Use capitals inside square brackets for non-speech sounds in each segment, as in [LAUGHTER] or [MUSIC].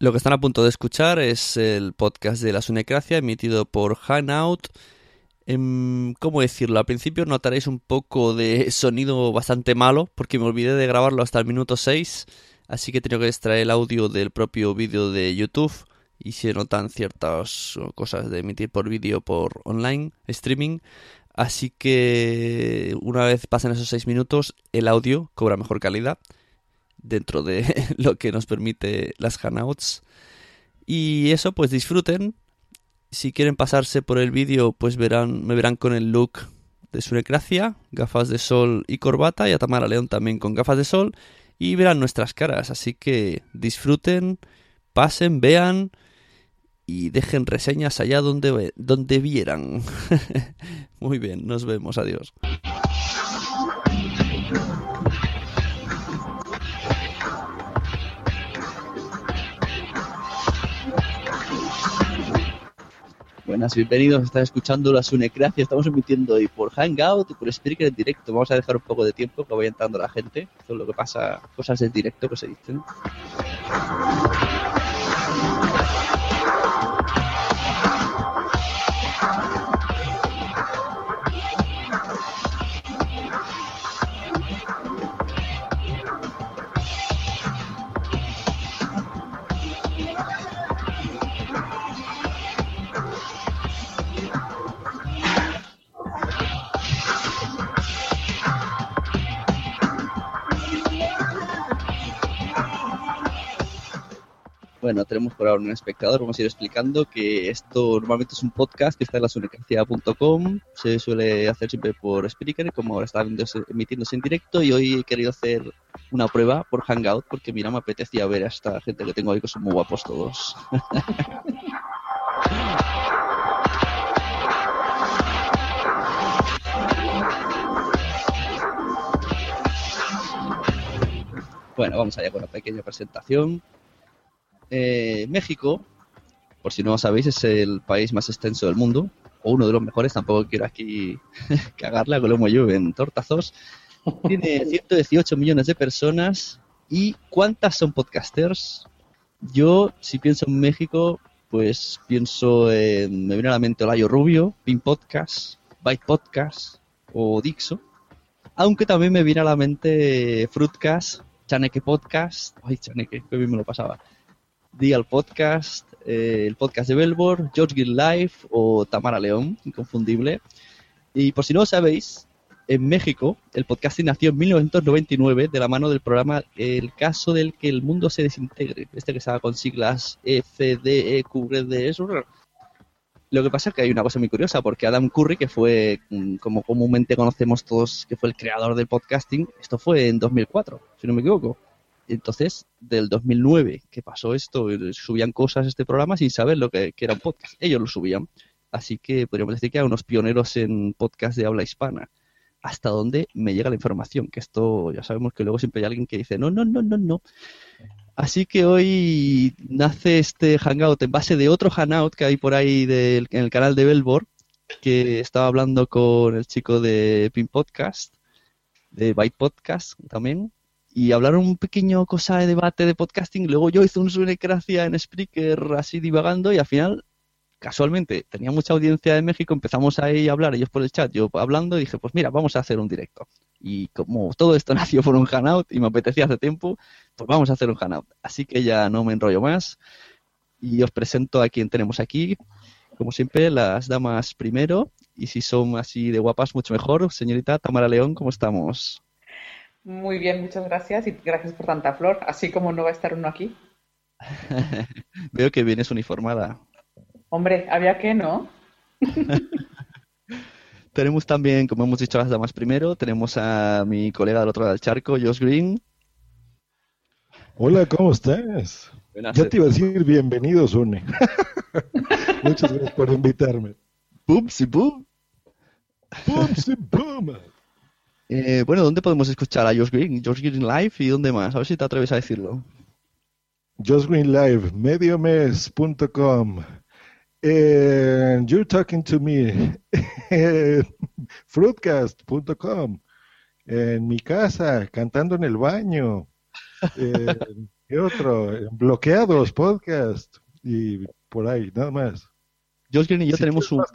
Lo que están a punto de escuchar es el podcast de la Sunecracia emitido por Hangout. Em, ¿Cómo decirlo? Al principio notaréis un poco de sonido bastante malo porque me olvidé de grabarlo hasta el minuto 6, así que he tenido que extraer el audio del propio vídeo de YouTube y se notan ciertas cosas de emitir por vídeo por online, streaming. Así que una vez pasen esos 6 minutos, el audio cobra mejor calidad dentro de [LAUGHS] lo que nos permite las Hangouts. Y eso, pues disfruten. Si quieren pasarse por el vídeo, pues verán, me verán con el look de Sunecracia, gafas de sol y corbata, y a Tamara León también con gafas de sol, y verán nuestras caras. Así que disfruten, pasen, vean y dejen reseñas allá donde, donde vieran. [LAUGHS] Muy bien, nos vemos, adiós. Buenas, bienvenidos. Están escuchando la Sunecracia. Estamos emitiendo hoy por Hangout y por Spreaker en directo. Vamos a dejar un poco de tiempo que vaya entrando la gente. Eso es lo que pasa, cosas del directo que se dicen. Bueno, tenemos por ahora un espectador. Vamos a ir explicando que esto normalmente es un podcast que está en la sunecracia.com. Se suele hacer siempre por Spreaker, como ahora está emitiéndose en directo. Y hoy he querido hacer una prueba por Hangout porque, mira, me apetecía ver a esta gente que tengo ahí que son muy guapos todos. [LAUGHS] bueno, vamos allá con una pequeña presentación. Eh, México, por si no lo sabéis, es el país más extenso del mundo, o uno de los mejores, tampoco quiero aquí [LAUGHS] cagarla con lo yo en tortazos. Tiene [LAUGHS] 118 millones de personas. ¿Y cuántas son podcasters? Yo, si pienso en México, pues pienso en, me viene a la mente Olayo Rubio, Pin Podcast, Byte Podcast o Dixo. Aunque también me viene a la mente Fruitcast, Chaneque Podcast, ay Chaneque, que bien me lo pasaba. Dial Podcast, eh, el podcast de Belbor, George Gill Life o Tamara León, inconfundible. Y por si no lo sabéis, en México el podcasting nació en 1999 de la mano del programa El caso del que el mundo se desintegre, este que estaba con siglas FDEQRD. Lo que pasa es que hay una cosa muy curiosa, porque Adam Curry, que fue, mm, como comúnmente conocemos todos, que fue el creador del podcasting, esto fue en 2004, si no me equivoco. Entonces, del 2009 que pasó esto, eh, subían cosas a este programa sin saber lo que, era un podcast. Ellos lo subían. Así que podríamos decir que eran unos pioneros en podcast de habla hispana. Hasta donde me llega la información, que esto ya sabemos que luego siempre hay alguien que dice, no, no, no, no, no. Así que hoy nace este Hangout en base de otro Hangout que hay por ahí del, en el canal de Belbor, que estaba hablando con el chico de Pin Podcast, de Byte Podcast también, y hablaron un pequeño cosa de debate de podcasting. Luego yo hice un Sunecracia en Spreaker así divagando y al final, casualmente, tenía mucha audiencia de México, empezamos ahí a hablar, ellos por el chat, yo hablando y dije, pues mira, vamos a hacer un directo. Y como todo esto [LAUGHS] nació por un Hangout y me apetecía hace tiempo, pues vamos a hacer un Hangout. Así que ya no me enrollo más y os presento a quien tenemos aquí. Como siempre, las damas primero y si son así de guapas, mucho mejor. Señorita Tamara León, ¿cómo estamos? Muy bien, muchas gracias y gracias por tanta flor, así como no va a estar uno aquí. [LAUGHS] Veo que vienes uniformada. Hombre, había que, ¿no? [LAUGHS] tenemos también, como hemos dicho las damas primero, tenemos a mi colega del otro lado del charco, Josh Green. Hola, ¿cómo estás? Buenas Ya te iba a decir bienvenido, Sune. [LAUGHS] Muchas gracias por invitarme. Pum, sí, pum. ¡Pum, sí, pum! Eh, bueno, ¿dónde podemos escuchar a Josh Green? Josh Green Live y dónde más? A ver si te atreves a decirlo. Just Green Live, mediomes.com. Eh, you're talking to me. [LAUGHS] Fruitcast.com. En mi casa, cantando en el baño. Eh, ¿Qué otro? En bloqueados, podcast. Y por ahí, nada más. Josh Green y yo Si tenemos un, más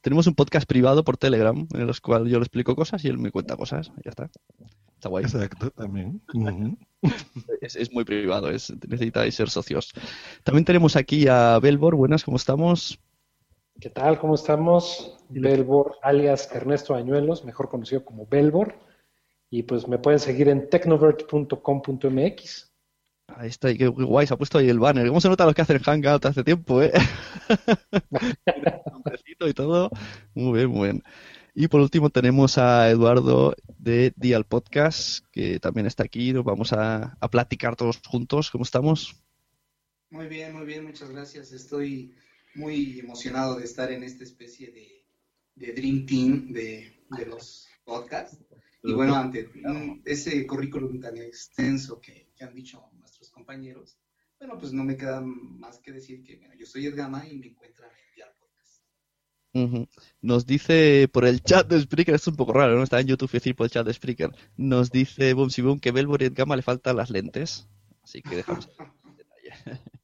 tenemos un podcast privado por Telegram en el cual yo le explico cosas y él me cuenta cosas. y Ya está. Está guay. Exacto, también. [LAUGHS] Es, es muy privado, es, necesitáis ser socios. También tenemos aquí a Belbor. Buenas, ¿cómo estamos? ¿Qué tal? ¿Cómo estamos? Belbor, alias Ernesto Añuelos, mejor conocido como Belbor. Y pues me pueden seguir en tecnovert.com.mx. Ahí está, y qué guay, se ha puesto ahí el banner. ¿Cómo se nota los que hacen Hangout hace tiempo, eh? [LAUGHS] Nombrecito y todo. Muy bien, muy bien. Y por último tenemos a Eduardo de Dial Podcast, que también está aquí. Nos vamos a, a platicar todos juntos. ¿Cómo estamos? Muy bien, muy bien, muchas gracias. Estoy muy emocionado de estar en esta especie de, de Dream Team de, de los podcasts. Y bueno, ante mm, ese currículum tan extenso que, que han dicho compañeros, bueno, pues no me queda más que decir que bueno, yo soy Ed Gama y me encuentran en Dial Podcast. Nos dice por el chat de Spreaker, es un poco raro, ¿no? Está en YouTube y decir por el chat de Spreaker. Nos dice Boom Si Boom que Belbor y Ed Gama le faltan las lentes. Así que dejamos el [LAUGHS] detalle. [LAUGHS]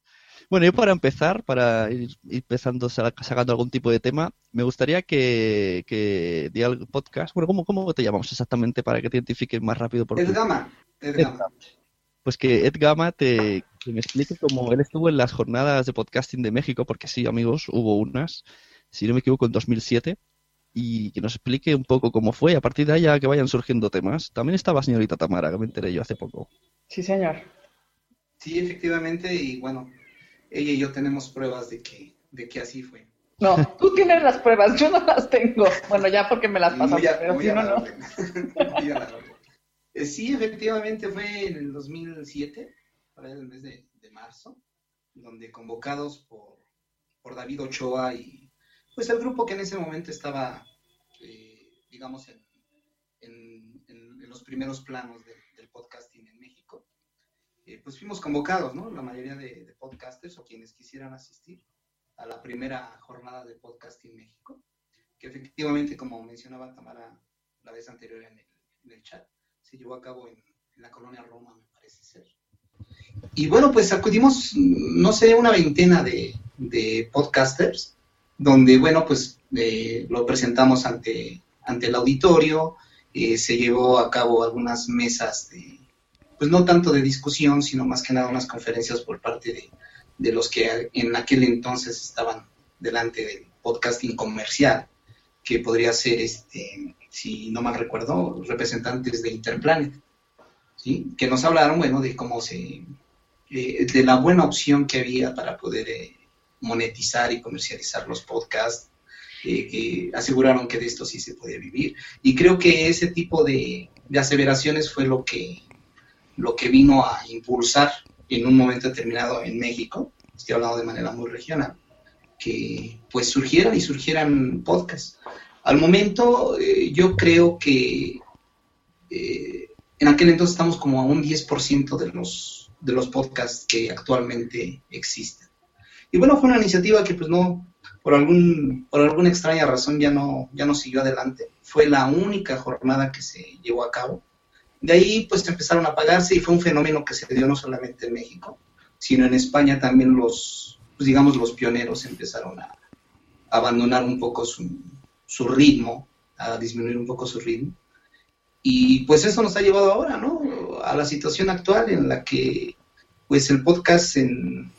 Bueno, yo para empezar, para ir, ir empezando sa- sacando algún tipo de tema, me gustaría que, que Dial Podcast, bueno, ¿cómo, ¿cómo te llamamos exactamente para que te identifiquen más rápido por tu- Gama, Ed Gama. Pues que Ed Gama te, que me explique cómo él estuvo en las jornadas de podcasting de México, porque sí, amigos, hubo unas, si no me equivoco, en 2007, y que nos explique un poco cómo fue, y a partir de ahí ya que vayan surgiendo temas. También estaba señorita Tamara, que me enteré yo hace poco. Sí, señor. Sí, efectivamente, y bueno, ella y yo tenemos pruebas de que, de que así fue. No, tú tienes las pruebas, yo no las tengo. Bueno, ya porque me las a- pero muy si no, no. [LAUGHS] Sí, efectivamente fue en el 2007, para el mes de, marzo, donde convocados por, por David Ochoa y pues el grupo que en ese momento estaba, eh, digamos, en, en- los primeros planos de- del podcasting en México, eh, pues fuimos convocados, ¿no? La mayoría de, podcasters o quienes quisieran asistir a la primera jornada de podcasting México, que efectivamente, como mencionaba Tamara la vez anterior en el chat, se llevó a cabo en, la colonia Roma, me parece ser. Y bueno, pues acudimos, no sé, una veintena de, de podcasters, donde, bueno, pues eh, lo presentamos ante, ante el auditorio, eh, se llevó a cabo algunas mesas de, pues no tanto de discusión, sino más que nada unas conferencias por parte de, de los que en aquel entonces estaban delante del podcasting comercial, que podría ser, este, si no mal recuerdo, representantes de Interplanet, ¿sí? que nos hablaron, bueno, de cómo se, eh, de la buena opción que había para poder eh, monetizar y comercializar los podcasts, eh, que aseguraron que de esto sí se podía vivir. Y creo que ese tipo de, de aseveraciones fue lo que, lo que vino a impulsar en un momento determinado en México, estoy hablando de manera muy regional, que pues surgieran y surgieran podcasts. Al momento eh, yo creo que eh, en aquel entonces estamos como a un 10% de los, de los podcasts que actualmente existen. Y bueno, fue una iniciativa que pues no, por, algún, por alguna extraña razón ya no, ya no siguió adelante. Fue la única jornada que se llevó a cabo. De ahí pues empezaron a pagarse y fue un fenómeno que se dio no solamente en México, sino en España también los, pues, digamos, los pioneros empezaron a abandonar un poco su, su ritmo, a disminuir un poco su ritmo. Y pues eso nos ha llevado ahora, ¿no? A la situación actual en la que pues el podcast en,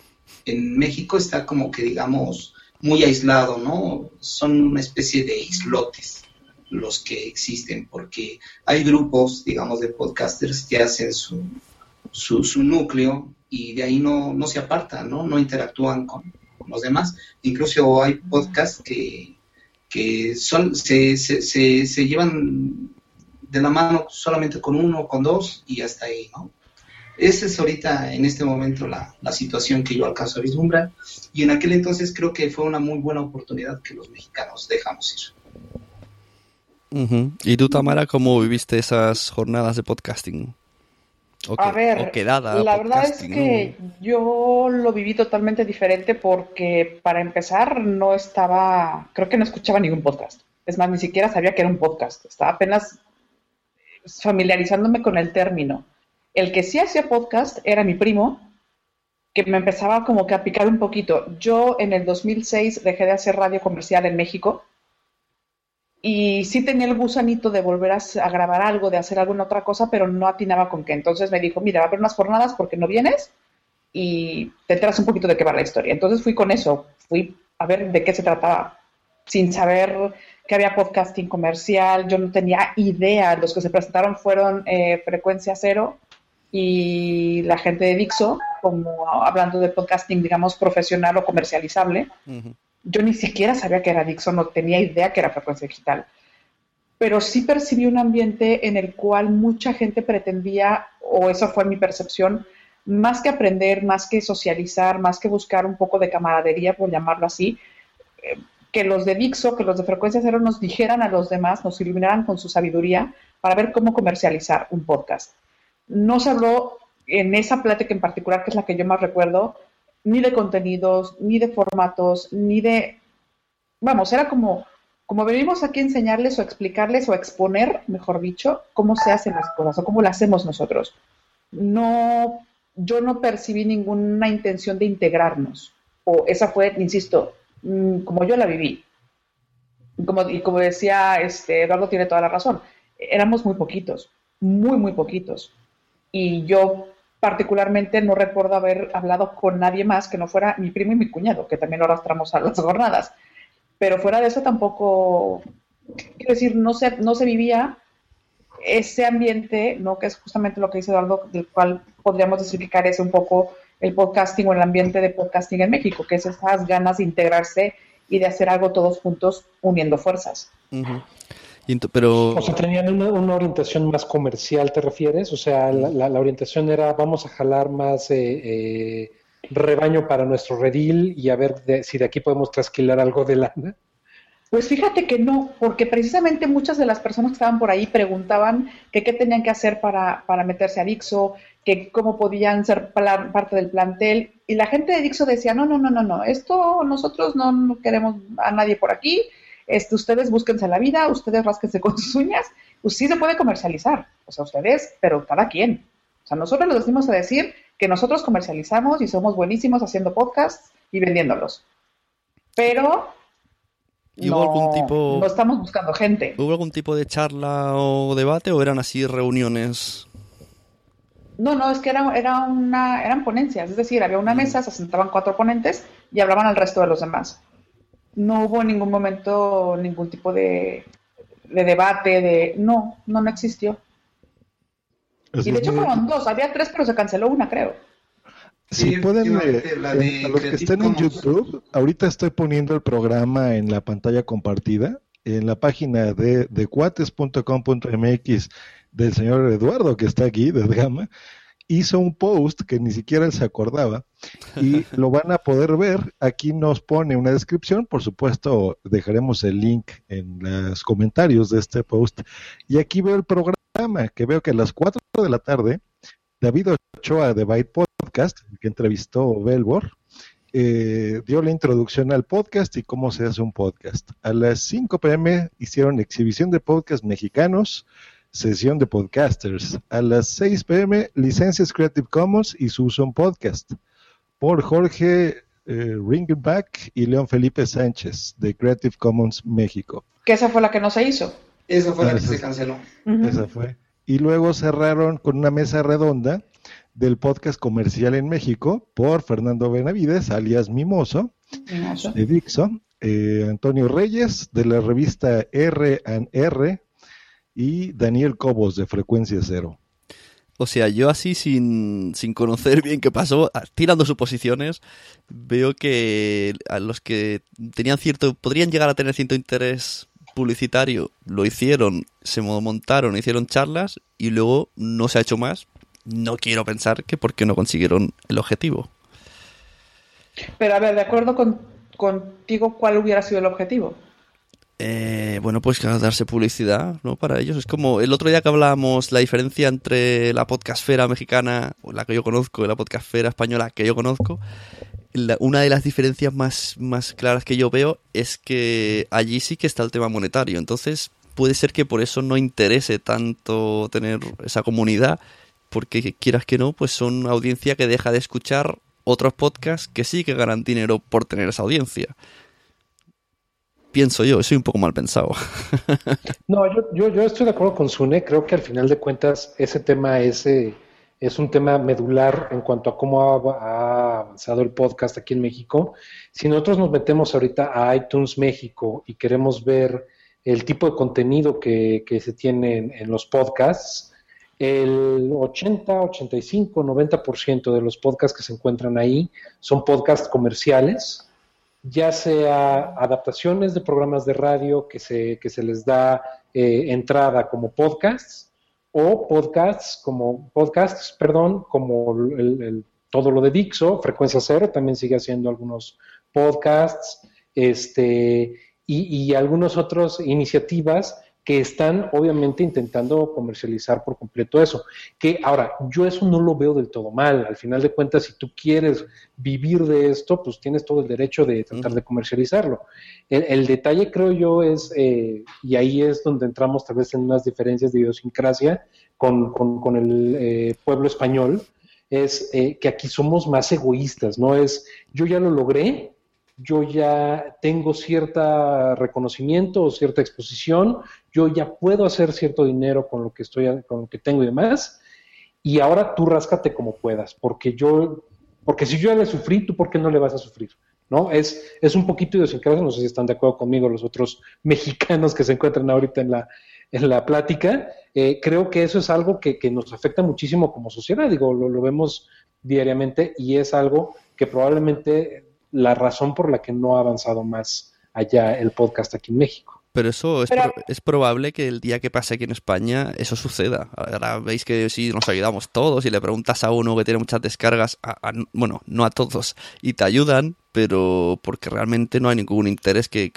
en México está como que digamos muy aislado, ¿no? Son una especie de islotes los que existen, porque hay grupos, digamos, de podcasters que hacen su, su, su núcleo y de ahí no, no se apartan, ¿no? No interactúan con, con los demás. Incluso hay podcasts que, que son, se, se, se, llevan de la mano solamente con uno con dos y hasta ahí, ¿no? Esa es ahorita, en este momento, la, la situación que yo alcanzo a vislumbrar. Y en aquel entonces creo que fue una muy buena oportunidad que los mexicanos dejamos ir. ¿Y tú, Tamara, cómo viviste esas jornadas de podcasting? A ver, la verdad es que yo lo viví totalmente diferente porque para empezar no estaba, creo que no escuchaba ningún podcast. Es más, ni siquiera sabía que era un podcast. Estaba apenas familiarizándome con el término. El que sí hacía podcast era mi primo, que me empezaba como que a picar un poquito. Yo en el 2006 dejé de hacer radio comercial en México y sí tenía el gusanito de volver a, grabar algo, de hacer alguna otra cosa, pero no atinaba con qué. Entonces me dijo, mira, va a haber unas jornadas porque no vienes y te enteras un poquito de qué va la historia. Entonces fui con eso, fui a ver de qué se trataba, sin saber que había podcasting comercial, yo no tenía idea. Los que se presentaron fueron eh, Frecuencia Cero y la gente de Dixo, como hablando de podcasting, digamos, profesional o comercializable. Ujú. Yo ni siquiera sabía que era Dixon, no tenía idea que era frecuencia digital. Pero sí percibí un ambiente en el cual mucha gente pretendía, o eso fue mi percepción, más que aprender, más que socializar, más que buscar un poco de camaradería, por llamarlo así, eh, que los de Dixo, que los de Frecuencia Cero nos dijeran a los demás, nos iluminaran con su sabiduría para ver cómo comercializar un podcast. No se habló en esa plática en particular, que es la que yo más recuerdo, ni de contenidos, ni de formatos, ni de... Vamos, era como, como venimos aquí a enseñarles o explicarles o exponer, mejor dicho, cómo se hacen las cosas o cómo las hacemos nosotros. No, yo no percibí ninguna intención de integrarnos. O esa fue, insisto, mm, como yo la viví. Como, y como decía este, Eduardo, tiene toda la razón. Éramos muy poquitos, muy, muy poquitos. Y yo particularmente no recuerdo haber hablado con nadie más que no fuera mi primo y mi cuñado, que también lo arrastramos a las jornadas. Pero fuera de eso tampoco, quiero decir, no se, no se vivía ese ambiente, ¿no? que es justamente lo que dice Eduardo, del cual podríamos decir que un poco el podcasting o el ambiente de podcasting en México, que es esas ganas de integrarse y de hacer algo todos juntos uniendo fuerzas. Y ento- pero O sea, tenían una, una orientación más comercial, ¿te refieres? O sea, la, la- la orientación era vamos a jalar más eh, eh, rebaño para nuestro redil y a ver de- si de aquí podemos trasquilar algo de lana. Pues fíjate que no, porque precisamente muchas de las personas que estaban por ahí preguntaban que qué tenían que hacer para, para meterse a Dixo, que cómo podían ser pla- parte del plantel. Y la gente de Dixo decía, no, no, no, no, no, esto nosotros no, no queremos a nadie por aquí, este, ustedes búsquense la vida, ustedes rásquense con sus uñas, pues sí se puede comercializar, o sea, ustedes, pero cada quien. O sea, nosotros les decimos a decir que nosotros comercializamos y somos buenísimos haciendo podcasts y vendiéndolos. Pero ¿Y hubo algún tipo- no estamos buscando gente. ¿hubo algún tipo de charla o debate o eran así reuniones? No, no, es que era, era una, eran ponencias, es decir, había una mesa, se sentaban cuatro ponentes y hablaban al resto de los demás. No hubo en ningún momento ningún tipo de, de debate, de... No, no, no existió. Y de hecho fueron dos, había tres, pero se canceló una, creo. Si Sí, pueden, eh, la eh, de a los que estén en. YouTube, ahorita estoy poniendo el programa en la pantalla compartida, en la página de, de cuates.com.mx del señor Eduardo, que está aquí, de Gama, hizo un post que ni siquiera él se acordaba y [LAUGHS] lo van a poder ver. Aquí nos pone una descripción, por supuesto dejaremos el link en los comentarios de este post. Y aquí veo el programa, que veo que a las 4 de la tarde, David Ochoa de Byte Podcast, que entrevistó Belbor, eh, dio la introducción al podcast y cómo se hace un podcast. A las 5 pm hicieron exhibición de podcast mexicanos, sesión de podcasters. A las 6 pm, licencias Creative Commons y su uso en podcast. Por Jorge eh, Ringenbach y León Felipe Sánchez de Creative Commons México. Que esa fue la que no se hizo. Esa fue la que eso se canceló. Esa fue. Y luego cerraron con una mesa redonda del podcast comercial en México por Fernando Benavides, alias Mimoso, Mimoso. de Dixo, eh, Antonio Reyes, de la revista R&R, y Daniel Cobos, de Frecuencia Cero. O sea, yo así sin, sin conocer bien qué pasó, tirando suposiciones, veo que a los que tenían cierto, podrían llegar a tener cierto interés publicitario, lo hicieron, se mo- montaron, hicieron charlas y luego no se ha hecho más no quiero pensar que porque no consiguieron el objetivo. Pero a ver, de acuerdo con, contigo, ¿cuál hubiera sido el objetivo? Eh, bueno, pues darse publicidad, ¿no? Para ellos. Es como el otro día que hablábamos la diferencia entre la podcastfera mexicana, la que yo conozco, y la podcastfera española que yo conozco. una de las diferencias más, más claras que yo veo es que allí sí que está el tema monetario. Entonces, puede ser que por eso no interese tanto tener esa comunidad, porque quieras que no, pues son una audiencia que deja de escuchar otros podcasts que sí que ganan dinero por tener esa audiencia pienso yo, soy un poco mal pensado. [LAUGHS] no, yo, yo, estoy de acuerdo con Sune, creo que al final de cuentas ese tema es, es un tema medular en cuanto a cómo ha, avanzado el podcast aquí en México. Si nosotros nos metemos ahorita a iTunes México y queremos ver el tipo de contenido que, se tiene en, en los podcasts, el 80, 85, 90% de los podcasts que se encuentran ahí son podcasts comerciales ya sea adaptaciones de programas de radio que se, que se les da eh, entrada como podcasts o podcasts como podcasts, perdón, como el, todo lo de Dixo, Frecuencia Cero también sigue haciendo algunos podcasts, este, y, y algunas otras iniciativas que están obviamente intentando comercializar por completo eso. Que ahora, yo eso no lo veo del todo mal. Al final de cuentas, si tú quieres vivir de esto, pues tienes todo el derecho de tratar de comercializarlo. El, detalle, creo yo, es, eh, y ahí es donde entramos tal vez en unas diferencias de idiosincrasia con, con, el eh, pueblo español, es eh, que aquí somos más egoístas, ¿no? Es, yo ya lo logré, yo ya tengo cierto reconocimiento o cierta exposición, yo ya puedo hacer cierto dinero con lo que estoy, con lo que tengo y demás, y ahora tú ráscate como puedas, porque yo, porque si yo ya le sufrí, tú por qué no le vas a sufrir, ¿no? Es, es un poquito idiosincrasia, no sé si están de acuerdo conmigo los otros [LAUGHS] mexicanos que se encuentran ahorita en la, en la plática, eh, creo que eso es algo que, nos afecta muchísimo como sociedad, digo, lo vemos diariamente y es algo que probablemente la razón por la que no ha avanzado más allá el podcast aquí en México. Pero eso es, es, probable que el día que pase aquí en España eso suceda. Ahora veis que si nos ayudamos todos y le preguntas a uno que tiene muchas descargas, bueno, no a todos, y te ayudan, pero porque realmente no hay ningún interés que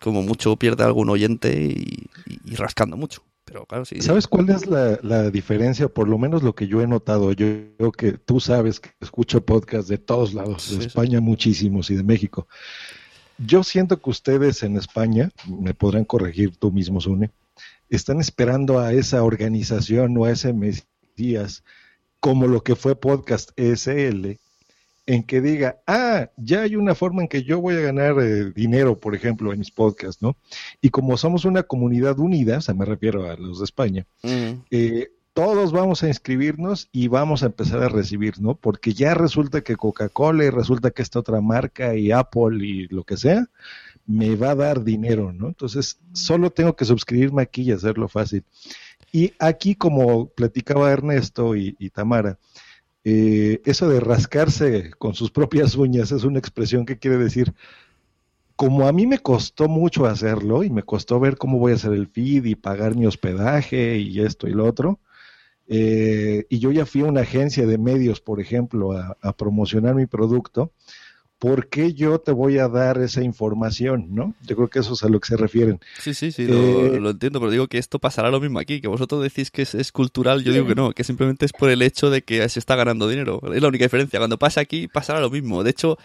como mucho pierda algún oyente y, rascando mucho. Pero claro, sí. ¿Sabes cuál es la, diferencia? Por lo menos lo que yo he notado, yo creo que tú sabes que escucho podcasts de todos lados, de España muchísimos y de México. Yo siento que ustedes en España, me podrán corregir tú mismo, Sune, están esperando a esa organización o a ese Mesías como lo que fue Podcast ESL, en que diga, ah, ya hay una forma en que yo voy a ganar eh, dinero, por ejemplo, en mis podcasts, ¿no? Y como somos una comunidad unida, o sea, me refiero a los de España, eh, todos vamos a inscribirnos y vamos a empezar a recibir, ¿no? Porque ya resulta que Coca-Cola y resulta que esta otra marca y Apple y lo que sea me va a dar dinero, ¿no? Entonces, solo tengo que suscribirme aquí y hacerlo fácil. Y aquí, como platicaba Ernesto y, Tamara, eh, eso de rascarse con sus propias uñas es una expresión que quiere decir, como a mí me costó mucho hacerlo y me costó ver cómo voy a hacer el feed y pagar mi hospedaje y esto y lo otro, eh, y yo ya fui a una agencia de medios, por ejemplo, a, promocionar mi producto, ¿por qué yo te voy a dar esa información? ¿no? Yo creo que eso es a lo que se refieren. Sí, sí, sí, lo, eh, entiendo, pero digo que esto pasará lo mismo aquí, que vosotros decís que es, cultural, yo digo que no, que simplemente es por el hecho de que se está ganando dinero. Es la única diferencia. Cuando pasa aquí, pasará lo mismo. De hecho,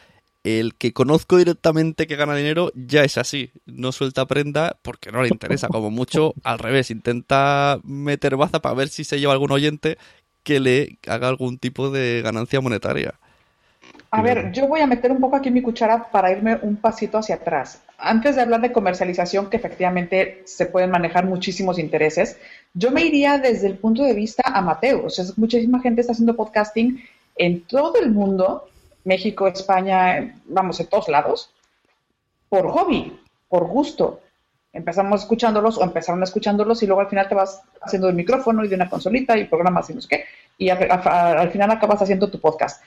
el que conozco directamente que gana dinero ya es así. No suelta prenda porque no le interesa. Como mucho, al revés, intenta meter baza para ver si se lleva algún oyente que le haga algún tipo de ganancia monetaria. A ver, yo voy a meter un poco aquí mi cuchara para irme un pasito hacia atrás. Antes de hablar de comercialización, que efectivamente se pueden manejar muchísimos intereses, yo me iría desde el punto de vista amateur. O sea, muchísima gente está haciendo podcasting en todo el mundo México, España, vamos, en todos lados, por hobby, por gusto. Empezamos escuchándolos o empezaron escuchándolos y luego al final te vas haciendo el micrófono y de una consolita y programas y no sé qué, y al final acabas haciendo tu podcast.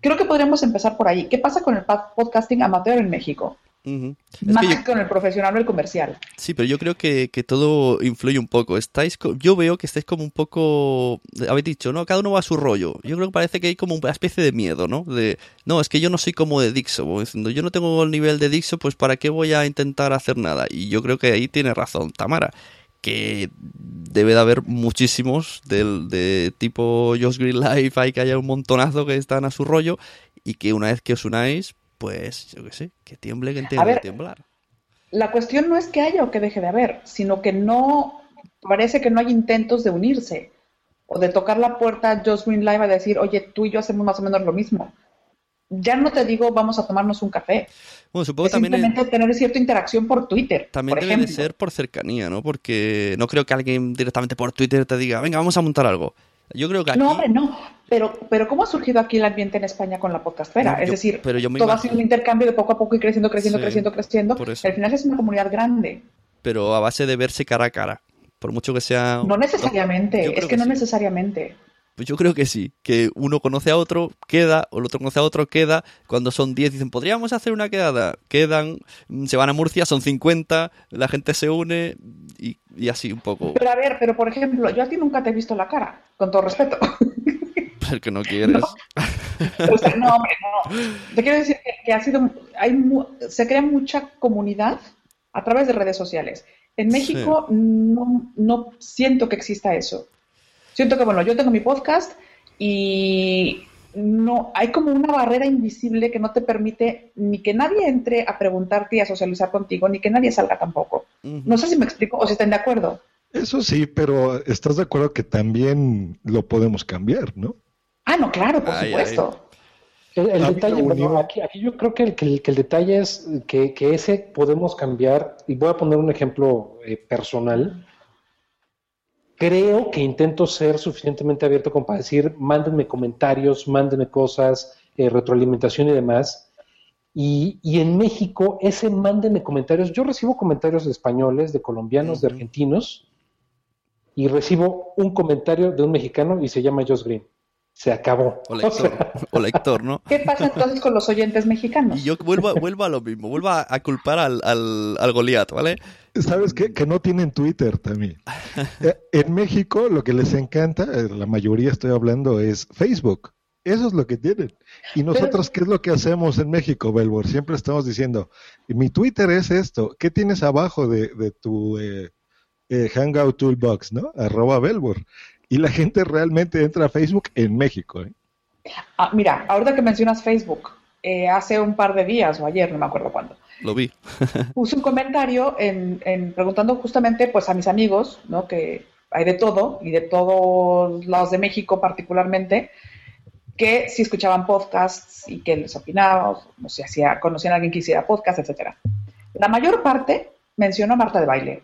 Creo que podríamos empezar por ahí. ¿Qué pasa con el podcasting amateur en México? Ujú. Es más que que, yo- con el profesional o el comercial. Sí, pero yo creo que, que todo influye un poco. Estáis, co- yo veo que estáis como un poco, habéis dicho, ¿no? Cada uno va a su rollo. Yo creo que parece que hay como una especie de miedo, ¿no? De, no, es que yo no soy como de Dixo. como diciendo, yo no tengo el nivel de Dixo, pues ¿para qué voy a intentar hacer nada? Y yo creo que ahí tiene razón Tamara, que debe de haber muchísimos del, de tipo Josh Green Life, hay que haya un montonazo que están a su rollo y que una vez que os unáis, pues yo qué sé, que tiemble quien tenga que temblar. La cuestión no es que haya o que deje de haber, sino que no, parece que no hay intentos de unirse o de tocar la puerta a Josh Green Live a decir, oye, tú y yo hacemos más o menos lo mismo. Ya no te digo, vamos a tomarnos un café. Bueno, supongo Es que también es- simplemente tener cierta interacción por Twitter, También por debe ejemplo. de ser por cercanía, ¿no? Porque no creo que alguien directamente por Twitter te diga, venga, vamos a montar algo. Yo creo que aquí... No, hombre, no. Pero, pero ¿cómo ha surgido aquí el ambiente en España con la podcastfera? No, es yo- decir, pero yo me todo ha sido un intercambio de poco a poco y creciendo, creciendo, Sí, creciendo, creciendo. Al final es una comunidad grande. Pero a base de verse cara a cara. Por mucho que sea... No necesariamente, es que, no sí. necesariamente. Pues yo creo que sí. Que uno conoce a otro, queda, o el otro conoce a otro, queda. Cuando son 10 dicen, ¿podríamos hacer una quedada? Quedan, mm, se van a Murcia, son 50, la gente se une y, y así un poco. Pero a ver, pero por ejemplo, yo a ti nunca te he visto la cara, con todo respeto. [LAUGHS] El que no quieres. O sea, no, hombre, no. Te quiero decir que, que ha sido, hay mu- se crea mucha comunidad a través de redes sociales. En México no, no siento que exista eso. Siento que, bueno, yo tengo mi podcast y no hay como una barrera invisible que no te permite ni que nadie entre a preguntarte y a socializar contigo, ni que nadie salga tampoco. No sé si me explico o si están de acuerdo. Eso sí, pero ¿estás de acuerdo que también lo podemos cambiar, no? Ah, no, claro, por Ay, supuesto. El, el A mí detalle, bueno, aquí, aquí yo creo que el, que el- que el detalle es que, que ese podemos cambiar, y voy a poner un ejemplo eh, personal. Creo que intento ser suficientemente abierto como para decir, mándenme comentarios, mándenme cosas, eh, retroalimentación y demás. Y, y en México, ese mándenme comentarios, yo recibo comentarios de españoles, de colombianos, de argentinos, y recibo un comentario de un mexicano y se llama Josh Green. Se acabó. O O lector, sea, [LAUGHS] o lector, ¿no? ¿Qué pasa entonces con los oyentes mexicanos? Y yo vuelvo, a- vuelvo a lo mismo, vuelvo a, a culpar al, al, al Goliat, ¿vale? ¿Sabes qué? Que no tienen Twitter también. [LAUGHS] Eh, En México lo que les encanta, eh, la mayoría estoy hablando, es Facebook. Eso es lo que tienen. Y nosotros, ¿qué es lo que hacemos en México, Belbor? Siempre estamos diciendo, mi Twitter es esto. ¿Qué tienes abajo de, de tu eh, eh, Hangout Toolbox, no? Arroba Belbor. Y la gente realmente entra a Facebook en México. ¿eh? Ah, mira, ahorita que mencionas Facebook, eh, hace un par de días o ayer, no me acuerdo cuándo, Lo vi. [LAUGHS] puse un comentario en, en preguntando justamente pues a mis amigos, ¿no? Que hay de todo y de todos lados de México particularmente, que si escuchaban podcasts y que les opinaba, o no sé, si conocían a alguien que hiciera podcast, etcétera. La mayor parte mencionó a Marta de Baile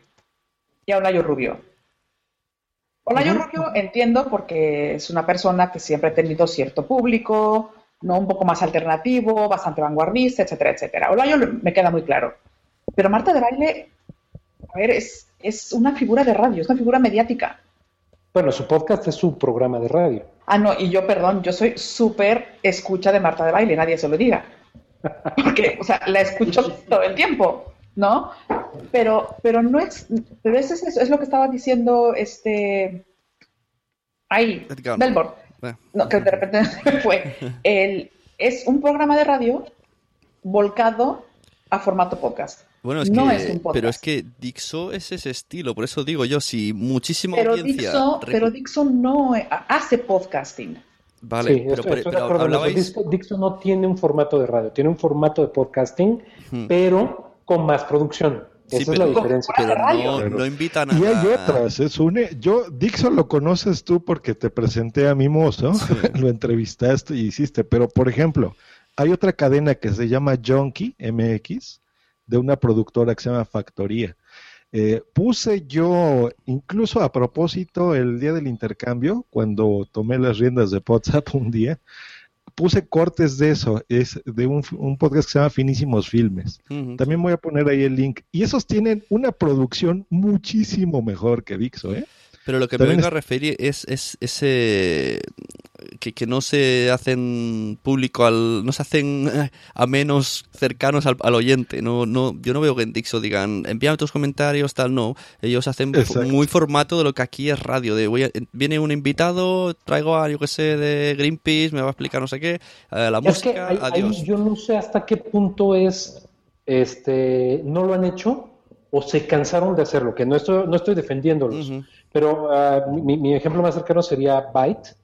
y a Olayo Rubio. Olayo Rubio entiendo porque es una persona que siempre ha tenido cierto público, no un poco más alternativo, bastante vanguardista, etcétera, etcétera. Olayo me queda muy claro. Pero Marta de Baile, a ver, es, es una figura de radio, es una figura mediática. Bueno, su podcast es su programa de radio. Ah, no, y yo, perdón, yo soy súper escucha de Marta de Baile, nadie se lo diga. [LAUGHS] Porque, o sea, la escucho todo el tiempo, ¿no? Pero, pero no es, pero es, es, es lo que estaba diciendo este, ahí, Edgar. Belbor, Eh. no, que de repente [LAUGHS] fue, el, es un programa de radio volcado a formato podcast. Bueno, es No que, es un podcast. pero es que Dixo es ese estilo, por eso digo yo, si muchísima Pero audiencia... Dixo, pero Dixo no hace podcasting. Vale, sí, pero, estoy, pero- estoy de pero acuerdo en eso. hablabais... Dixo, Dixo no tiene un formato de radio, tiene un formato de podcasting, Hmm. pero con más producción. Sí, Esa es la diferencia. Pero no, no invitan a... Y hay otras, es une. Yo, Dixon lo conoces tú porque te presenté a mi mozo, [LAUGHS] lo entrevistaste y hiciste, pero por ejemplo, hay otra cadena que se llama Junkie MX, de una productora que se llama Factoría. Eh, puse yo, incluso a propósito, el día del intercambio, cuando tomé las riendas de WhatsApp [LAUGHS] un día, puse cortes de eso, es de un, un podcast que se llama Finísimos Filmes. También voy a poner ahí el link. Y esos tienen una producción muchísimo mejor que Dixo, ¿eh? Pero lo que me vengo a referir es, es ese que, que, no se hacen público al no se hacen [LAUGHS] a menos cercanos al, oyente. No no yo no veo que en Dixo digan envíame tus comentarios tal no. Ellos hacen muy formato de lo que aquí es radio de voy viene un invitado traigo a yo que sé de Greenpeace me va a explicar no sé qué eh, la música adiós yo no sé hasta qué punto es este no lo han hecho o se cansaron de hacerlo que no estoy no estoy defendiéndolos pero ah, mi, mi ejemplo más cercano sería Byte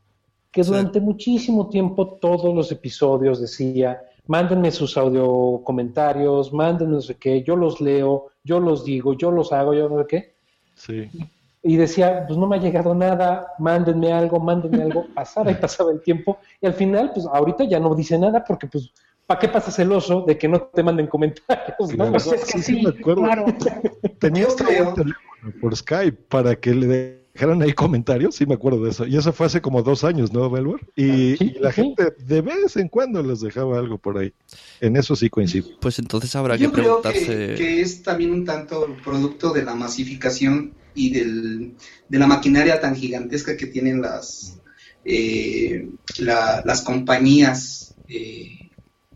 que durante muchísimo tiempo todos los episodios decía, mándenme sus audio comentarios, mándenme no sé qué, yo los leo, yo los digo, yo los hago, yo no sé qué. Sí. Y decía, pues no me ha llegado nada, mándenme algo, mándenme algo, [LAUGHS] pasaba y pasaba el tiempo, y al final, pues ahorita ya no dice nada porque pues ¿para qué pasas el oso de que no te manden comentarios? ¿no? Pues es que sí, me acuerdo. Claro. Tenías que por Skype para que le dejaron ahí comentarios, sí me acuerdo de eso. Y eso fue hace como dos años, ¿no, Belbor? Y, la gente de vez en cuando les dejaba algo por ahí. En eso sí coincido. Pues entonces habrá que preguntarse... Creo que, es también un tanto producto de la masificación y del, de la maquinaria tan gigantesca que tienen las, eh, las compañías, eh,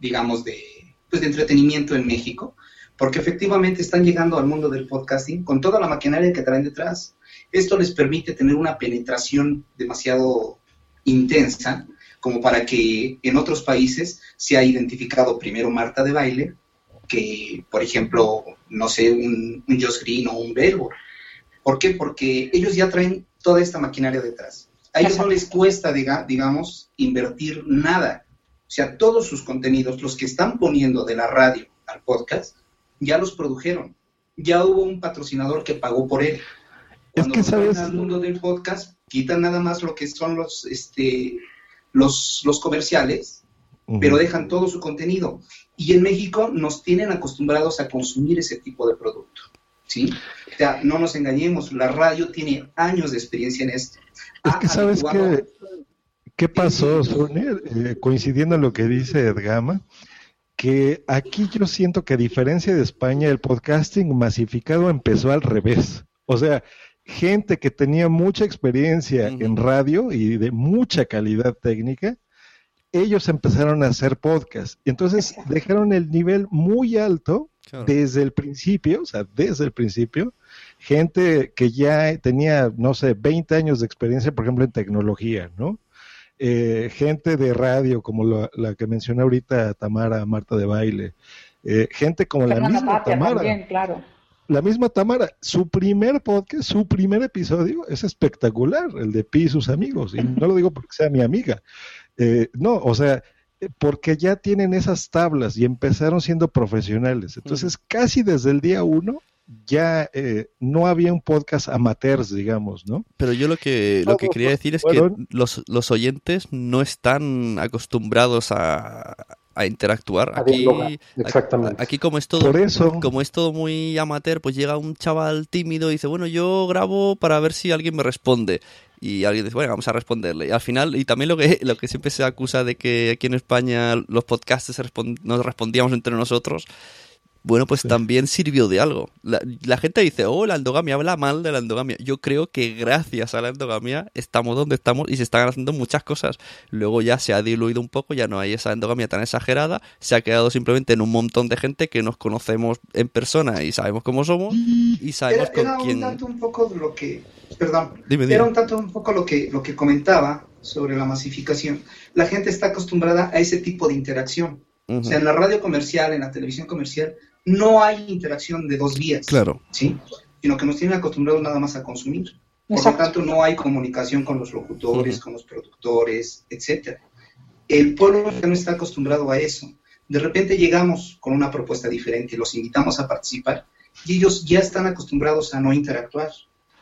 digamos, de, pues de entretenimiento en México. Porque efectivamente están llegando al mundo del podcasting con toda la maquinaria que traen detrás esto les permite tener una penetración demasiado intensa como para que en otros países se ha identificado primero Marta de baile que, por ejemplo, no sé, un, un Josh Green o un Belbo. ¿Por qué? Porque ellos ya traen toda esta maquinaria detrás. A ellos no les cuesta, digamos, invertir nada. O sea, todos sus contenidos, los que están poniendo de la radio al podcast, ya los produjeron. Ya hubo un patrocinador que pagó por él. Cuando es que sabes al mundo del podcast, quitan nada más lo que son los este los, los comerciales, pero dejan todo su contenido. Y en México nos tienen acostumbrados a consumir ese tipo de producto. ¿Sí? O sea, no nos engañemos, la radio tiene años de experiencia en esto. Es que sabes qué, qué pasó, Sonia, eh, coincidiendo en lo que dice Edgama, que aquí yo siento que a diferencia de España, el podcasting masificado empezó al revés. O sea, gente que tenía mucha experiencia en radio y de mucha calidad técnica, ellos empezaron a hacer podcast. Entonces dejaron el nivel muy alto desde el principio, o sea, desde el principio. Gente que ya tenía, no sé, 20 años de experiencia, por ejemplo, en tecnología, ¿no? Eh, gente de radio, como la, que mencioné ahorita Tamara, Marta de Baile. Eh, gente como la misma Tamara. También, claro la misma Tamara, su primer podcast, su primer episodio es espectacular, el de Pi y sus amigos. Y no lo digo porque sea mi amiga. Eh, no, o sea, eh, porque ya tienen esas tablas y empezaron siendo profesionales. Entonces, casi desde el día uno ya eh, no había un podcast amateurs, digamos, ¿no? Pero yo lo que, lo que quería decir es que los, los oyentes no están acostumbrados a, a interactuar. Aquí, Exactamente. aquí como es todo, como es todo muy amateur, pues llega un chaval tímido y dice, bueno, yo grabo para ver si alguien me responde. Y alguien dice, bueno, vamos a responderle. Y al final, y también lo que, [LAUGHS] lo que siempre se acusa de que aquí en España los podcasts nos respondíamos entre nosotros, bueno, pues también sirvió de algo. La, gente dice, oh, la endogamia habla mal de la endogamia. Yo creo que gracias a la endogamia estamos donde estamos y se están haciendo muchas cosas. Luego ya se ha diluido un poco, ya no hay esa endogamia tan exagerada, se ha quedado simplemente en un montón de gente que nos conocemos en persona y sabemos cómo somos y sabemos con quién... Era un tanto un poco lo que... Perdón. Era un tanto un poco lo que, lo que comentaba sobre la masificación. La gente está acostumbrada a ese tipo de interacción. O sea, en la radio comercial, en la televisión comercial, no hay interacción de dos vías. Claro. ¿Sí? Sino que nos tienen acostumbrados nada más a consumir. Por lo tanto, no hay comunicación con los locutores, con los productores, etcétera. El pueblo ya no está acostumbrado a eso. De repente llegamos con una propuesta diferente, los invitamos a participar y ellos ya están acostumbrados a no interactuar.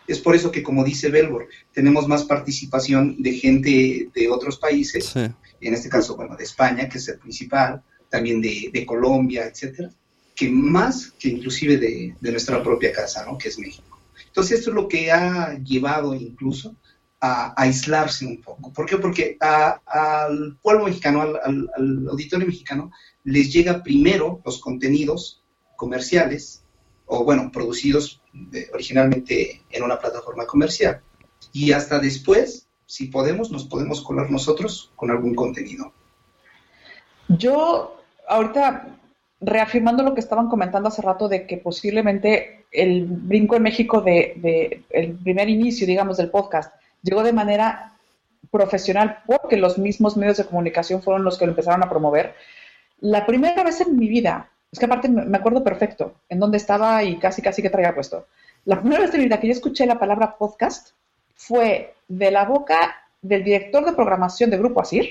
Es por eso que, como dice Belbor, tenemos más participación de gente de otros países, en este caso, bueno, de España, que es el principal, también de, de Colombia, etcétera, que más que inclusive de, nuestra propia casa, ¿no? que es México. Entonces esto es lo que ha llevado incluso a, aislarse un poco. ¿Por qué? Porque al pueblo mexicano, al, auditorio mexicano, les llega primero los contenidos comerciales, o bueno, producidos originalmente en una plataforma comercial, y hasta después, si podemos, nos podemos colar nosotros con algún contenido. Yo, ahorita, reafirmando lo que estaban comentando hace rato de que posiblemente el brinco en México de, de el primer inicio, digamos, del podcast, llegó de manera profesional porque los mismos medios de comunicación fueron los que lo empezaron a promover. La primera vez en mi vida, es que aparte me acuerdo perfecto en dónde estaba y casi casi que traía puesto. La primera vez en mi vida que yo escuché la palabra podcast fue de la boca del director de programación de Grupo Asir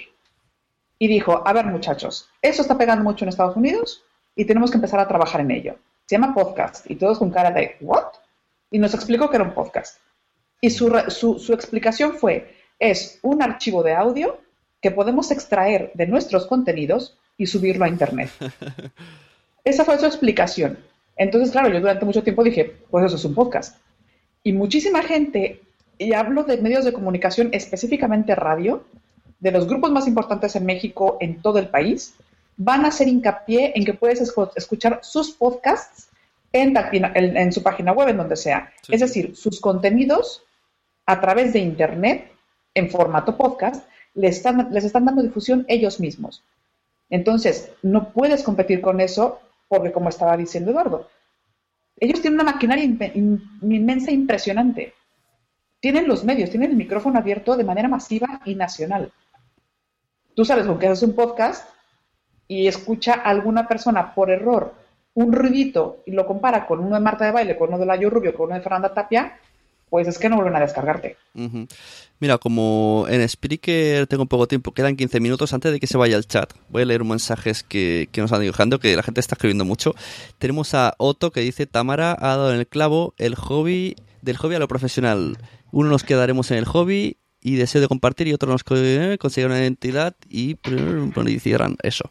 y dijo, a ver muchachos, eso está pegando mucho en Estados Unidos y tenemos que empezar a trabajar en ello. Se llama podcast y todos con cara de, ¿what? Y nos explicó que era un podcast. Y su, su, su explicación fue, es un archivo de audio que podemos extraer de nuestros contenidos y subirlo a Internet. [LAUGHS] Esa fue su explicación. Entonces, claro, yo durante mucho tiempo dije, pues eso es un podcast. Y muchísima gente, y hablo de medios de comunicación, específicamente radio, de los grupos más importantes en México, en todo el país, van a hacer hincapié en que puedes escuchar sus podcasts en, en, su página web, en donde sea. Es decir, sus contenidos a través de Internet, en formato podcast, les están, les están dando difusión ellos mismos. Entonces, no puedes competir con eso porque, como estaba diciendo Eduardo, ellos tienen una maquinaria inmensa impresionante. Tienen los medios, tienen el micrófono abierto de manera masiva y nacional. Tú sabes, con que haces un podcast y escucha a alguna persona por error un ruidito y lo compara con uno de Marta de Baile, con uno de Layo Rubio, con uno de Fernanda Tapia, pues es que no vuelven a descargarte. Mira, como en Spreaker tengo poco tiempo, quedan 15 minutos antes de que se vaya el chat. Voy a leer mensajes que, que nos han dibujando, que la gente está escribiendo mucho. Tenemos a Otto que dice, Tamara ha dado en el clavo el hobby, del hobby a lo profesional. Uno nos quedaremos en el hobby y deseo de compartir y otro nos conseguir una identidad y, y cierran eso.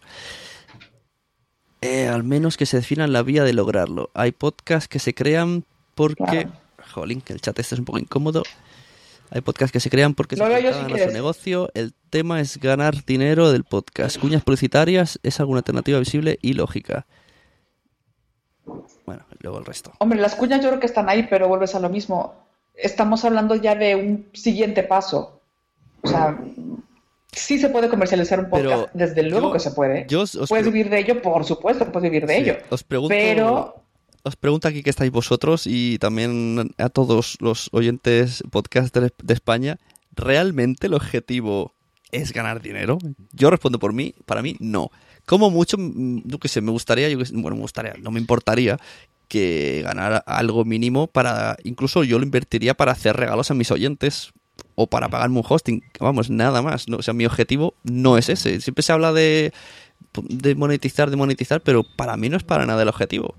Eh, al menos que se definan la vía de lograrlo. Hay podcasts que se crean porque jolín, que el chat este es un poco incómodo. Hay podcasts que se crean porque se crean a su negocio. El tema es ganar dinero del podcast. Cuñas publicitarias es alguna alternativa visible y lógica. Bueno, luego el resto. Hombre, las cuñas yo creo que están ahí, pero vuelves a lo mismo. Estamos hablando ya de un siguiente paso. O sea, sí se puede comercializar un podcast, desde luego que se puede. puedes vivir de ello, por supuesto que puedes vivir de ello. Os pregunto, pero os pregunto aquí que estáis vosotros y también a todos los oyentes podcast de, España, ¿realmente el objetivo es ganar dinero? Yo respondo por mí, para mí no. Como mucho, mm, yo qué sé, me gustaría, yo bueno, me gustaría, no me importaría que ganara algo mínimo para, incluso yo lo invertiría para hacer regalos a mis oyentes o para pagarme un hosting, vamos, nada más. No, o sea, mi objetivo no es ese. Siempre se habla de, de monetizar, de monetizar, pero para mí no es para nada el objetivo.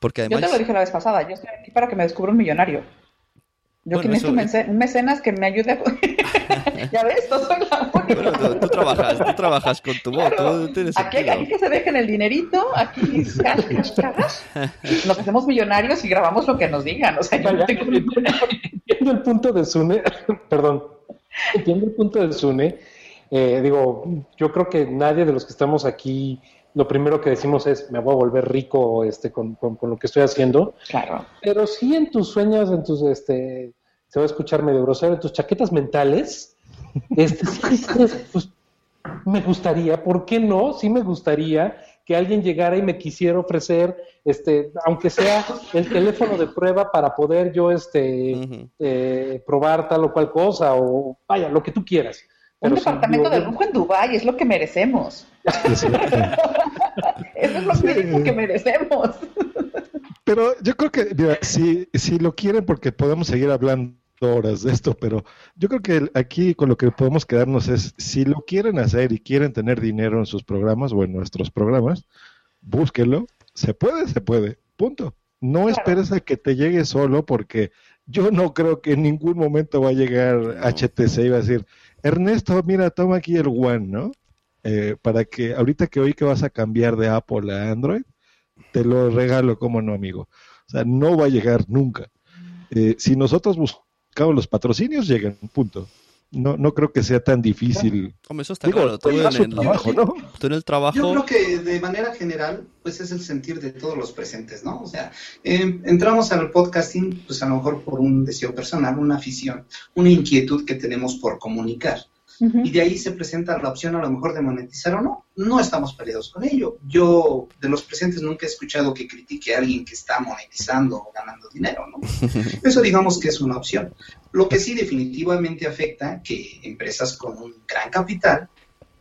Porque además... Yo te lo dije la vez pasada, yo estoy aquí para que me descubra un millonario. Yo que necesito un mecenas que me ayude a... [LAUGHS] ya ves, todo soy la bueno, tú, trabajas, tú trabajas con tu voz. aquí, aquí, que se dejen el dinerito, aquí [LAUGHS] nos hacemos millonarios y grabamos lo que nos digan. O sea, yo no tengo Entiendo el punto de Sune, [LAUGHS] perdón, entiendo el punto de Sune. Eh, digo, yo creo que nadie de los que estamos aquí lo primero que decimos es, me voy a volver rico este, con, lo que estoy haciendo. Claro. Pero sí en tus sueños, en tus, este, se va a escuchar medio grosero, en tus chaquetas mentales, este, pues, me gustaría, ¿por qué no? Sí me gustaría que alguien llegara y me quisiera ofrecer, este, aunque sea el teléfono de prueba para poder yo, este, eh, probar tal o cual cosa, o vaya, lo que tú quieras un departamento de lujo en Dubái es lo que merecemos. [LAUGHS] Eso es lo mínimo que merecemos. Pero yo creo que, mira, si, si lo quieren, porque podemos seguir hablando horas de esto, pero yo creo que aquí con lo que podemos quedarnos es, si lo quieren hacer y quieren tener dinero en sus programas o en nuestros programas, búsquenlo. Se puede, se puede. Punto. No esperes a que te llegue solo porque yo no creo que en ningún momento va a llegar HTC y va a decir, Ernesto, mira, toma aquí el One, ¿no? Eh, para que ahorita que hoy que vas a cambiar de Apple a Android, te lo regalo, como no, amigo. O sea, no va a llegar nunca. Eh, si nosotros buscamos los patrocinios, llegan, punto. no, no creo que sea tan difícil. Hombre, eso está claro. Tú en, el, trabajo, ¿no? tú en el trabajo. Yo creo que de manera general, pues es el sentir de todos los presentes, ¿no? O sea, eh, entramos al podcasting, pues a lo mejor por un deseo personal, una afición, una inquietud que tenemos por comunicar y de ahí se presenta la opción a lo mejor de monetizar o no. No estamos peleados con ello. Yo de los presentes nunca he escuchado que critique a alguien que está monetizando o ganando dinero, ¿no? [LAUGHS] Eso digamos que es una opción. Lo que sí definitivamente afecta que empresas con un gran capital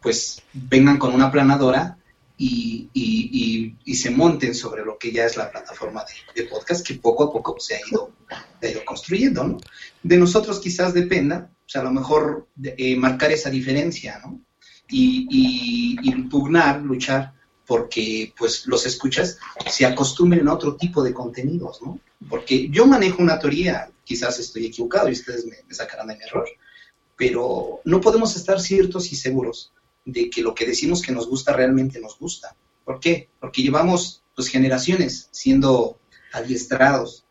pues vengan con una planadora y, y, se monten sobre lo que ya es la plataforma de, podcast que poco a poco se ha ido, ha ido construyendo, ¿no? De nosotros quizás dependa o sea, a lo mejor eh, marcar esa diferencia, ¿no? Y, impugnar, luchar, porque pues los escuchas se acostumbren a otro tipo de contenidos, ¿no? Porque yo manejo una teoría, quizás estoy equivocado y ustedes me, sacarán de mi error, pero no podemos estar ciertos y seguros de que lo que decimos que nos gusta realmente nos gusta. ¿Por qué? Porque llevamos pues generaciones siendo adiestrados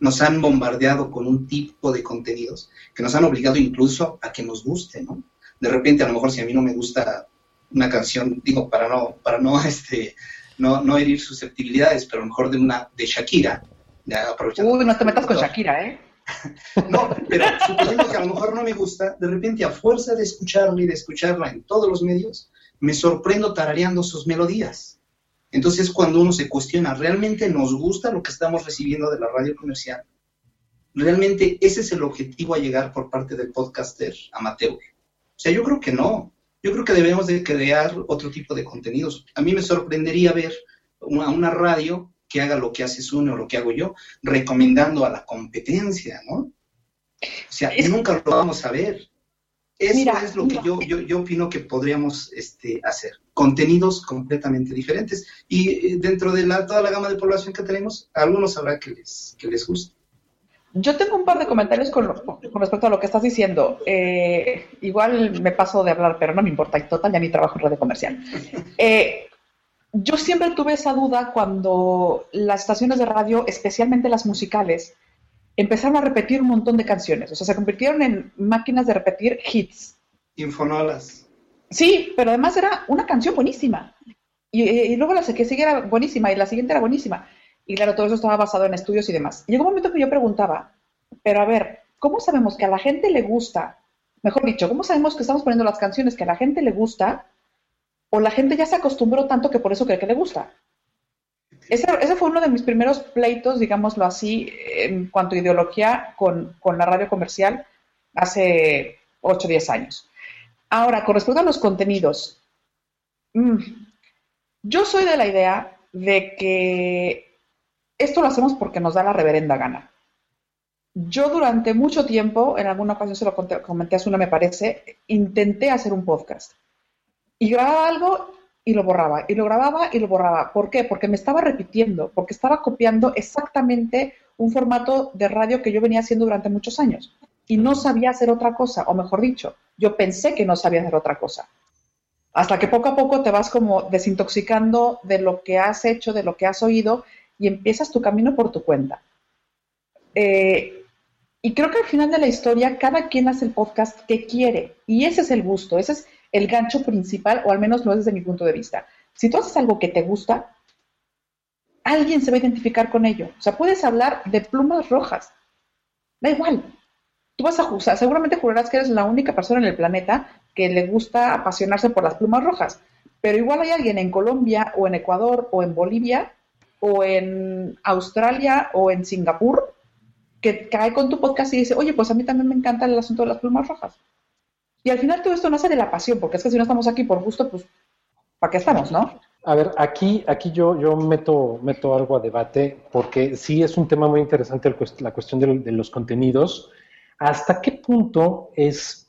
nos han bombardeado con un tipo de contenidos que nos han obligado incluso a que nos guste, ¿no? De repente, a lo mejor si a mí no me gusta una canción, digo, para no, para no, [LAUGHS] este, no, no herir susceptibilidades, pero a lo mejor de una, de Shakira, ya Uy, no te metas con Shakira, ¿eh? [LAUGHS] no, pero suponiendo que a lo mejor no me gusta, de repente a fuerza de escucharla y de escucharla en todos los medios, me sorprendo tarareando sus melodías. Entonces, cuando uno se cuestiona, ¿realmente nos gusta lo que estamos recibiendo de la radio comercial? ¿Realmente ese es el objetivo a llegar por parte del podcaster amateur? O sea, yo creo que no. Yo creo que debemos de crear otro tipo de contenidos. A mí me sorprendería ver una, una radio que haga lo que hace Sune o lo que hago yo, recomendando a la competencia, ¿no? O sea, nunca lo vamos a ver. Eso es lo que yo, yo, yo, opino que podríamos este, hacer. Contenidos completamente diferentes. Y eh, dentro de la, toda la gama de población que tenemos, algunos habrá que les, que les guste. Yo tengo un par de comentarios con, con respecto a lo que estás diciendo. Eh, igual me paso de hablar, pero no me importa. Y total, ya ni trabajo en red comercial. [LAUGHS] Eh, yo siempre tuve esa duda cuando las estaciones de radio, especialmente las musicales, empezaron a repetir un montón de canciones. O sea, se convirtieron en máquinas de repetir hits. Infonolas. Sí, pero además era una canción buenísima. Y, luego la que sigue era buenísima y la siguiente era buenísima. Y claro, todo eso estaba basado en estudios y demás. Y llegó un momento que yo preguntaba, pero a ver, ¿cómo sabemos que a la gente le gusta? Mejor dicho, ¿cómo sabemos que estamos poniendo las canciones que a la gente le gusta? O la gente ya se acostumbró tanto que por eso cree que le gusta. Ese, fue uno de mis primeros pleitos, digámoslo así, en cuanto a ideología con, la radio comercial hace 8 o 10 años. Ahora, con respecto a los contenidos, mm, yo soy de la idea de que esto lo hacemos porque nos da la reverenda gana. Yo durante mucho tiempo, en alguna ocasión se lo comenté a Suna, me parece, intenté hacer un podcast. Y grababa algo y lo borraba, y lo grababa y lo borraba. ¿Por qué? Porque me estaba repitiendo, porque estaba copiando exactamente un formato de radio que yo venía haciendo durante muchos años y no sabía hacer otra cosa, o mejor dicho, yo pensé que no sabía hacer otra cosa. Hasta que poco a poco te vas como desintoxicando de lo que has hecho, de lo que has oído y empiezas tu camino por tu cuenta. Eh, y creo que al final de la historia cada quien hace el podcast que quiere y ese es el gusto, ese es el gancho principal, o al menos lo es desde mi punto de vista. Si tú haces algo que te gusta, alguien se va a identificar con ello. O sea, puedes hablar de plumas rojas. Da igual. Tú vas a juzgar, seguramente jurarás que eres la única persona en el planeta que le gusta apasionarse por las plumas rojas. Pero igual hay alguien en Colombia o en Ecuador o en Bolivia o en Australia o en Singapur que cae con tu podcast y dice, oye, pues a mí también me encanta el asunto de las plumas rojas. Y al final todo esto nace de la pasión, porque es que si no estamos aquí por gusto, pues, ¿para qué estamos, no? A ver, aquí, aquí yo, yo meto, meto algo a debate, porque sí es un tema muy interesante la cuestión de, los contenidos. ¿Hasta qué punto es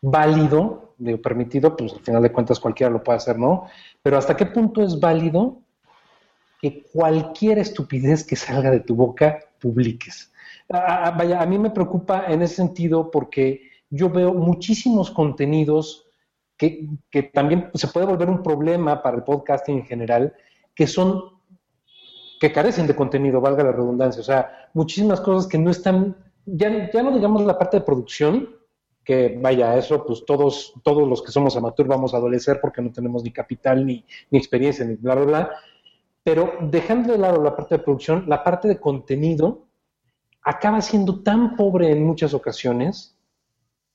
válido, de permitido, pues al final de cuentas cualquiera lo puede hacer, ¿no? Pero ¿hasta qué punto es válido que cualquier estupidez que salga de tu boca publiques? vaya, a mí me preocupa en ese sentido porque yo veo muchísimos contenidos que, también se puede volver un problema para el podcasting en general, que son, que carecen de contenido, valga la redundancia. O sea, muchísimas cosas que no están, ya, ya no digamos la parte de producción, que vaya, eso pues todos, todos los que somos amateur vamos a adolecer porque no tenemos ni capital, ni, ni experiencia, ni bla, bla, bla. Pero dejando de lado la parte de producción, la parte de contenido acaba siendo tan pobre en muchas ocasiones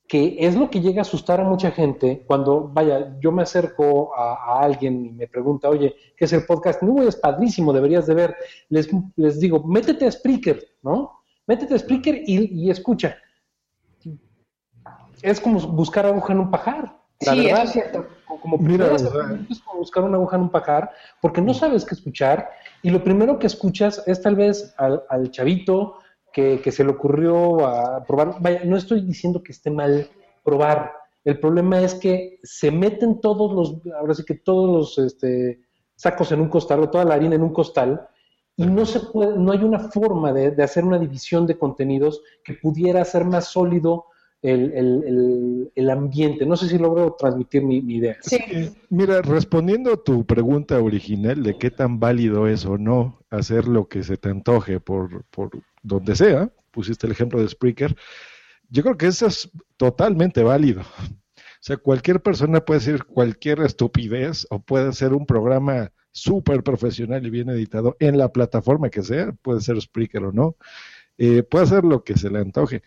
que es lo que llega a asustar a mucha gente cuando, vaya, yo me acerco a, alguien y me pregunta, oye, ¿qué es el podcast? No, es padrísimo, deberías de ver. Les, les digo, métete a Spreaker, ¿no? Métete a Spreaker y, escucha. Es como buscar aguja en un pajar. sí, eso es cierto. Como Mira, es como buscar una aguja en un pajar, porque no sabes qué escuchar, y lo primero que escuchas es tal vez al, al chavito, que, se le ocurrió a probar. Vaya, no estoy diciendo que esté mal probar. El problema es que se meten todos los, ahora sí que todos los este, sacos en un costal o toda la harina en un costal y no se puede, no hay una forma de, hacer una división de contenidos que pudiera hacer más sólido el, ambiente. No sé si logro transmitir mi, idea. Sí. Mira, respondiendo a tu pregunta original de qué tan válido es o no hacer lo que se te antoje por, por donde sea, pusiste el ejemplo de Spreaker, yo creo que eso es totalmente válido. O sea, cualquier persona puede decir cualquier estupidez o puede hacer un programa súper profesional y bien editado en la plataforma que sea, puede ser Spreaker o no, eh, puede hacer lo que se le antoje.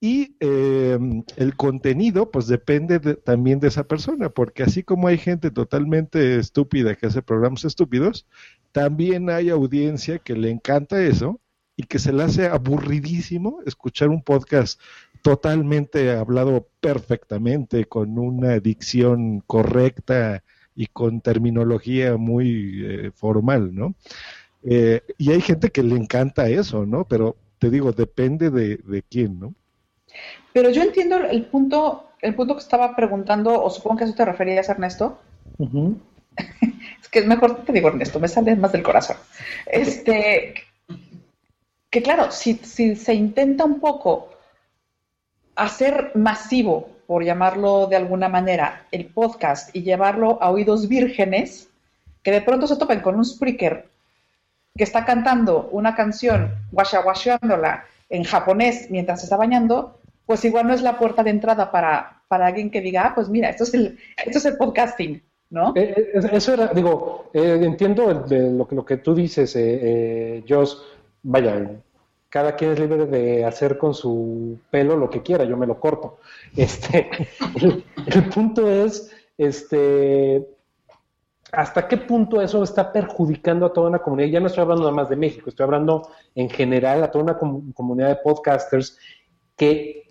Y eh, el contenido, pues depende también de esa persona, porque así como hay gente totalmente estúpida que hace programas estúpidos, también hay audiencia que le encanta eso y que se le hace aburridísimo escuchar un podcast totalmente hablado perfectamente, con una dicción correcta y con terminología muy eh, formal, ¿no? Eh, y hay gente que le encanta eso, ¿no? Pero te digo, depende de, de quién, ¿no? Pero yo entiendo el punto, el punto que estaba preguntando, o supongo que a eso te referías, Ernesto. [LAUGHS] es que es mejor te digo Ernesto, me sale más del corazón. Este, que claro, si, si se intenta un poco hacer masivo, por llamarlo de alguna manera, el podcast y llevarlo a oídos vírgenes, que de pronto se topen con un speaker que está cantando una canción, washawashándola en japonés mientras se está bañando, pues igual no es la puerta de entrada para, para alguien que diga, ah, pues mira, esto es el, esto es el podcasting, ¿no? Eh, eh, eso era, digo, eh, entiendo lo, que, lo que tú dices, eh, Josh, vaya, cada quien es libre de hacer con su pelo lo que quiera, yo me lo corto. [LAUGHS] Este, el, punto es, este, ¿hasta qué punto eso está perjudicando a toda una comunidad? Ya no estoy hablando nada más de México, estoy hablando en general a toda una comunidad de podcasters que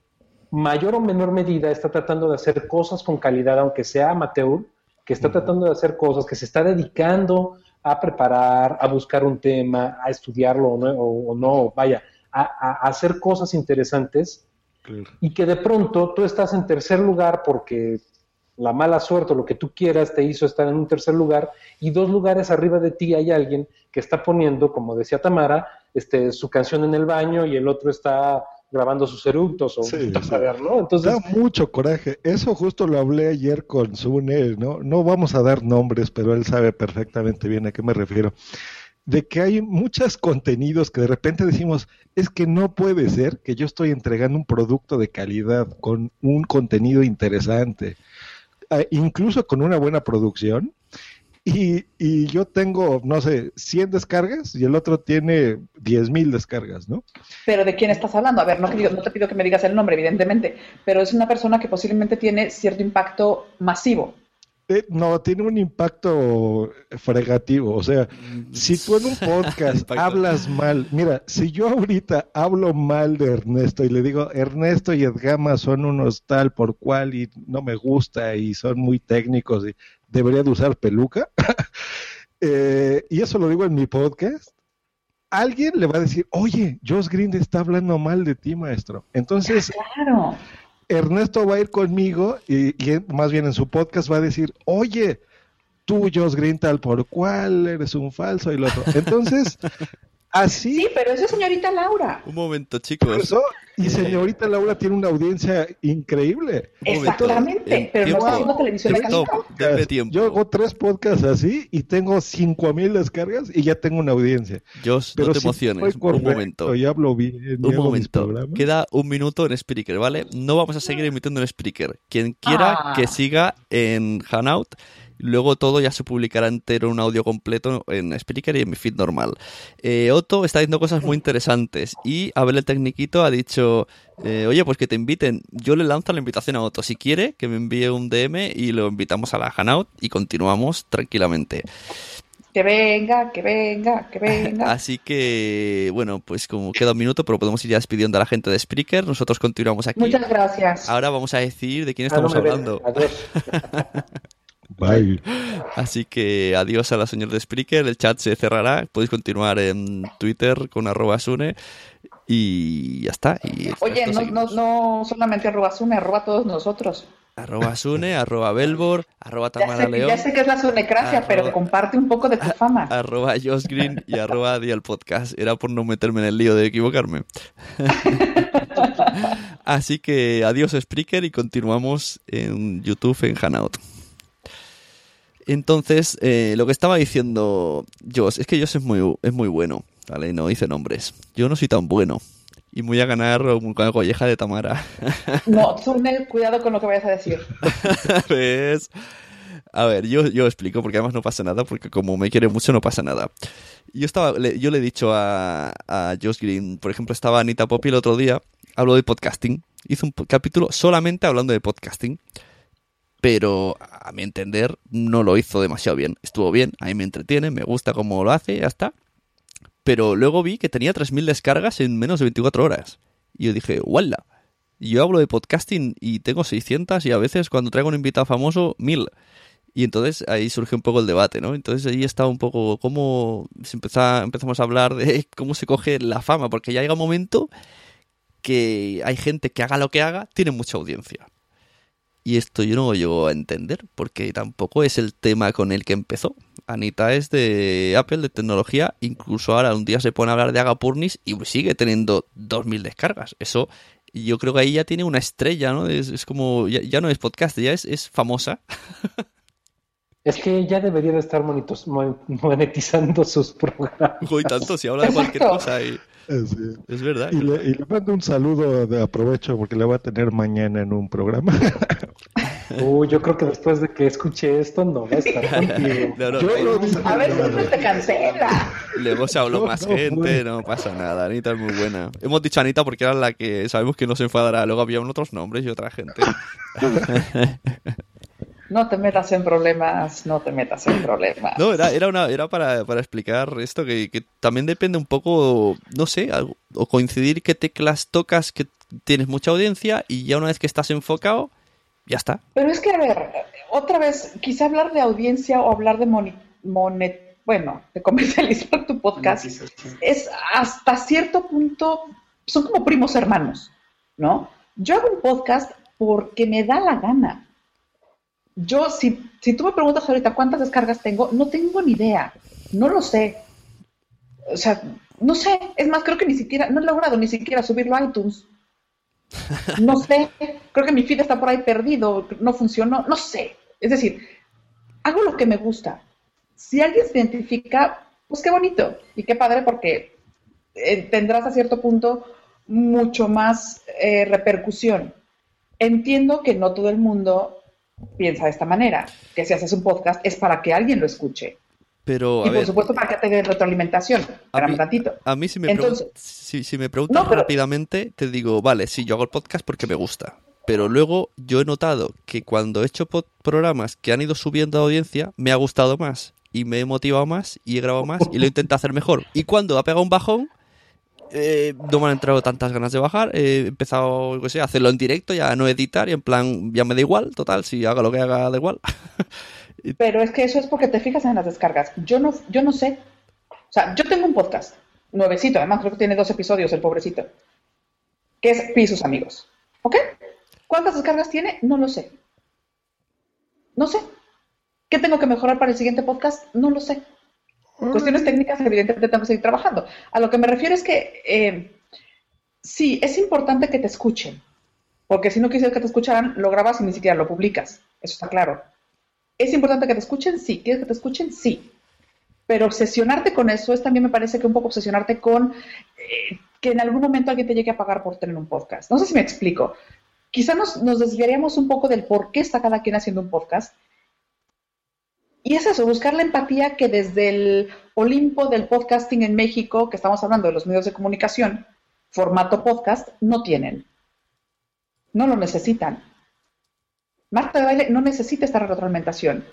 mayor o menor medida está tratando de hacer cosas con calidad, aunque sea amateur, que está tratando de hacer cosas, que se está dedicando a preparar, a buscar un tema, a estudiarlo o no, o, no vaya, a, hacer cosas interesantes y que de pronto tú estás en tercer lugar porque la mala suerte o lo que tú quieras te hizo estar en un tercer lugar y dos lugares arriba de ti hay alguien que está poniendo, como decía Tamara, este, su canción en el baño y el otro está grabando sus eructos o [LAUGHS] saber, ¿no? Entonces da mucho coraje. Eso justo lo hablé ayer con Sune, ¿no? No vamos a dar nombres, pero él sabe perfectamente bien a qué me refiero. De que hay muchos contenidos que de repente decimos, es que no puede ser que yo estoy entregando un producto de calidad con un contenido interesante, ah, incluso con una buena producción, y, y, yo tengo, no sé, 100 descargas y el otro tiene 10.000 descargas, ¿no? Pero ¿de quién estás hablando? A ver, no, no, te pido que me digas el nombre, evidentemente, pero es una persona que posiblemente tiene cierto impacto masivo. Eh, no, tiene un impacto fregativo. O sea, si tú en un [LAUGHS] podcast hablas mal, mira, si yo ahorita hablo mal de Ernesto y le digo, Ernesto y Edgama son unos tal por cual y no me gusta y son muy técnicos y debería de usar peluca, [LAUGHS] eh, y eso lo digo en mi podcast, alguien le va a decir, oye, Josh Green está hablando mal de ti, maestro. Entonces, claro. Ernesto va a ir conmigo y, más bien en su podcast va a decir, oye, tú, Josh Green, tal por cual, eres un falso y lo otro. Entonces, Así. Sí, pero eso es señorita Laura. Un momento, chicos. eso, y señorita Laura tiene una audiencia increíble. Exactamente, En pero no tiempo- está haciendo televisión de Stop, calidad. denme tiempo. Yo hago tres podcasts así y tengo cinco mil descargas y ya tengo una audiencia. Pero no te si emociones. Un momento. Hablo bien. Un momento. Queda un minuto en Spreaker, ¿vale? No vamos a seguir emitiendo en Spreaker. Quien quiera Ah. que siga en Hanout. Luego todo ya se publicará entero un audio completo en Spreaker y en mi feed normal. Eh, Otto está diciendo cosas muy interesantes y Abel el Tecniquito ha dicho, eh, oye, pues que te inviten. Yo le lanzo la invitación a Otto. Si quiere, que me envíe un DM y lo invitamos a la Hanout y continuamos tranquilamente. Que venga, que venga, que venga. [LAUGHS] Así que, bueno, pues como queda un minuto, pero podemos ir ya despidiendo a la gente de Spreaker. Nosotros continuamos aquí. Muchas gracias. Ahora vamos a decir de quién Ah, no estamos hablando. Adiós. [LAUGHS] Bye. [LAUGHS] Así que adiós a la señora de Spreaker. El chat se cerrará. Podéis continuar en Twitter con arroba Sune. Y ya está. Y Oye, no, no, seguimos. no solamente arroba Sune, arroba a todos nosotros. Arroba Sune, [LAUGHS] arroba Belbor, arroba Ya Tamara sé, León, ya sé que es la sunecracia, Arroba- pero comparte un poco de tu [LAUGHS] fama. arroba Josh Green y arroba Dial Podcast. Era por no meterme en el lío de equivocarme. Así que adiós Spreaker y continuamos en YouTube en Hanout. Entonces, eh, lo que estaba diciendo Josh, es que Josh es muy, es muy bueno, ¿vale? No dice nombres. Yo no soy tan bueno. Y me voy a ganar una colleja de Tamara. [LAUGHS] No, Sune, cuidado con lo que vayas a decir. [LAUGHS] ¿Ves? A ver, yo, yo explico, porque además no pasa nada, porque como me quiere mucho no pasa nada. Yo estaba, le- yo le he dicho a, a Josh Green, por ejemplo, estaba Anita Poppy el otro día, habló de podcasting, hizo un capítulo solamente hablando de podcasting, pero a mi entender no lo hizo demasiado bien. Estuvo bien, a mí me entretiene, me gusta cómo lo hace, ya está. Pero luego vi que tenía 3.000 descargas en menos de 24 horas. Y yo dije, ¡wala! Yo hablo de podcasting y tengo 600 y a veces cuando traigo un invitado famoso, 1000. Y entonces ahí surge un poco el debate, ¿no? Entonces ahí está un poco cómo se empeza- empezamos a hablar de [LAUGHS] cómo se coge la fama, porque ya llega un momento que hay gente que haga lo que haga, tiene mucha audiencia. Y esto yo no lo llego a entender, porque tampoco es el tema con el que empezó. Anita es de Apple, de tecnología, incluso ahora un día se pone a hablar de Agapurnis y sigue teniendo 2.000 descargas. Eso yo creo que ahí ya tiene una estrella, ¿no? Es, es como, ya, ya no es podcast, ya es, es famosa. [LAUGHS] Es que ya debería de estar monetizando sus programas. Uy, tanto, si habla de cualquier cosa. y- Es verdad. Y le, y le mando un saludo de aprovecho porque le voy a tener mañana en un programa. [LAUGHS] Uy, yo creo que después de que escuche esto, no va a estar [LAUGHS] contigo. No, no, Yo ahí- lo dije. A ver, siempre te cancela. Luego se habló No, más no, gente, no pasa nada. Anita es muy buena. Hemos dicho Anita porque era la que sabemos que no se enfadará. Luego había otros nombres y otra gente. [LAUGHS] No te metas en problemas, no te metas en problemas. No, era, era, una, era para, para explicar esto que, que también depende un poco, no sé, algo- o coincidir qué teclas tocas, que tienes mucha audiencia y ya una vez que estás enfocado, ya está. Pero es que, a ver, otra vez, quizá hablar de audiencia o hablar de moni- monet, bueno, de comercializar tu podcast es hasta cierto punto, son como primos hermanos, ¿no? Yo hago un podcast porque me da la gana. Yo, si, si tú me preguntas ahorita cuántas descargas tengo, no tengo ni idea, no lo sé. O sea, no sé, es más, creo que ni siquiera, no he logrado ni siquiera subirlo a iTunes. [LAUGHS] No sé, creo que mi feed está por ahí perdido, no funcionó, no sé. Es decir, hago lo que me gusta. Si alguien se identifica, pues qué bonito y qué padre porque eh, tendrás a cierto punto mucho más eh, repercusión. Entiendo que no todo el mundo piensa de esta manera, que si haces un podcast es para que alguien lo escuche. Pero, a y por ver, supuesto para que te dé retroalimentación. Espérame mí- tantito. a mí si me, Entonces- si, si me preguntas No, pero- rápidamente, te digo, vale, sí, yo hago el podcast porque me gusta. Pero luego yo he notado que cuando he hecho programas que han ido subiendo de audiencia, me ha gustado más y me he motivado más y he grabado más y lo he intentado hacer mejor. Y cuando ha pegado un bajón, eh, no me han entrado tantas ganas de bajar. He empezado, a hacerlo en directo, ya no editar y en plan, ya me da igual, total, si haga lo que haga, da igual. [LAUGHS] Pero es que eso es porque te fijas en las descargas. Yo no, yo no sé. O sea, yo tengo un podcast, nuevecito, además creo que tiene dos episodios, el pobrecito, que es Pi y sus amigos. ¿Ok? ¿Cuántas descargas tiene? No lo sé. No sé. ¿Qué tengo que mejorar para el siguiente podcast? No lo sé. Cuestiones técnicas, evidentemente, tenemos que seguir trabajando. A lo que me refiero es que eh, sí, es importante que te escuchen, porque si no quisieras que te escucharan, lo grabas y ni siquiera lo publicas. Eso está claro. ¿Es importante que te escuchen? Sí. ¿Quieres que te escuchen? Sí. Pero obsesionarte con eso es también, me parece que un poco obsesionarte con eh, que en algún momento alguien te llegue a pagar por tener un podcast. No sé si me explico. Quizá nos, nos desviaríamos un poco del por qué está cada quien haciendo un podcast y es eso, buscar la empatía que desde el Olimpo del podcasting en México, que estamos hablando de los medios de comunicación, formato podcast, no tienen. No lo necesitan. Marta de Baile no necesita esta retroalimentación.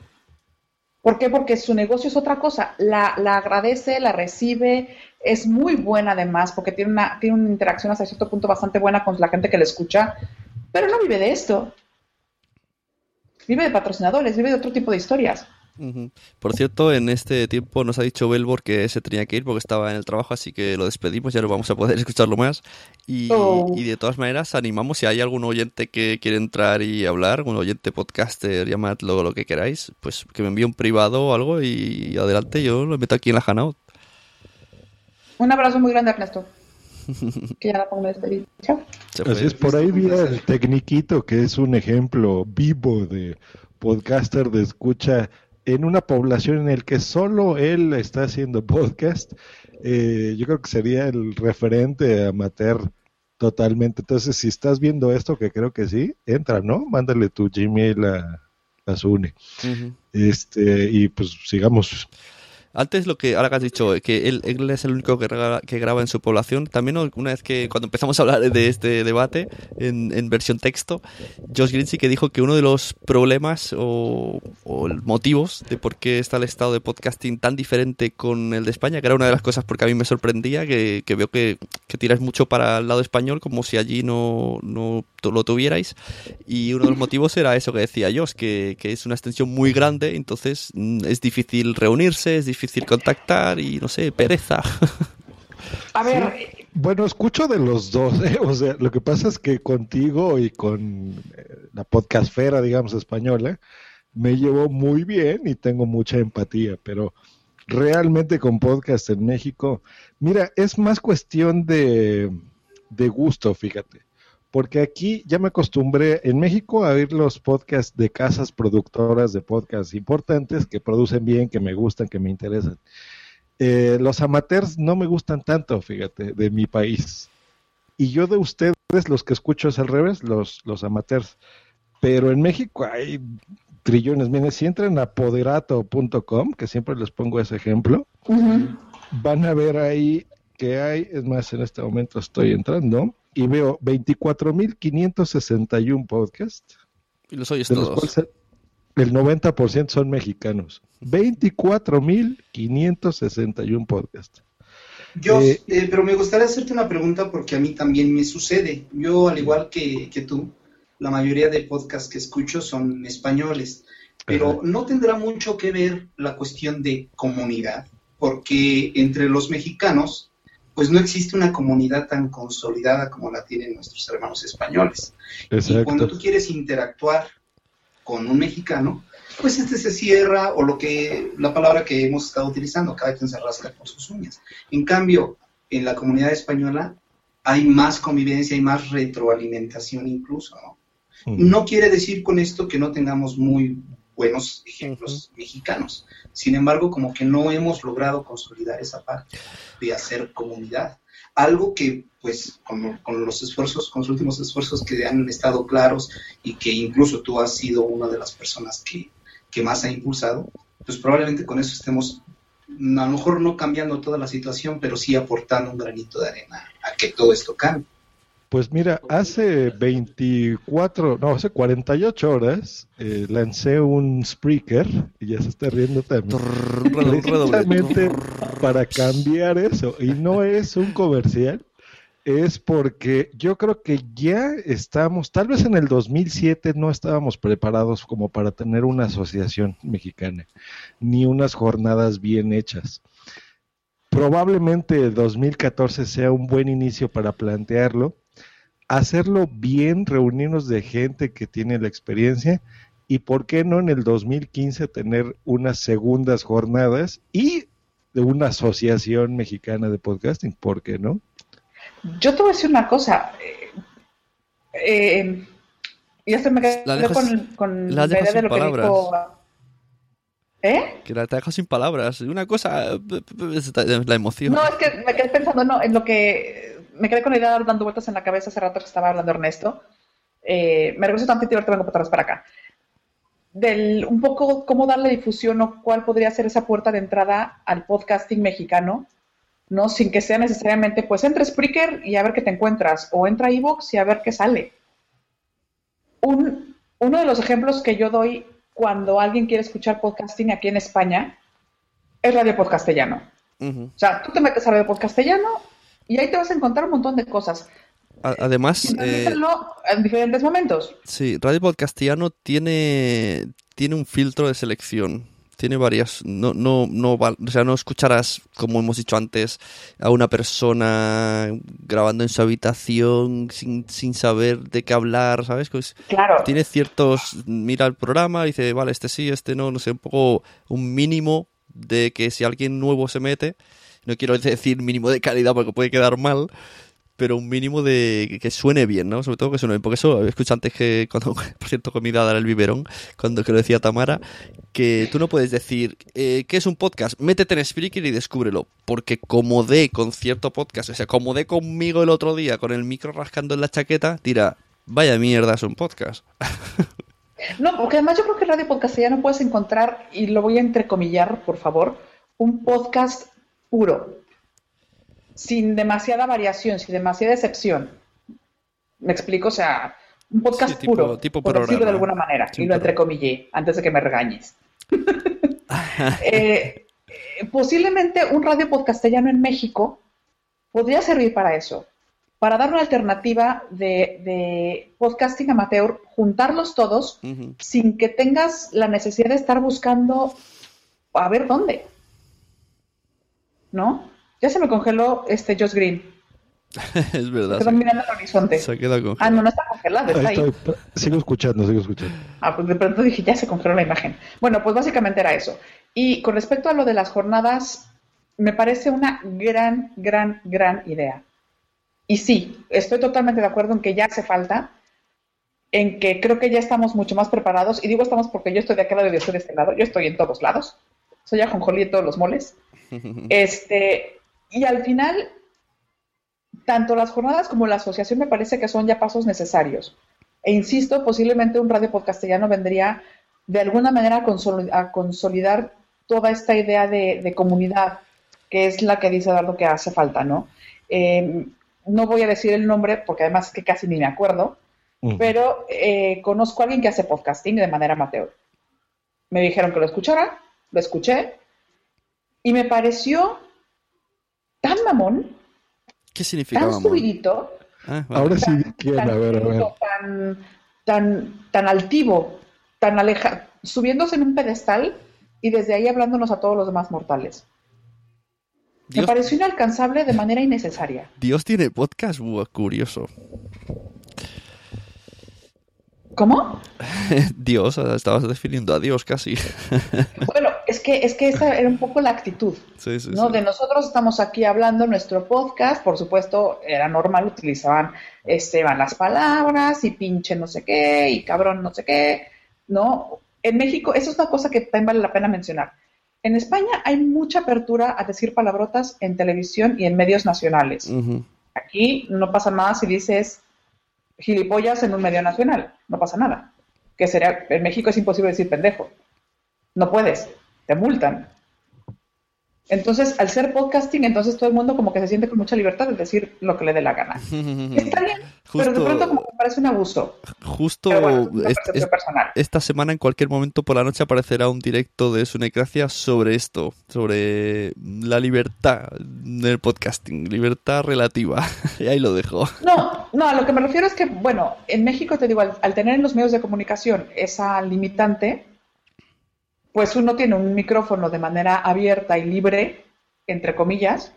¿Por qué? Porque su negocio es otra cosa. La, la, agradece, la recibe, es muy buena además, porque tiene una, tiene una interacción hasta cierto punto bastante buena con la gente que le escucha, pero no vive de esto. Vive de patrocinadores, vive de otro tipo de historias. Por cierto, en este tiempo nos ha dicho Belbor que se tenía que ir porque estaba en el trabajo, así que lo despedimos, ya no vamos a poder [LAUGHS] escucharlo más. Y, Oh. y de todas maneras, animamos si hay algún oyente que quiere entrar y hablar, un oyente podcaster, llamadlo lo que queráis, pues que me envíe un privado o algo y adelante, yo lo meto aquí en la Hanout. Un abrazo muy grande, Ernesto. que ya la pongo a despedir. Chao. Así es, por ahí vi el Tecniquito, que es un ejemplo vivo de podcaster de escucha en una población en el que solo él está haciendo podcast. Eh, yo creo que sería el referente amateur totalmente. Entonces, si estás viendo esto, que creo que sí, entra, ¿no? Mándale tu Gmail a, a Sune. Ujú. Este, y pues sigamos. Antes lo que ahora que has dicho, que él, él es el único que graba, que graba en su población, también una vez que cuando empezamos a hablar de este debate en, en versión texto, Josh Green sí que dijo que uno de los problemas o, o motivos de por qué está el estado de podcasting tan diferente con el de España, que era una de las cosas porque a mí me sorprendía, que, que veo que, que tiras mucho para el lado español como si allí no, no lo tuvierais, y uno de los motivos era eso que decía Josh, que, que es una extensión muy grande, entonces mm, es difícil reunirse, es difícil contactar y no sé, pereza. [LAUGHS] A ver, Sí. Bueno, escucho de los dos, ¿eh? o sea, lo que pasa es que contigo y con eh, la podcastfera, digamos, española, me llevo muy bien y tengo mucha empatía, pero realmente con podcast en México, mira, es más cuestión de, de gusto, fíjate, porque aquí ya me acostumbré en México a oír los podcasts de casas productoras de podcasts importantes que producen bien, que me gustan, que me interesan. Eh, los amateurs no me gustan tanto, fíjate, de mi país. Y yo de ustedes, los que escucho es al revés, los, los amateurs. Pero en México hay trillones. Miren, si entran a poderato.com, que siempre les pongo ese ejemplo, van a ver ahí que hay, es más, en este momento estoy entrando y veo 24.561 podcasts, Y los oyes de los todos. cuales el 90% son mexicanos. 24.561 podcasts. Yo, Eh, eh, pero me gustaría hacerte una pregunta porque a mí también me sucede. Yo, al igual que, que tú, la mayoría de podcasts que escucho son españoles, pero Ajá. no tendrá mucho que ver la cuestión de comunidad, porque entre los mexicanos, pues no existe una comunidad tan consolidada como la tienen nuestros hermanos españoles. Y cuando tú quieres interactuar con un mexicano, pues este se cierra o lo que la palabra que hemos estado utilizando, cada quien se rasca con sus uñas. En cambio, en la comunidad española hay más convivencia y más retroalimentación incluso, ¿no? Mm. No quiere decir con esto que no tengamos muy buenos ejemplos mexicanos. Sin embargo, como que no hemos logrado consolidar esa parte de hacer comunidad. Algo que, pues, con, con los esfuerzos, con los últimos esfuerzos que han estado claros y que incluso tú has sido una de las personas que, que más ha impulsado, pues probablemente con eso estemos, a lo mejor no cambiando toda la situación, pero sí aportando un granito de arena a que todo esto cambie. Pues mira, hace 24, no, hace 48 horas eh, lancé un Spreaker, y ya se está riendo también, precisamente para cambiar eso. Y no es un comercial, es porque yo creo que ya estamos, tal vez en el 2007 no estábamos preparados como para tener una asociación mexicana, ni unas jornadas bien hechas. Probablemente el 2014 sea un buen inicio para plantearlo, hacerlo bien, reunirnos de gente que tiene la experiencia y por qué no en el 2015 tener unas segundas jornadas y de una asociación mexicana de podcasting, ¿por qué no? Yo te voy a decir una cosa. Eh, eh, ya se me quedé La dejas- con, con la la idea de sin lo que palabras. dijo. ¿Eh? Que la te dejo sin palabras. Una cosa, eh, la emoción. No, es que me quedé pensando no, en lo que. Me quedé con la idea dando vueltas en la cabeza hace rato que estaba hablando Ernesto. Eh, me regreso tantito y ahorita vengo para atrás para acá. Del, un poco cómo darle difusión o cuál podría ser esa puerta de entrada al podcasting mexicano, ¿no? Sin que sea necesariamente, pues entra Spreaker y a ver qué te encuentras, o entra Evox y a ver qué sale. Un, uno de los ejemplos que yo doy cuando alguien quiere escuchar podcasting aquí en España es Radio Podcastellano. Ujú. O sea, tú te metes a Radio Podcastellano y ahí te vas a encontrar un montón de cosas. Además, eh, en diferentes momentos. sí, Radio Podcastiano tiene, tiene un filtro de selección. Tiene varias. No, no, no, o sea, no escucharás, como hemos dicho antes, a una persona grabando en su habitación sin, sin saber de qué hablar, ¿sabes? Pues Claro. tiene ciertos. Mira el programa y dice, vale, este sí, este no, no sé, un poco un mínimo de que si alguien nuevo se mete, no quiero decir mínimo de calidad porque puede quedar mal, pero un mínimo de que suene bien, ¿no? Sobre todo que suene bien, porque eso, escuché antes que, cuando, [LAUGHS] por cierto, comida dar el biberón, cuando que lo decía Tamara, que tú no puedes decir, eh, ¿qué es un podcast? Métete en Spreaker y descúbrelo, porque como dé con cierto podcast, o sea, como dé conmigo el otro día con el micro rascando en la chaqueta, tira, vaya mierda, es un podcast. [LAUGHS] No, porque además yo creo que Radio Podcastellano puedes encontrar, y lo voy a entrecomillar, por favor, un podcast puro, sin demasiada variación, sin demasiada excepción. ¿Me explico? O sea, un podcast Sí, tipo- puro, tipo por decirlo de programa. alguna manera, Sí, y lo programa. entrecomillé, antes de que me regañes. [LAUGHS] Eh, posiblemente un radio podcastellano en México podría servir para eso, para dar una alternativa de, de podcasting amateur, juntarlos todos Ujú. sin que tengas la necesidad de estar buscando a ver dónde. ¿No? Ya se me congeló este Josh Green. [LAUGHS] es verdad. Quedó mirando al horizonte. Se ha quedado con... Ah, no, no está congelado, está Ahí ahí. estoy. Sigo escuchando, sigo escuchando. Ah, pues de pronto dije, ya se congeló la imagen. Bueno, pues básicamente era eso. Y con respecto a lo de las jornadas, me parece una gran, gran, gran idea. Y sí, estoy totalmente de acuerdo en que ya hace falta, en que creo que ya estamos mucho más preparados. Y digo estamos porque yo estoy de aquel lado y yo estoy de este lado. Yo estoy en todos lados. Soy ajonjolí en todos los moles. Este, y al final, tanto las jornadas como la asociación me parece que son ya pasos necesarios. E insisto, posiblemente un radio podcastellano vendría de alguna manera a, consoli- a consolidar toda esta idea de, de comunidad, que es la que dice Eduardo que hace falta, ¿no? Eh, no voy a decir el nombre porque además es que casi ni me acuerdo, pero eh, conozco a alguien que hace podcasting de manera amateur. Me dijeron que lo escuchara, lo escuché y me pareció tan mamón, ¿Qué significa, tan mamón? subidito, Ah, vale. Ahora sí, quién, a ver, a ver. serio, tan, tan, tan altivo, tan aleja, subiéndose en un pedestal y desde ahí hablándonos a todos los demás mortales. Dios, Me pareció inalcanzable de manera innecesaria. Dios tiene podcast, Buah, curioso. ¿Cómo? [LAUGHS] Dios, estabas definiendo a Dios casi. [LAUGHS] Bueno, es que, es que esa era un poco la actitud. sí, sí, ¿no? sí. De nosotros estamos aquí hablando en nuestro podcast, por supuesto, era normal, utilizaban este, van las palabras y pinche no sé qué y cabrón no sé qué, ¿no? En México, eso es una cosa que también vale la pena mencionar. En España hay mucha apertura a decir palabrotas en televisión y en medios nacionales. Aquí no pasa nada si dices gilipollas en un medio nacional, no pasa nada. Que sería, en México es imposible decir pendejo. No puedes, te multan. Entonces, al ser podcasting, entonces todo el mundo como que se siente con mucha libertad de decir lo que le dé la gana. [LAUGHS] Está bien, pero de pronto como que parece un abuso. Justo bueno, es una es- percepción es- personal. esta semana, en cualquier momento por la noche, aparecerá un directo de Sunecracia sobre esto, sobre la libertad del podcasting, libertad relativa. [LAUGHS] y ahí lo dejo. No, no, a lo que me refiero es que, bueno, en México te digo, al, al tener en los medios de comunicación esa limitante, pues uno tiene un micrófono de manera abierta y libre, entre comillas,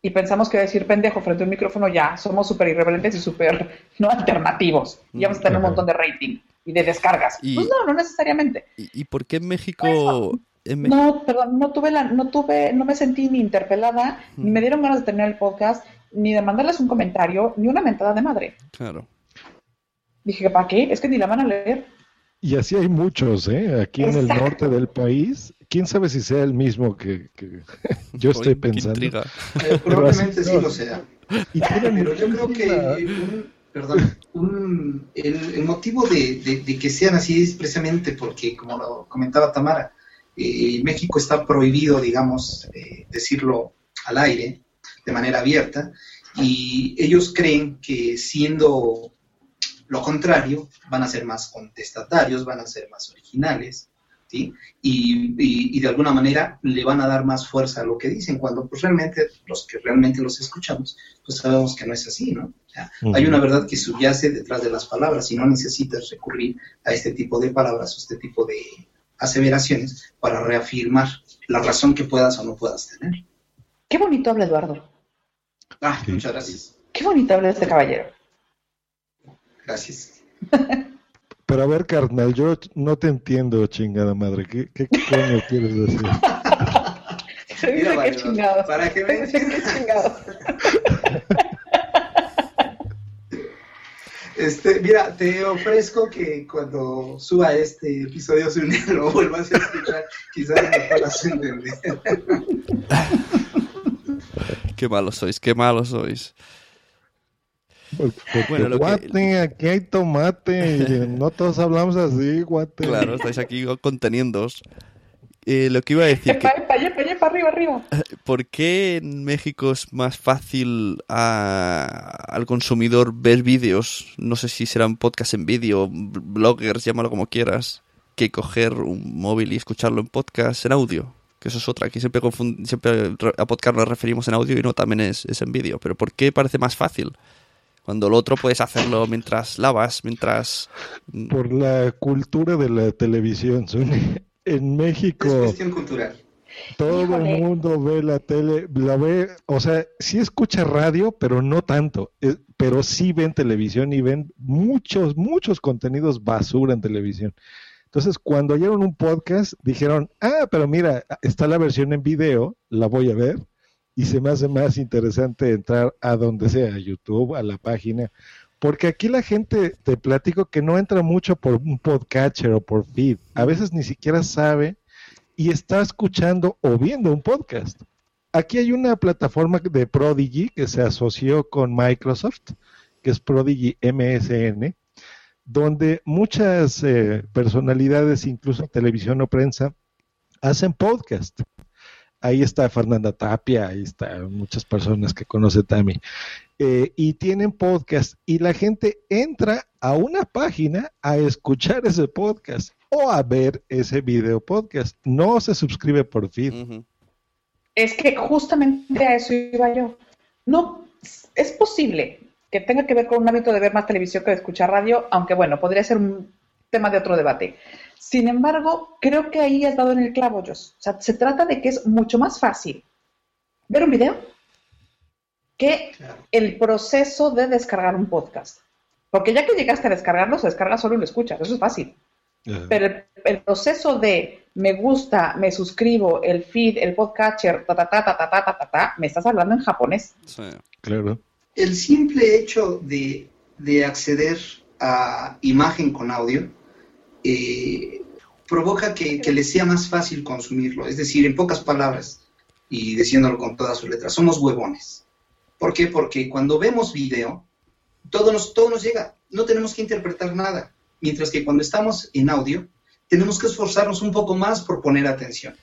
y pensamos que decir pendejo frente a un micrófono ya somos súper irreverentes y súper [LAUGHS] no alternativos. Y vamos a tener un montón de rating y de descargas. Y- Pues no, no necesariamente. ¿Y, y por qué en México, Eso. en México. No, perdón, no tuve la, no tuve, no me sentí ni interpelada, ni me dieron ganas de terminar el podcast, ni de mandarles un comentario, ni una mentada de madre. Claro. Dije, ¿para qué? Es que ni la van a leer. Y así hay muchos, ¿eh? Aquí en el norte del país. ¿Quién sabe si sea el mismo que, que [LAUGHS] yo estoy pensando? Eh, probablemente así sí lo sea. Y Pero yo creo que un- perdón, un- el, el motivo de, de- de que sean así es precisamente porque, como lo comentaba Tamara, eh, México está prohibido, digamos, eh, decirlo al aire de manera abierta y ellos creen que siendo lo contrario van a ser más contestatarios, van a ser más originales, ¿sí? Y, y- y de alguna manera le van a dar más fuerza a lo que dicen, cuando pues realmente los que realmente los escuchamos, pues sabemos que no es así, ¿no? O sea. Hay una verdad que subyace detrás de las palabras y no necesitas recurrir a este tipo de palabras o este tipo de aseveraciones para reafirmar la razón que puedas o no puedas tener. Qué bonito habla Eduardo. Ah, Sí. muchas gracias. Qué bonito habla este caballero. Gracias. Pero a ver, carnal, yo no te entiendo, chingada madre. ¿Qué, qué coño quieres decir? Se dice Mira, que para que me dice que chingados. Este, mira, te ofrezco que cuando suba este episodio si un día lo vuelvas a escuchar, quizás me puedas entender. Qué malos sois, qué malos sois. Porque, porque, Bueno, lo que- guate, aquí hay tomate. no todos hablamos así, guate. Claro, estáis aquí conteniéndoos. Eh, lo que iba a decir, que, [LAUGHS] Epa, epa, epa, epa, arriba, arriba. [LAUGHS] ¿por qué en México es más fácil a- al consumidor ver vídeos? No sé si serán podcast en vídeo, bloggers, llámalo como quieras, que coger un móvil y escucharlo en podcast en audio. Que eso es otra. Aquí siempre, confund- siempre re- a podcast nos referimos en audio y no también es, es en vídeo. Pero ¿por qué parece más fácil? Cuando lo otro puedes hacerlo mientras lavas, mientras... [LAUGHS] Por la cultura de la televisión. En Es México cuestión cultural. todo Híjole. el mundo ve la tele, la ve, o sea, sí escucha radio, pero no tanto. eh, pero sí ven televisión y ven muchos, muchos contenidos basura en televisión. Entonces, cuando oyeron un podcast, dijeron, ah, pero mira, está la versión en video, la voy a ver. Y se me hace más interesante entrar a donde sea, a YouTube, a la página. Porque aquí la gente, te platico que no entra mucho por un podcatcher o por feed. A veces ni siquiera sabe y está escuchando o viendo un podcast. Aquí hay una plataforma de Prodigy que se asoció con Microsoft, que es Prodigy MSN, donde muchas eh, personalidades, incluso televisión o prensa, hacen podcast. Ahí está Fernanda Tapia, ahí están muchas personas que conoce Tami. Eh, y tienen podcast y la gente entra a una página a escuchar ese podcast o a ver ese video podcast. No se suscribe por feed. Ujú. Es que justamente a eso iba yo. No, es posible que tenga que ver con un hábito de ver más televisión que de escuchar radio, aunque bueno, podría ser un tema de otro debate. Sin embargo, creo que ahí has dado en el clavo, Jos. O sea, se trata de que es mucho más fácil ver un video que Claro. el proceso de descargar un podcast. Porque ya que llegaste a descargarlo, se descarga solo y lo escuchas, eso es fácil. Ajá. Pero el, el proceso de me gusta, me suscribo, el feed, el podcatcher, ta ta ta ta ta ta ta ta, ta, me estás hablando en japonés. Sí. Claro. El simple hecho de, de acceder a imagen con audio eh, provoca que, que les sea más fácil consumirlo. Es decir, en pocas palabras, y diciéndolo con todas sus letras, somos huevones. ¿Por qué? Porque cuando vemos video, todo nos, todo nos llega, no tenemos que interpretar nada. Mientras que cuando estamos en audio, tenemos que esforzarnos un poco más por poner atención.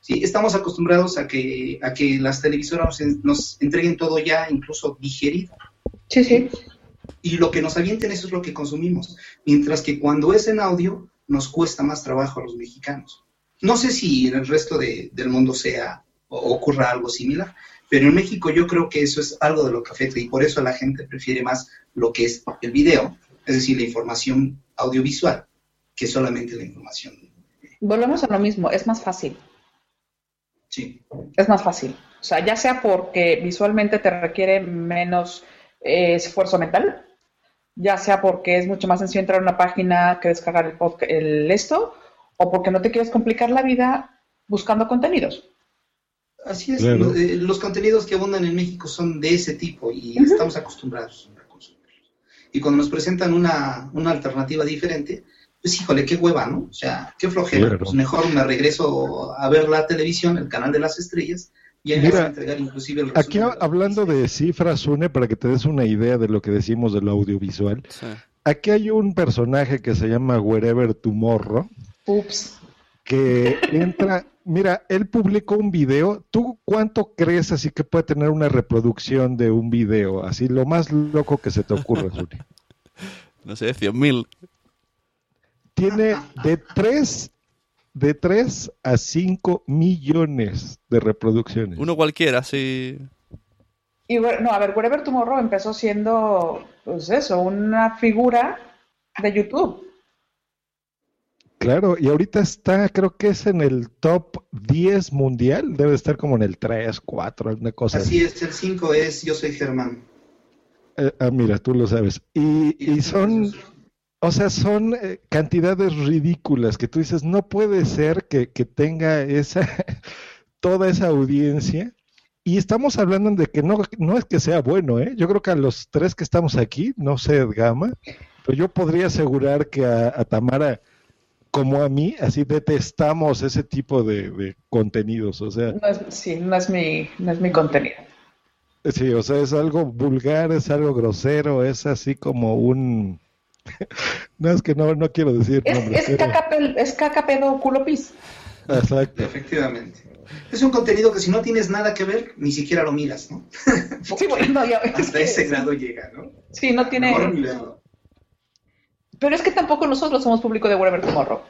¿sí? Estamos acostumbrados a que, a que las televisoras nos, nos entreguen todo ya incluso digerido. Sí, sí. Y lo que nos avienten, eso es lo que consumimos. Mientras que cuando es en audio, nos cuesta más trabajo a los mexicanos. No sé si en el resto de- del mundo sea o ocurra algo similar, pero en México yo creo que eso es algo de lo que afecta y por eso la gente prefiere más lo que es el video, es decir, la información audiovisual, que solamente la información. Volvemos a lo mismo, es más fácil. Sí. Es más fácil. O sea, ya sea porque visualmente te requiere menos eh, esfuerzo mental, ya sea porque es mucho más sencillo entrar a una página que descargar el, podca- el esto, o porque no te quieres complicar la vida buscando contenidos. Así es, Claro. eh, los contenidos que abundan en México son de ese tipo y estamos acostumbrados a consumirlos. Y cuando nos presentan una, una alternativa diferente, pues híjole, qué hueva, ¿no? O sea, qué flojera. Claro. Pues mejor me regreso a ver la televisión, el canal de las estrellas, y ahí Mira, vas a entregar inclusive el Aquí hablando de cifras, Une, para que te des una idea de lo que decimos del audiovisual, Sí. aquí hay un personaje que se llama Wherever Tomorrow, Ups. que entra, mira, él publicó un video, ¿tú cuánto crees así que puede tener una reproducción de un video? Así lo más loco que se te ocurra, Zuli. [LAUGHS] No sé, 100.000. Tiene de 3 de 3 a 5 millones de reproducciones. Uno cualquiera, sí. Y bueno, no, a ver, Wherever Tomorrow empezó siendo, pues eso, una figura de YouTube. Claro, y ahorita está, creo que es en el top 10 mundial, debe estar como en el 3, 4, alguna cosa Así es, el 5 es Yo soy Germán. Eh, ah, mira, tú lo sabes. Y, y son, o sea, son eh, cantidades ridículas que tú dices, no puede ser que, que tenga esa, [LAUGHS] toda esa audiencia. Y estamos hablando de que no, no es que sea bueno, ¿eh? Yo creo que a los tres que estamos aquí, no sé, Gama, pero yo podría asegurar que a, a Tamara, como a mí, así detestamos ese tipo de, de contenidos. O sea, No es, sí, no es mi, no es mi contenido. Sí, o sea, es algo vulgar, es algo grosero, es así como un... [LAUGHS] No, es que no, no quiero decir Es, nombres, es, caca, pel- es caca pedo culo pis. Exacto. Efectivamente. Es un contenido que si no tienes nada que ver, ni siquiera lo miras, ¿no? [LAUGHS] Sí, bueno, no, ya- es [LAUGHS] Hasta que- ese grado llega, ¿no? Sí, no Mejor tiene. Pero es que tampoco nosotros somos público de Wherever Tomorrow.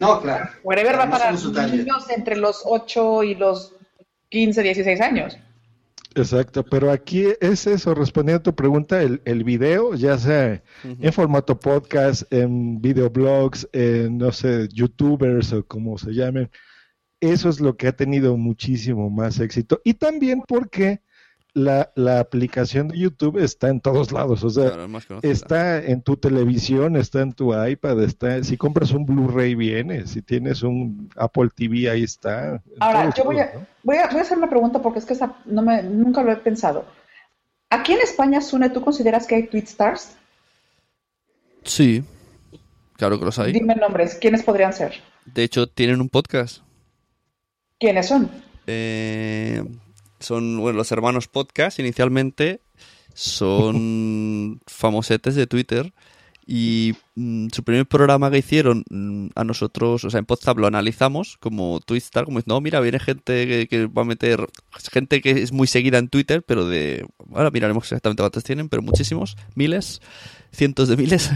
No, claro. Wherever va No para niños entre los 8 y los 15, 16 años. Exacto, pero aquí es eso, respondiendo a tu pregunta, el, el video, ya sea en formato podcast, en videoblogs, en, no sé, youtubers o como se llamen, eso es lo que ha tenido muchísimo más éxito. Y también porque la, la aplicación de YouTube está en todos lados, o sea, Claro. Está en tu televisión, está en tu iPad, está, si compras un Blu-ray viene, si tienes un Apple TV ahí está. Ahora, yo voy lados, a, ¿no? voy, a, voy a hacer una pregunta porque es que esa no me, nunca lo he pensado. Aquí en España, Sune, ¿tú consideras que hay tweet stars? Sí. Claro que los hay. Dime nombres, ¿quiénes podrían ser? De hecho, tienen un podcast. ¿Quiénes son? Eh, son, bueno, los hermanos podcast inicialmente son [LAUGHS] famosetes de Twitter y mm, su primer programa que hicieron mm, a nosotros, o sea, en Podzap lo analizamos como Twitter, como no, mira, viene gente que, que va a meter, gente que es muy seguida en Twitter, pero de, ahora miraremos exactamente cuántos tienen, pero muchísimos, miles, cientos de miles,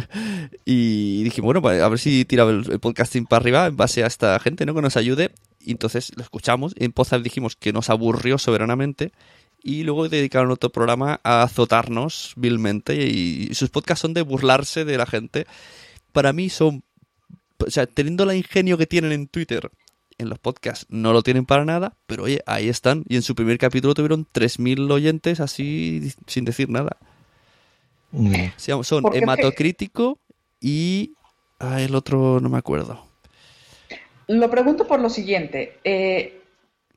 y dijimos, bueno, a ver si tira el, el podcasting para arriba en base a esta gente, ¿no? Que nos ayude, y entonces lo escuchamos, en Podzap dijimos que nos aburrió soberanamente, y luego dedicaron otro programa a azotarnos vilmente y sus podcasts son de burlarse de la gente. Para mí son, o sea, teniendo la ingenio que tienen en Twitter, en los podcasts no lo tienen para nada, pero oye, ahí están. Y en su primer capítulo tuvieron 3.000 oyentes así sin decir nada. Son Porque es que- hematocrítico y... Ah, el otro no me acuerdo. Lo pregunto por lo siguiente. Eh,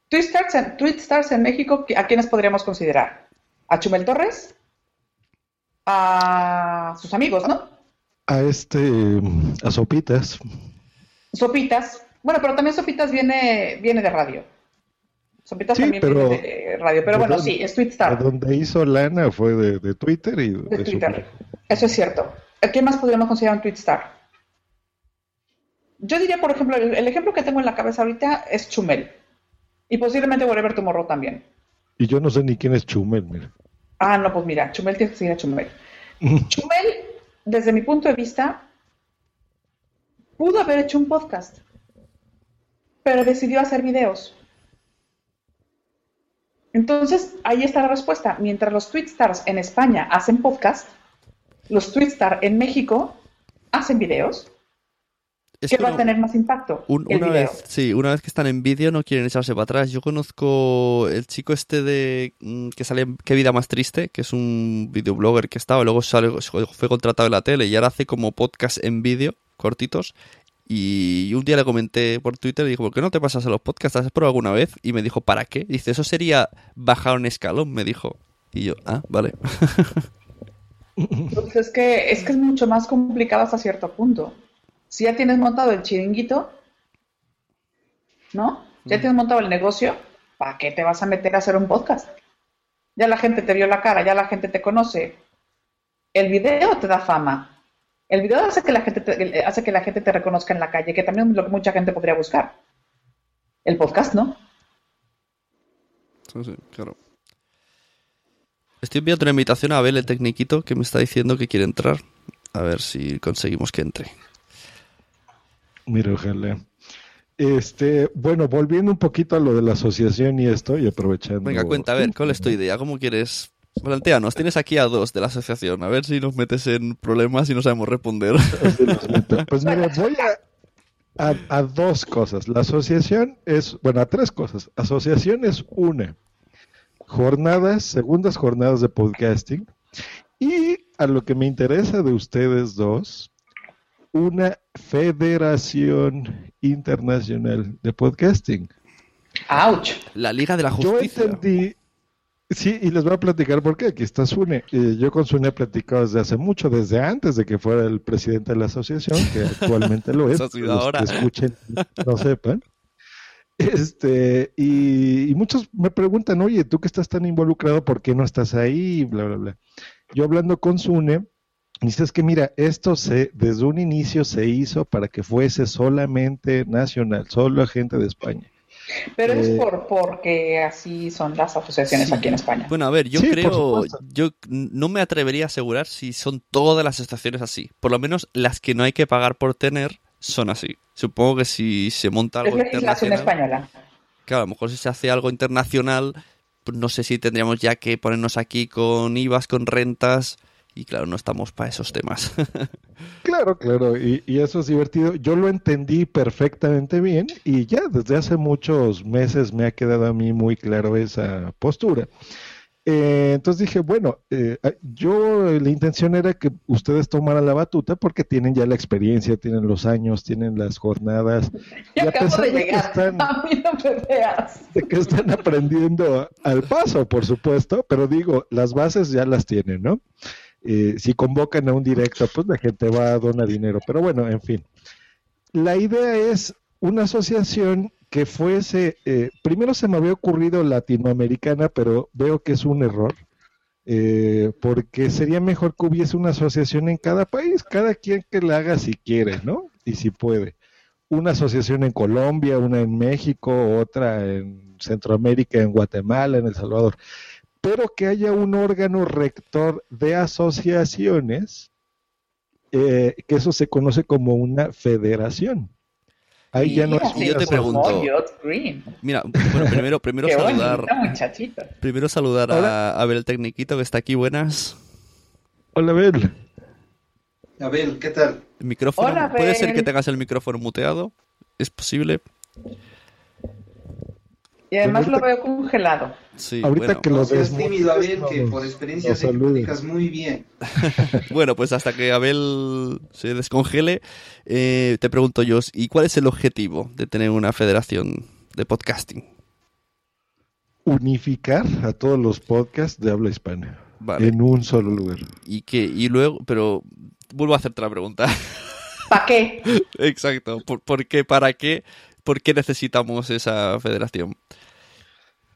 tweet, stars en, tweet stars en México, ¿a quiénes podríamos considerar? ¿A Chumel Torres? A sus amigos, ¿no? A este, a Sopitas. Sopitas. Bueno, pero también Sopitas viene, viene de radio. Sopitas Sí, también pero- de radio. Pero bueno, sí, es tweet A star donde hizo lana fue de, de Twitter y de, Twitter. Eso es cierto. ¿A quién más podríamos considerar un tweet star? Yo diría, por ejemplo, el, el ejemplo que tengo en la cabeza ahorita es Chumel. Y posiblemente Whatever Tomorrow también. Y yo no sé ni quién es Chumel, mira. Ah, no, pues mira, Chumel tiene que seguir a Chumel. [LAUGHS] Chumel, desde mi punto de vista, pudo haber hecho un podcast, pero decidió hacer videos. Entonces, ahí está la respuesta. Mientras los Twitstars en España hacen podcast, los Twitstar en México hacen videos. Es ¿Qué que va a tener más impacto? Un- el una video. vez, sí, una vez que están en vídeo no quieren echarse para atrás. Yo conozco el chico este de mm, que sale en Qué vida más triste, que es un videoblogger que estaba, luego sale- fue contratado en la tele y ahora hace como podcast en vídeo, cortitos, Y un día le comenté por Twitter y dijo, ¿por qué no te pasas a los podcasts? ¿Has probado alguna vez? Y me dijo, ¿para qué? Dice, eso sería bajar un escalón, me dijo. Y yo, ah, vale. [LAUGHS] Pues es que, es que es mucho más complicado hasta cierto punto. Si ya tienes montado el chiringuito, ¿no? Ya tienes montado el negocio, ¿para qué te vas a meter a hacer un podcast? Ya la gente te vio la cara, ya la gente te conoce. El video te da fama. El video hace que la gente te, hace que la gente te reconozca en la calle, que también es lo que mucha gente podría buscar. El podcast, ¿no? Sí, sí, claro. Estoy enviando una invitación a Abel, el tecniquito, que me está diciendo que quiere entrar. A ver si conseguimos que entre. Mira, ojalá. Este, bueno, volviendo un poquito a lo de la asociación y esto, y aprovechando. Venga, cuenta, a ver, ¿cuál es tu idea? ¿Cómo quieres Planteanos, tienes aquí a dos de la asociación, a ver si nos metes en problemas y no sabemos responder. [LAUGHS] Pues mira, voy a, a, a, dos cosas. La asociación es, bueno, a tres cosas. Asociación es una, jornadas, segundas jornadas de podcasting. Y a lo que me interesa de ustedes dos, una federación internacional de podcasting. ¡Auch! La Liga de la Justicia. Yo entendí, Sí, y les voy a platicar por qué. Aquí está Sune. Eh, yo con Sune he platicado desde hace mucho, desde antes de que fuera el presidente de la asociación, que actualmente lo [LAUGHS] es. los que escuchen no sepan. Este, y, y, muchos me preguntan, oye, tú que estás tan involucrado, ¿por qué no estás ahí? Bla, bla, bla. Yo hablando con Sune, dices que mira, esto se, desde un inicio se hizo para que fuese solamente nacional, solo gente de España. Pero es por porque así son las asociaciones Sí. aquí en España. Bueno, a ver, yo Sí, creo, yo no me atrevería a asegurar si son todas las estaciones así. Por lo menos las que no hay que pagar por tener son así. Supongo que si se monta Es algo legislación internacional, española. claro, a lo mejor si se hace algo internacional, pues no sé si tendríamos ya que ponernos aquí con IVAs, con rentas, y claro, no estamos para esos temas. [LAUGHS] Claro, claro, y, y eso es divertido. Yo lo entendí perfectamente bien y ya desde hace muchos meses me ha quedado a mí muy claro esa postura. Eh, entonces dije, bueno, eh, yo la intención era que ustedes tomaran la batuta porque tienen ya la experiencia, tienen los años, tienen las jornadas. [LAUGHS] Yo Y a acabo pesar de de que llegar. están- [LAUGHS] A mí no me veas. de que están aprendiendo al paso, por supuesto, pero digo, las bases ya las tienen, ¿no? Eh, si convocan a un directo, pues la gente va a donar dinero, pero bueno, en fin. La idea es una asociación que fuese, eh, primero se me había ocurrido latinoamericana, pero veo que es un error, eh, porque sería mejor que hubiese una asociación en cada país, cada quien que la haga si quiere, ¿no? Y si puede una asociación en Colombia, una en México, otra en Centroamérica, en Guatemala, en El Salvador, pero que haya un órgano rector de asociaciones, eh, que eso se conoce como una federación. Ahí ya no es Y yo te pregunto- Green. Mira, bueno, primero, primero [LAUGHS] saludar, bonita muchachita. primero saludar a, Hola. a ver el tecniquito que está aquí, buenas. Hola, Abel. Abel, ¿qué tal? El micrófono, Hola, ¿puede ser Abel. que tengas el micrófono muteado? ¿Es posible? Y además lo veo congelado. Sí, Ahorita bueno. que lo Abel, que por muy bien. [LAUGHS] Bueno, pues hasta que Abel se descongele, eh, te pregunto yo, ¿y cuál es el objetivo de tener una federación de podcasting? Unificar a todos los podcasts de habla hispana Vale. en un solo lugar. Y que, y luego, pero vuelvo a hacerte la pregunta. ¿Para qué? [LAUGHS] Exacto. ¿Por, por qué? ¿Para qué? ¿Por qué necesitamos esa federación?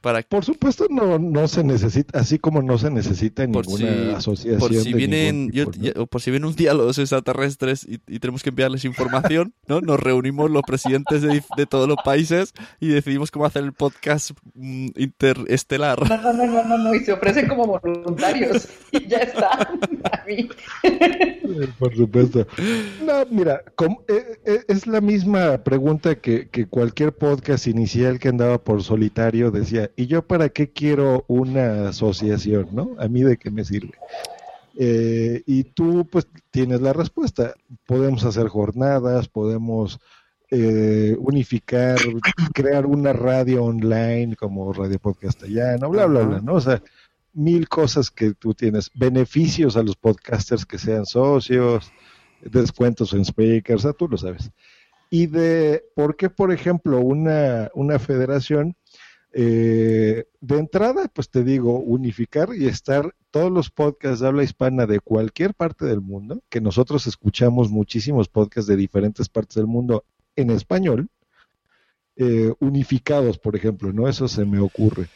Para Por supuesto, no, no se necesita, así como no se necesita Por ninguna si- asociación. por si de vienen yo- tipo, ¿no? ya- o por si vienen un día los extraterrestres y, y tenemos que enviarles información, [LAUGHS] ¿no? Nos reunimos los presidentes de, de todos los países y decidimos cómo hacer el podcast mm, interestelar. No, no, no, no, no, no, y se ofrecen como voluntarios. [LAUGHS] Y ya está. A mí. Eh, Por supuesto. No, mira, como- eh, eh, es la misma pregunta que, que cualquier podcast inicial que andaba por solitario decía, ¿y yo para qué quiero una asociación? ¿No? ¿A mí de qué me sirve? Eh, y tú pues tienes la respuesta. Podemos hacer jornadas, podemos eh, unificar, crear una radio online como Radio Podcastellano, bla, bla, bla, ¿no? O sea, mil cosas que tú tienes, beneficios a los podcasters que sean socios, descuentos en speakers, o sea, tú lo sabes. y de por qué, por ejemplo, una, una federación, eh, de entrada, pues te digo, unificar y estar todos los podcasts de habla hispana de cualquier parte del mundo, que nosotros escuchamos muchísimos podcasts de diferentes partes del mundo en español, eh, unificados, por ejemplo, ¿no? Eso se me ocurre.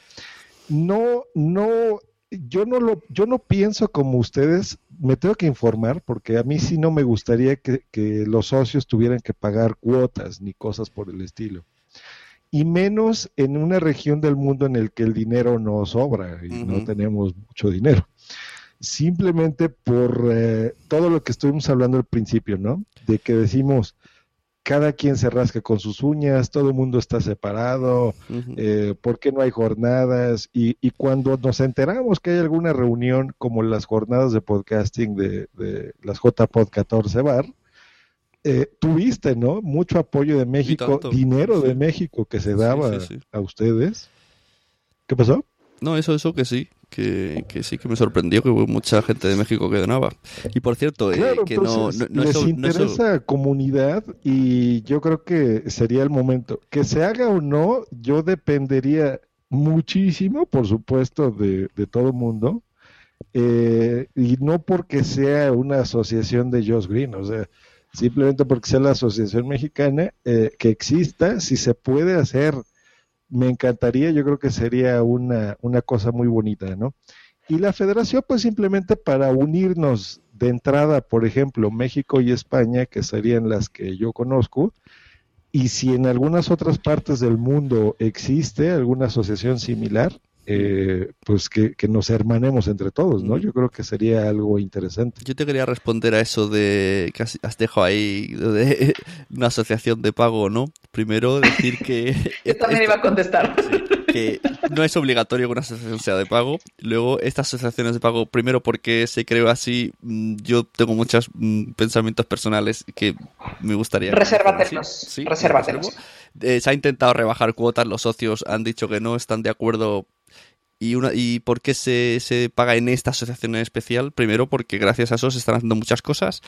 No, no, yo no lo, yo no pienso como ustedes, me tengo que informar, porque a mí sí no me gustaría que, que los socios tuvieran que pagar cuotas ni cosas por el estilo y menos en una región del mundo en el que el dinero no sobra y no tenemos mucho dinero. Simplemente por eh, todo lo que estuvimos hablando al principio, ¿no? De que decimos, cada quien se rasca con sus uñas, todo el mundo está separado, eh, ¿por qué no hay jornadas? Y, y, cuando nos enteramos que hay alguna reunión como las jornadas de podcasting de, de las JPod 14 Bar, eh, tuviste, ¿no? Mucho apoyo de México, dinero de México que se daba a ustedes. ¿Qué pasó? No, eso, eso que sí, que, sí que me sorprendió que hubo mucha gente de México que donaba. Y por cierto, eh, que no, no, les interesa comunidad y yo creo que sería el momento. Que se haga o no, yo dependería muchísimo, por supuesto, de, de todo el mundo. Eh, y no porque sea una asociación de Josh Green, o sea, simplemente porque sea la Asociación Mexicana, eh, que exista, si se puede hacer, me encantaría, yo creo que sería una, una cosa muy bonita, ¿no? Y la federación, pues simplemente para unirnos de entrada, por ejemplo, México y España, que serían las que yo conozco, y si en algunas otras partes del mundo existe alguna asociación similar, eh, pues que, nos hermanemos entre todos, ¿no? Yo creo que sería algo interesante. Yo te quería responder a eso de que has, dejado ahí de [LAUGHS] una asociación de pago, ¿no? Primero decir que... [LAUGHS] Yo también iba a contestar. [LAUGHS] que no es obligatorio que una asociación sea de pago. Luego, estas asociaciones de pago, primero porque se creó así, mm, yo tengo muchos mm, pensamientos personales que me gustaría... Resérvatelos. Sí, Resérvatelos. Eh, se ha intentado rebajar cuotas, los socios han dicho que no están de acuerdo ¿Y, una, ¿Y por qué se, se paga en esta asociación en especial? Primero porque gracias a eso se están haciendo muchas cosas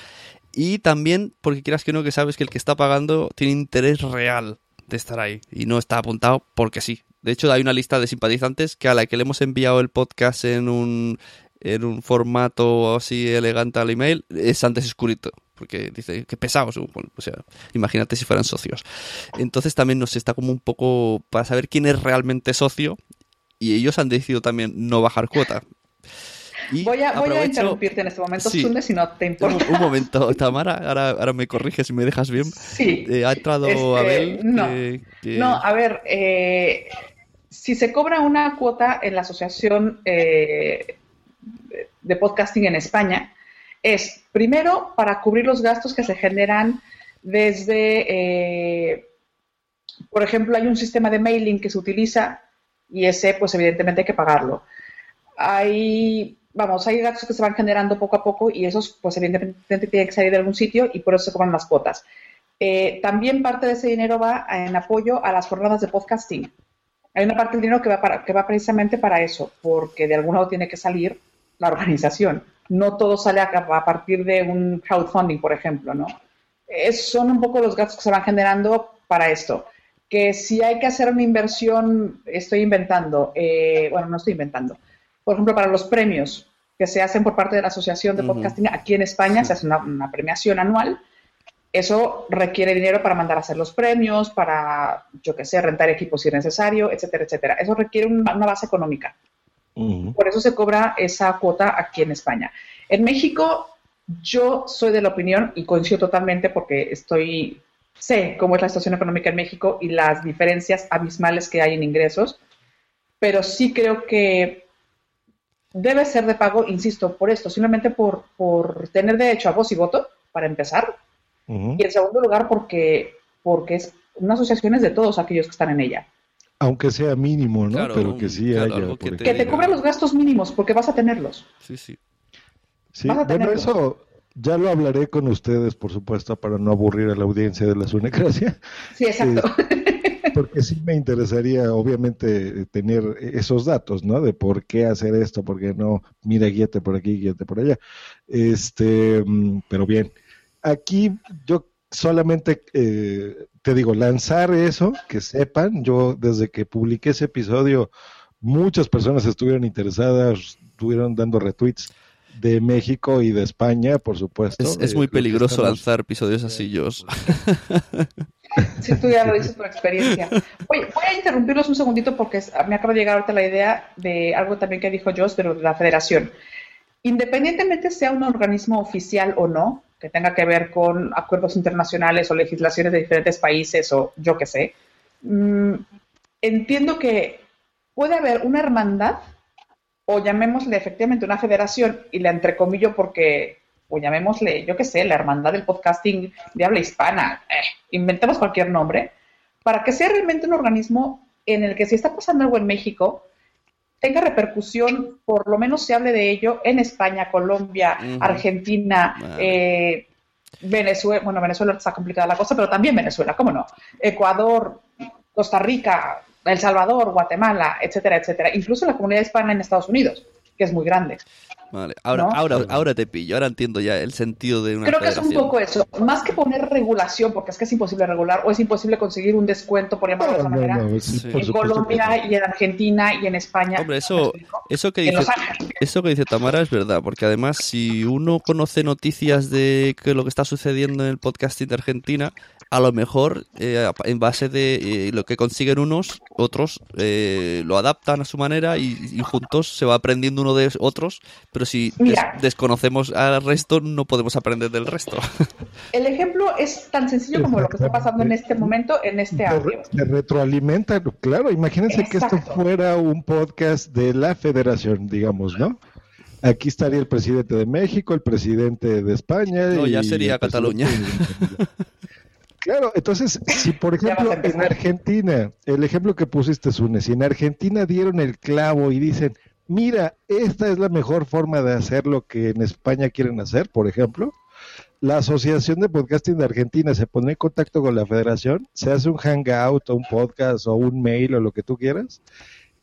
y también porque quieras que no, que sabes que el que está pagando tiene interés real de estar ahí y no está apuntado porque sí. De hecho, hay una lista de simpatizantes que a la que le hemos enviado el podcast en un, en un formato así elegante al email es antes escurito porque dice que pesados, o sea, imagínate si fueran socios. Entonces también nos está como un poco para saber quién es realmente socio y ellos han decidido también no bajar cuota. voy, a, voy, a, interrumpirte en este momento, si no te importa. Un, momento, Tamara, ahora, ahora me corriges y me dejas bien. Sí. Eh, ha entrado este, Abel. No, no a ver, eh, si se cobra una cuota en la Asociación eh, de Podcasting en España, es primero para cubrir los gastos que se generan desde, por ejemplo, hay un sistema de mailing que se utiliza y ese pues evidentemente hay que pagarlo. Hay, vamos, hay gastos que se van generando poco a poco y esos pues evidentemente tienen que salir de algún sitio y por eso se cobran las cuotas. Eh, también parte de ese dinero va en apoyo a las jornadas de podcasting. Hay una parte del dinero que va, para, que va precisamente para eso, porque de algún lado tiene que salir la organización. No todo sale a, a partir de un crowdfunding, por ejemplo, ¿no? Es, son un poco los gastos que se van generando para esto que si hay que hacer una inversión, estoy inventando, eh, bueno, no estoy inventando, por ejemplo, para los premios que se hacen por parte de la Asociación de Podcasting, aquí en España se hace una, premiación anual, eso requiere dinero para mandar a hacer los premios, para, yo qué sé, rentar equipos si es necesario, etcétera, etcétera. Eso requiere una, base económica. Por eso se cobra esa cuota aquí en España. En México, yo soy de la opinión, y coincido totalmente porque estoy sé cómo es la situación económica en México y las diferencias abismales que hay en ingresos, pero sí creo que debe ser de pago, insisto, por esto, simplemente por, por tener derecho a voz y voto, para empezar, y en segundo lugar porque, porque es una asociación es de todos aquellos que están en ella. Aunque sea mínimo, ¿no? Pero que sí haya. Que te, que cubra los gastos mínimos, porque vas a tenerlos. Sí, sí. Sí, bueno, eso, ya lo hablaré con ustedes, por supuesto, para no aburrir a la audiencia de la Sunecracia. [LAUGHS] Sí, exacto. porque sí me interesaría, obviamente, tener esos datos, ¿no? De por qué hacer esto, por qué no, mira, guíate por aquí, guíate por allá. Este, mm, pero bien, aquí yo solamente eh, te digo, lanzar eso, que sepan, yo desde que publiqué ese episodio, muchas personas estuvieron interesadas, estuvieron dando retweets de México y de España, por supuesto. Es, es Eh, muy peligroso estamos- lanzar episodios así, Jos. Si [LAUGHS] tú ya lo dices por experiencia. Oye, voy a interrumpirlos un segundito porque me acaba de llegar ahorita la idea de algo también que dijo Joss, pero de la federación. Independientemente sea un organismo oficial o no, que tenga que ver con acuerdos internacionales o legislaciones de diferentes países o yo qué sé, mm, entiendo que puede haber una hermandad o llamémosle efectivamente una federación y la entrecomillo porque, o llamémosle, yo qué sé, la hermandad del podcasting de habla hispana, eh, inventemos cualquier nombre, para que sea realmente un organismo en el que si está pasando algo en México, tenga repercusión, por lo menos se hable de ello en España, Colombia. Argentina, eh, Venezuela, bueno, Venezuela está complicada la cosa, pero también Venezuela, ¿cómo no? Ecuador, Costa Rica, El Salvador, Guatemala, etcétera, etcétera. Incluso la comunidad hispana en Estados Unidos, que es muy grande. Vale, ahora, ¿No? ahora, ahora te pillo, ahora entiendo ya el sentido de una Creo que es un poco eso. Más que poner regulación, porque es que es imposible regular o es imposible conseguir un descuento, por llamarlo de esa no, manera, no, Sí. en supuesto Colombia y en Argentina y en España. Hombre, ¿Me eso, eso que dice, eso que dice Tamara es verdad, porque además si uno conoce noticias de que lo que está sucediendo en el podcasting de Argentina, a lo mejor eh, en base de eh, lo que consiguen unos, otros eh, lo adaptan a su manera y, y juntos se va aprendiendo uno de otros, pero si des- desconocemos al resto no podemos aprender del resto. [LAUGHS] El ejemplo es tan sencillo como lo que está pasando en este momento en este audio. se retroalimenta, claro, imagínense que esto Exacto. fuera un podcast de la federación, digamos, ¿no? Aquí estaría el presidente de México, el presidente de España. No, ya y sería Cataluña. de- [LAUGHS] Claro, entonces, si por [CLEARS THROAT] ejemplo en. Argentina, el ejemplo que pusiste, Sune, si en Argentina dieron el clavo y dicen, mira, esta es la mejor forma de hacer lo que en España quieren hacer, por ejemplo, la Asociación de Podcasting de Argentina se pone en contacto con la federación, se hace un hangout o un podcast o un mail o lo que tú quieras,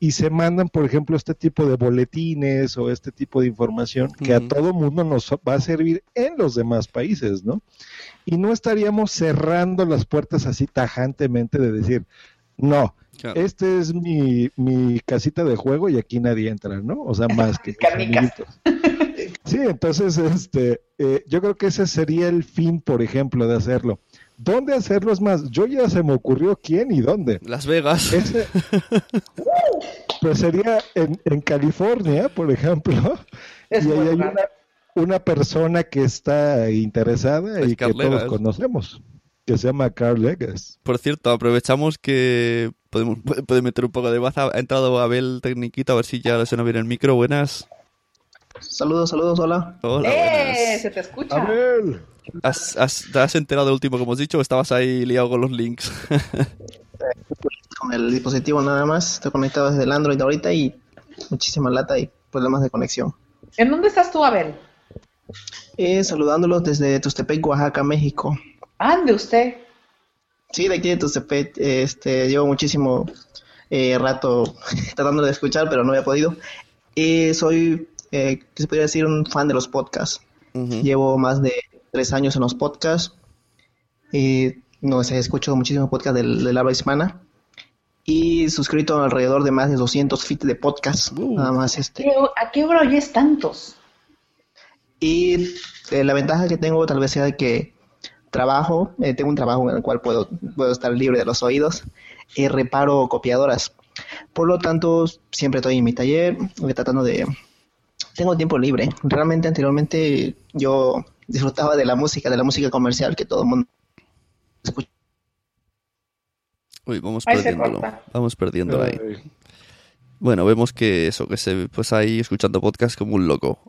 y se mandan, por ejemplo, este tipo de boletines o este tipo de información que a todo mundo nos va a servir en los demás países, ¿no? Y no estaríamos cerrando las puertas así tajantemente de decir, no, Claro. este es mi, mi casita de juego y aquí nadie entra, ¿no? O sea, más que. [LAUGHS] Sí, entonces, este, eh, yo creo que ese sería el fin, por ejemplo, de hacerlo. ¿Dónde hacerlo? Es más, yo ya se me ocurrió quién y dónde. Las Vegas. Ese, [LAUGHS] pues sería en, en California, por ejemplo, Es y ahí hay una, una persona que está interesada Es y que Carl todos Legas. conocemos, que se llama Carl Legas. Por cierto, aprovechamos que podemos [LAUGHS] puede puede meter un poco de baza. Ha entrado Abel Tecniquito, a ver si ya suena bien el micro. Buenas. Saludos, saludos, hola. Hola, ¡Eh! buenas. Se te escucha. Abel. ¿Has, has- te has enterado del último que hemos dicho o estabas ahí liado con los links? Con el dispositivo nada más, estoy conectado desde el Android ahorita y muchísima lata y problemas de conexión. ¿En dónde estás tú, Abel? Eh, saludándolos desde Tustepec, Oaxaca, México. Ande usted. Sí, de aquí de Tustepec, este, llevo muchísimo eh, rato [LAUGHS] tratando de escuchar, pero no había podido. Eh, soy, eh, ¿qué se podría decir? Un fan de los podcasts. Llevo más de tres años en los podcasts. Y no sé, escucho muchísimos podcasts del, del habla hispana. Y suscrito alrededor de más de 200 feeds de podcast. Uh. Nada más este. ¿Qué- ¿A qué hora oyes tantos? Y eh, la ventaja que tengo tal vez sea de que trabajo, eh, tengo un trabajo en el cual puedo, puedo estar libre de los oídos y reparo copiadoras. Por lo tanto, siempre estoy en mi taller eh, tratando de... Tengo tiempo libre. Realmente anteriormente yo disfrutaba de la música, de la música comercial que todo el mundo escucha. Uy, vamos Ahí perdiéndolo. Vamos perdiéndolo ahí. Bueno, vemos que eso, que se pues ahí escuchando podcast como un loco.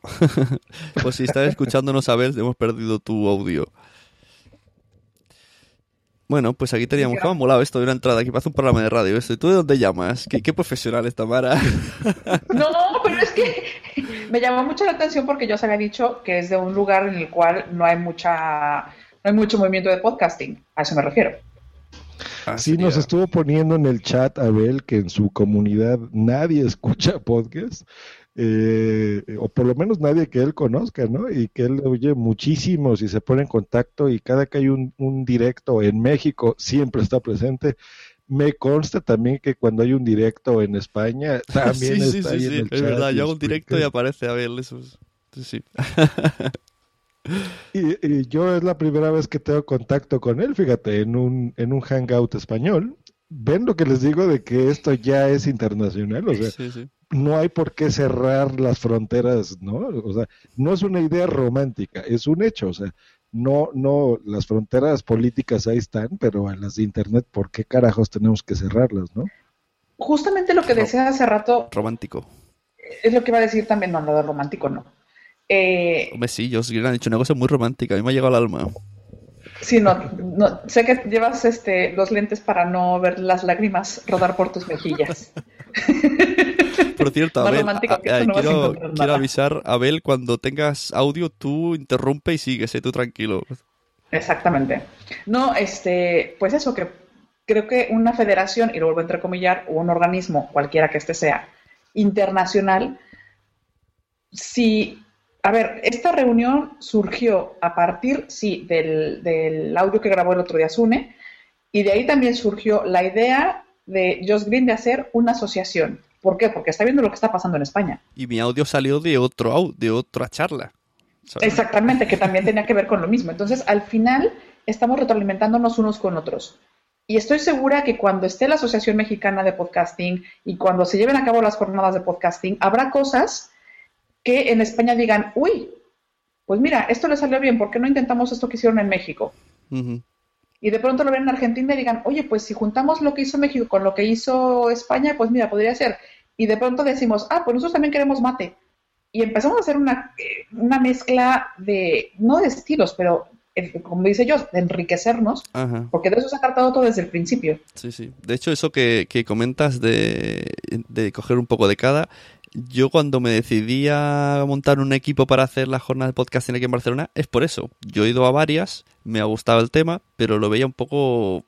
[LAUGHS] pues si estás escuchándonos a ver, hemos perdido tu audio. Bueno, pues aquí teníamos, ¿cómo ha molado esto de una entrada? Aquí parece un programa de radio esto. ¿Y tú de dónde llamas? ¿Qué, qué profesional es Tamara? [LAUGHS] No, pero es que me llamó mucho la atención porque yo os había dicho que es de un lugar en el cual no hay mucha, no hay mucho movimiento de podcasting. A eso me refiero. Ah, Sí, sería- nos estuvo poniendo en el chat Abel que en su comunidad nadie [LAUGHS] escucha podcast. eh, o por lo menos nadie que él conozca, ¿no? Y que él oye muchísimo si se pone en contacto y cada que hay un, un directo en México siempre está presente. Me consta también que cuando hay un directo en España [LAUGHS] también sí, está sí, ahí sí, en el es chat verdad. y Yo hago un directo y aparece a ver eso. es- sí. [LAUGHS] Y, y yo es la primera vez que tengo contacto con él, fíjate, en un, en un hangout español. Ven lo que les digo de que esto ya es internacional, o sea, Sí, sí. no hay por qué cerrar las fronteras, ¿no? O sea, no es una idea romántica, es un hecho, o sea, no, no, las fronteras políticas ahí están, pero en las de internet, ¿por qué carajos tenemos que cerrarlas, no? Justamente lo que decía hace rato Romántico. es lo que iba a decir también, no, lo de romántico no. Eh, Hombre, sí, Joss Green ha dicho una cosa muy romántica. A mí me ha llegado al alma. sí, no, no, sé que llevas este, los lentes para no ver las lágrimas rodar por tus mejillas. [LAUGHS] Por cierto, [LAUGHS] Abel, a- a- no quiero, quiero avisar, Abel, cuando tengas audio, tú interrumpe y síguese, tú tranquilo. Exactamente. No, este, pues eso, que creo que una federación, y lo vuelvo a entrecomillar, o un organismo, cualquiera que este sea, internacional, si, a ver, esta reunión surgió a partir, sí, del, del audio que grabó el otro día Sune, y de ahí también surgió la idea de Josh Green de hacer una asociación. ¿Por qué? Porque está viendo lo que está pasando en España. Y mi audio salió de otro au- de otra charla. ¿sabes? Exactamente, que también tenía que ver con lo mismo. Entonces, al final, estamos retroalimentándonos unos con otros. Y estoy segura que cuando esté la Asociación Mexicana de Podcasting y cuando se lleven a cabo las jornadas de podcasting, habrá cosas que en España digan, uy, pues mira, esto le salió bien, ¿por qué no intentamos esto que hicieron en México? Y de pronto lo ven en Argentina y digan, oye, pues si juntamos lo que hizo México con lo que hizo España, pues mira, podría ser. Y de pronto decimos, ah, pues nosotros también queremos mate. Y empezamos a hacer una, eh, una mezcla de, no de estilos, pero eh, como dice yo, de enriquecernos, Ajá. porque de eso se ha tratado todo desde el principio. Sí, sí. De hecho, eso que, que comentas de, de coger un poco de cada, yo cuando me decidí a montar un equipo para hacer la jornada de podcasting aquí en Barcelona, es por eso. Yo he ido a varias, me ha gustado el tema, pero lo veía un poco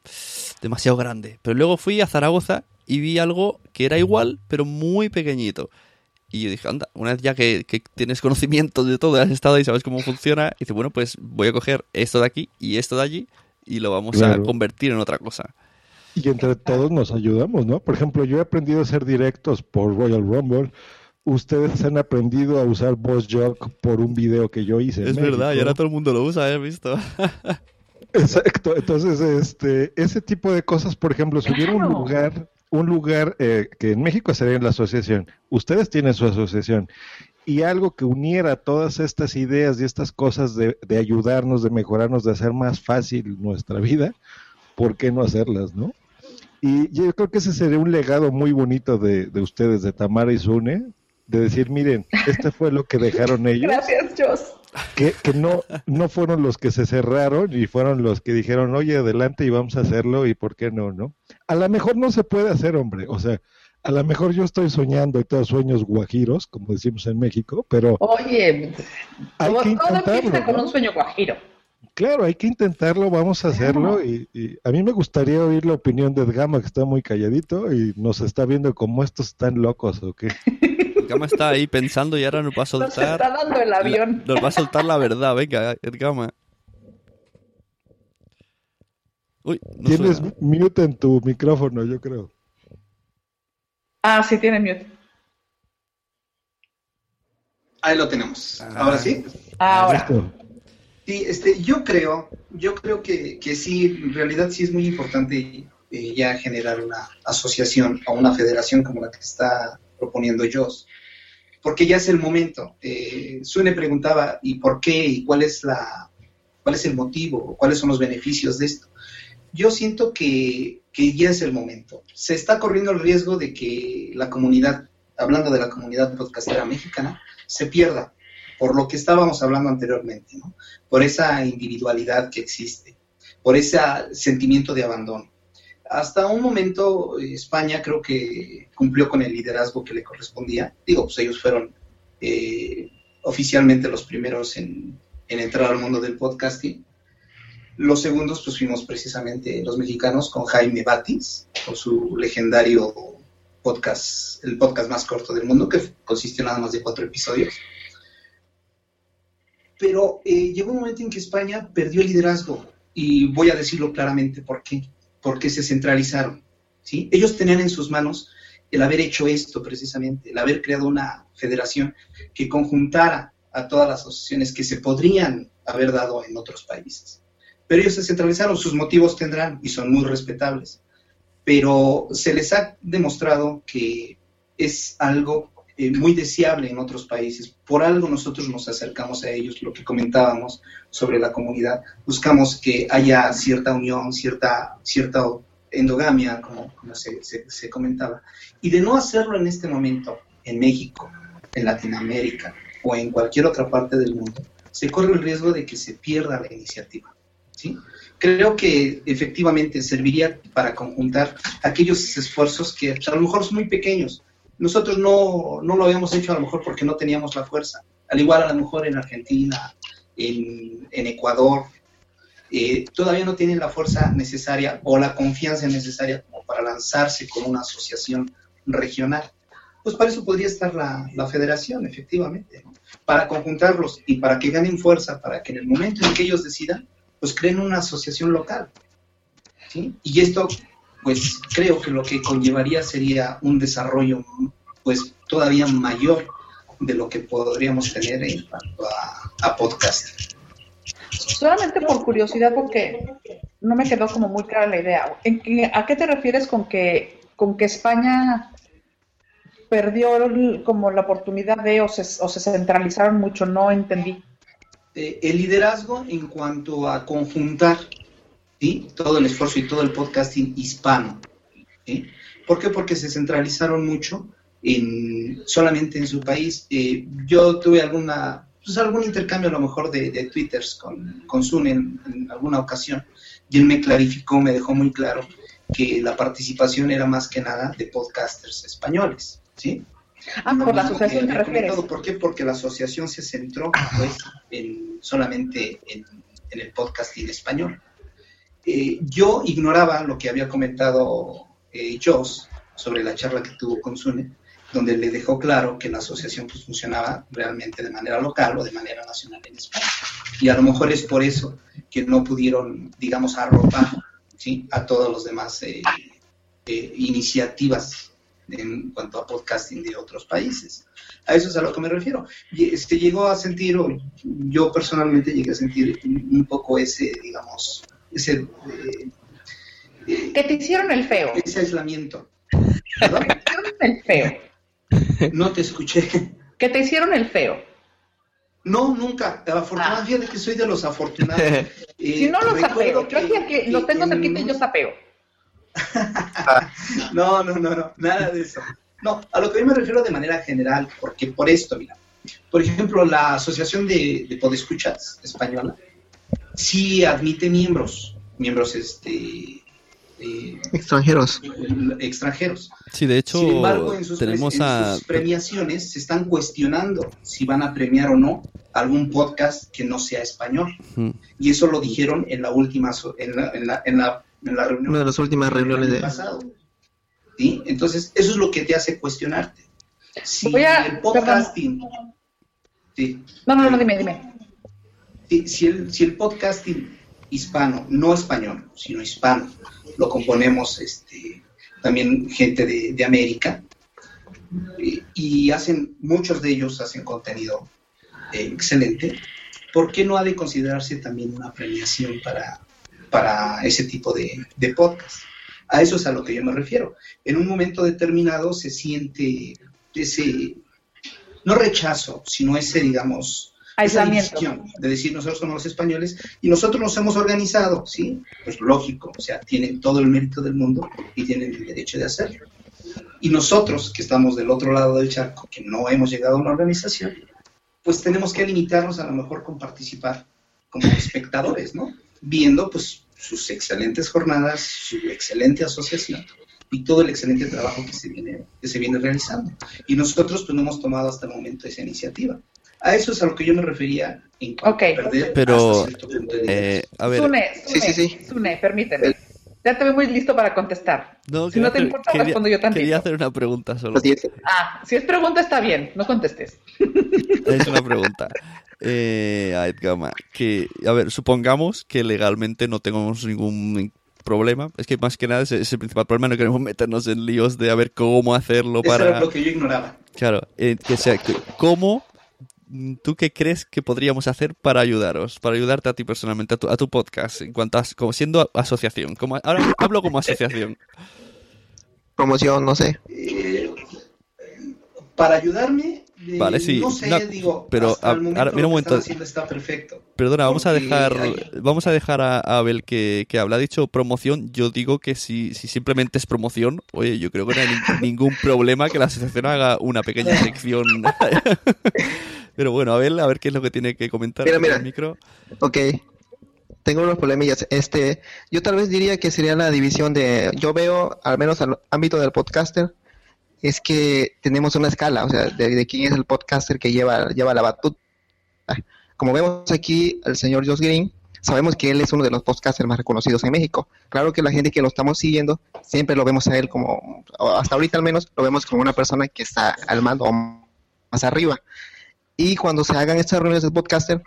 demasiado grande. Pero luego fui a Zaragoza y vi algo que era igual, pero muy pequeñito. Y yo dije, anda, una vez ya que, que tienes conocimiento de todo, has estado ahí, sabes cómo funciona, y dice, bueno, pues voy a coger esto de aquí y esto de allí y lo vamos Claro. a convertir en otra cosa. Y entre todos nos ayudamos, ¿no? Por ejemplo, yo he aprendido a hacer directos por Royal Rumble. Ustedes han aprendido a usar Boss Jock por un video que yo hice. en Es verdad, y ahora todo el mundo lo usa, ¿eh? ¿Has visto? [LAUGHS] Exacto. Entonces, este, ese tipo de cosas, por ejemplo, si hubiera un lugar, un lugar eh, que en México sería la asociación, ustedes tienen su asociación, y algo que uniera todas estas ideas y estas cosas de, de ayudarnos, de mejorarnos, de hacer más fácil nuestra vida, ¿por qué no hacerlas, no? Y yo creo que ese sería un legado muy bonito de, de ustedes, de Tamara y Sune, de decir, miren, este fue lo que dejaron ellos Gracias, Josh. que, que no, no fueron los que se cerraron y fueron los que dijeron, oye, adelante y vamos a hacerlo y por qué no, ¿no? A lo mejor no se puede hacer, hombre, o sea, a lo mejor yo estoy soñando y todos sueños guajiros, como decimos en México, pero Oye, hay todo, que todo empieza con ¿no? un sueño guajiro. Claro, hay que intentarlo, vamos a hacerlo Claro. y, y a mí me gustaría oír la opinión de Edgama, que está muy calladito y nos está viendo como estos están locos o qué. [LAUGHS] Gama está ahí pensando y ahora nos va a Nos está soltar. dando el avión. Nos va a soltar la verdad, venga, Edgama. Uy, no Tienes suena. mute en tu micrófono, yo creo. Ah, sí, tiene mute. Ahí lo tenemos. Ah. Ahora sí. Ahora. Listo. Sí, este, yo creo, yo creo que, que sí, en realidad sí es muy importante eh, ya generar una asociación o una federación como la que está proponiendo Joss, porque ya es el momento. Eh, Sune preguntaba, ¿y por qué? ¿Y cuál es la, cuál es el motivo? ¿Cuáles son los beneficios de esto? Yo siento que, que ya es el momento. Se está corriendo el riesgo de que la comunidad, hablando de la comunidad podcastera mexicana, se pierda por lo que estábamos hablando anteriormente, por esa individualidad que existe, por ese sentimiento de abandono. Hasta un momento España creo que cumplió con el liderazgo que le correspondía. Digo, pues ellos fueron eh, oficialmente los primeros en, en, entrar al mundo del podcasting. Los segundos pues fuimos precisamente los mexicanos con Jaime Batis, con su legendario podcast, el podcast más corto del mundo, que consistió nada más de cuatro episodios. Pero eh, llegó un momento en que España perdió el liderazgo y voy a decirlo claramente por qué. Porque se centralizaron. ¿sí? Ellos tenían en sus manos el haber hecho esto precisamente, el haber creado una federación que conjuntara a todas las asociaciones que se podrían haber dado en otros países. Pero ellos se centralizaron, sus motivos tendrán y son muy respetables. Pero se les ha demostrado que es algo eh, muy deseable en otros países. Por algo nosotros nos acercamos a ellos, lo que comentábamos sobre la comunidad. Buscamos que haya cierta unión, cierta, cierta endogamia, como, se, se comentaba. Y de no hacerlo en este momento, en México, en Latinoamérica o en cualquier otra parte del mundo, se corre el riesgo de que se pierda la iniciativa. ¿sí? Creo que efectivamente serviría para conjuntar aquellos esfuerzos que a lo mejor son muy pequeños. Nosotros no, no lo habíamos hecho a lo mejor porque no teníamos la fuerza. Al igual a lo mejor en Argentina, en, Ecuador, eh, todavía no tienen la fuerza necesaria o la confianza necesaria como para lanzarse con una asociación regional. Pues para eso podría estar la, la federación, efectivamente, para conjuntarlos y para que ganen fuerza, para que en el momento en que ellos decidan, pues creen una asociación local. ¿sí? Y esto, pues creo que lo que conllevaría sería un desarrollo pues todavía mayor de lo que podríamos tener en cuanto a, a podcast. Solamente por curiosidad, porque no me quedó como muy clara la idea. ¿En qué, ¿A qué te refieres con que, con que España perdió como la oportunidad de o se, o se centralizaron mucho? No entendí. Eh, el liderazgo en cuanto a conjuntar ¿sí? todo el esfuerzo y todo el podcasting hispano. ¿sí? ¿Por qué? Porque se centralizaron mucho en, solamente en su país. Eh, yo tuve alguna pues, algún intercambio a lo mejor de, de twitters con, con Sun en, en, alguna ocasión y él me clarificó, me dejó muy claro que la participación era más que nada de podcasters españoles, ¿sí? Ah, por la asociación te refieres. ¿Por qué? Porque la asociación se centró pues, en, solamente en, en, el podcasting español. Eh, yo ignoraba lo que había comentado eh, Joss sobre la charla que tuvo con Sune, donde le dejó claro que la asociación pues, funcionaba realmente de manera local o de manera nacional en España. Y a lo mejor es por eso que no pudieron, digamos, arropar ¿sí? a todos los demás eh, eh, iniciativas en cuanto a podcasting de otros países. A eso es a lo que me refiero. Y este llegó a sentir, o yo personalmente llegué a sentir un poco ese, digamos, ese... Eh, que te hicieron el feo. Ese aislamiento. ¿Perdón? Que te hicieron el feo. No te escuché. Que te hicieron el feo. No, nunca. Afortunadamente, ah. fíjate que soy de los afortunados. [LAUGHS] Eh, si no los sapeo, yo que, que los tengo cerquita y yo sapeo. [LAUGHS] no, no, no, no, nada de eso. No, a lo que yo me refiero de manera general, porque por esto, mira, por ejemplo, la Asociación de, de Podescuchas Española sí admite miembros, miembros este, eh, extranjeros. Extranjeros. Sí, de hecho, Sin embargo, en sus, tenemos en a... sus premiaciones se están cuestionando si van a premiar o no algún podcast que no sea español. Y eso lo dijeron en la última, en la, en la, en la, en la reunión. Una de las últimas reuniones de... Pasado. ¿Sí? Entonces, eso es lo que te hace cuestionarte. Si Voy a- el podcasting... Sí. No, no, no, dime, dime. Si, el, podcasting hispano, no español, sino hispano, lo componemos este, también gente de, América, y, y hacen, muchos de ellos hacen contenido eh, excelente, ¿por qué no ha de considerarse también una premiación para, para ese tipo de, de podcast? A eso es a lo que yo me refiero. En un momento determinado se siente ese, no rechazo, sino ese, digamos, esa Aislamiento. división de decir nosotros somos los españoles y nosotros nos hemos organizado, ¿sí? Pues lógico, o sea, tienen todo el mérito del mundo y tienen el derecho de hacerlo. Y nosotros, que estamos del otro lado del charco, que no hemos llegado a una organización, pues tenemos que limitarnos a lo mejor con participar como espectadores, ¿no? Viendo pues sus excelentes jornadas, su excelente asociación y todo el excelente trabajo que se viene, que se viene realizando. Y nosotros pues no hemos tomado hasta el momento esa iniciativa. A eso es a lo que yo me refería en perder Pero, Eh, a ver, Sune, Sí, Sune, sí, sí. Sune, permíteme. Ya te veo muy listo para contestar. No, si no te importa, quería- respondo yo también. Quería hacer una pregunta solo. Es. Ah, si es pregunta está bien, no contestes. [LAUGHS] Es una pregunta. Eh, a Edgama, que, a ver, supongamos que legalmente no tengamos ningún problema. Es que más que nada ese es el principal problema. No queremos meternos en líos de a ver cómo hacerlo Eso era para. lo que yo ignoraba. Claro, eh, que sea, que- ¿cómo tú qué crees que podríamos hacer para ayudaros? Para ayudarte a ti personalmente, a tu, a tu podcast, en cuanto a, como siendo asociación. Como, ahora hablo como asociación. [LAUGHS] Promoción, no sé. Eh, para ayudarme, eh, Vale, sí, no sé, no, digo, pero, hasta a- el momento ahora, mira un momento. está perfecto. Perdona, vamos a dejar, hay- vamos a dejar a, a Abel que, que habla. Ha dicho promoción. Yo digo que si, si simplemente es promoción, oye, yo creo que no hay nin- ningún problema que la asociación haga una pequeña sección. [LAUGHS] [LAUGHS] Pero bueno, Abel, a ver qué es lo que tiene que comentar Mira, mira. el micro. Ok. Tengo unos problemillas. Este, yo tal vez diría que sería la división de, yo veo, al menos al ámbito del podcaster, es que tenemos una escala, o sea, de, de quién es el podcaster que lleva, lleva la batuta. Como vemos aquí al señor Josh Green, sabemos que él es uno de los podcasters más reconocidos en México. Claro que la gente que lo estamos siguiendo, siempre lo vemos a él como, hasta ahorita al menos, lo vemos como una persona que está al mando más arriba. Y cuando se hagan estas reuniones de podcaster,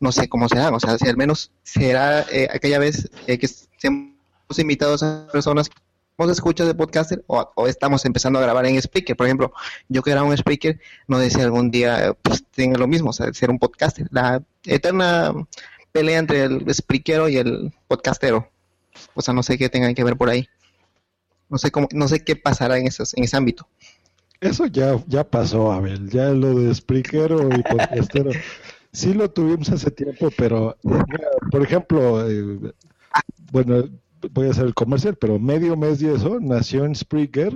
no sé cómo serán, o sea, si al menos será eh, aquella vez eh, que estemos invitados a personas nos escuchas de podcaster o, estamos empezando a grabar en Spreaker. Por ejemplo, yo que era un Spreaker, no si algún día pues, tenga lo mismo, o sea, ser un podcaster. La eterna pelea entre el Spreakero y el podcastero. O sea, no sé qué tengan que ver por ahí. No sé cómo, no sé qué pasará en, esos, en ese ámbito. Eso ya, ya pasó, Abel. Ya lo de Spreakero y podcastero. Sí lo tuvimos hace tiempo, pero, eh, por ejemplo, eh, bueno, voy a hacer el comercial, pero medio mes y eso nació en Spreaker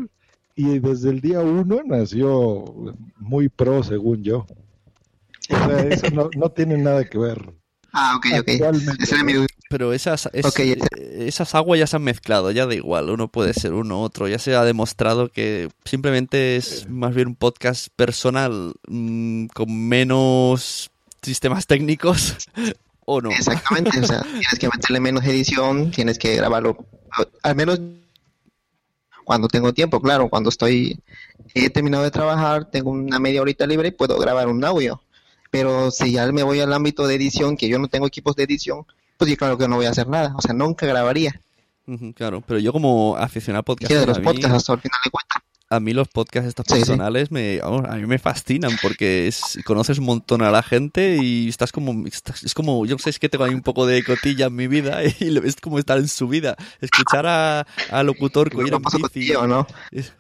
y desde el día uno nació muy pro, según yo. O sea, eso no, no tiene nada que ver. Ah, ok, ok. Era mi- Pero esas, es- esas aguas ya se han mezclado, ya da igual, uno puede ser uno otro, ya se ha demostrado que simplemente es más bien un podcast personal mm, con menos sistemas técnicos [LAUGHS] o no. Exactamente, o sea, [LAUGHS] tienes que meterle menos edición, tienes que grabarlo, al menos cuando tengo tiempo, claro, cuando estoy, he terminado de trabajar, tengo una media horita libre, puedo grabar un audio, pero si ya me voy al ámbito de edición, que yo no tengo equipos de edición, pues yo claro que no voy a hacer nada, o sea, nunca grabaría, Claro, pero yo como aficionado podcast, siquiera de los a mí, podcasts hasta el final de cuentas. a mí los podcasts estos Sí, sí. personales me, vamos, a mí me fascinan porque es, conoces un montón a la gente y estás como, estás- es como, yo no sé, es que tengo ahí un poco de cotilla en mi vida [LAUGHS] y lo- es como estar en su vida. Escuchar a, a locutor ir No en bici, contigo, ¿no?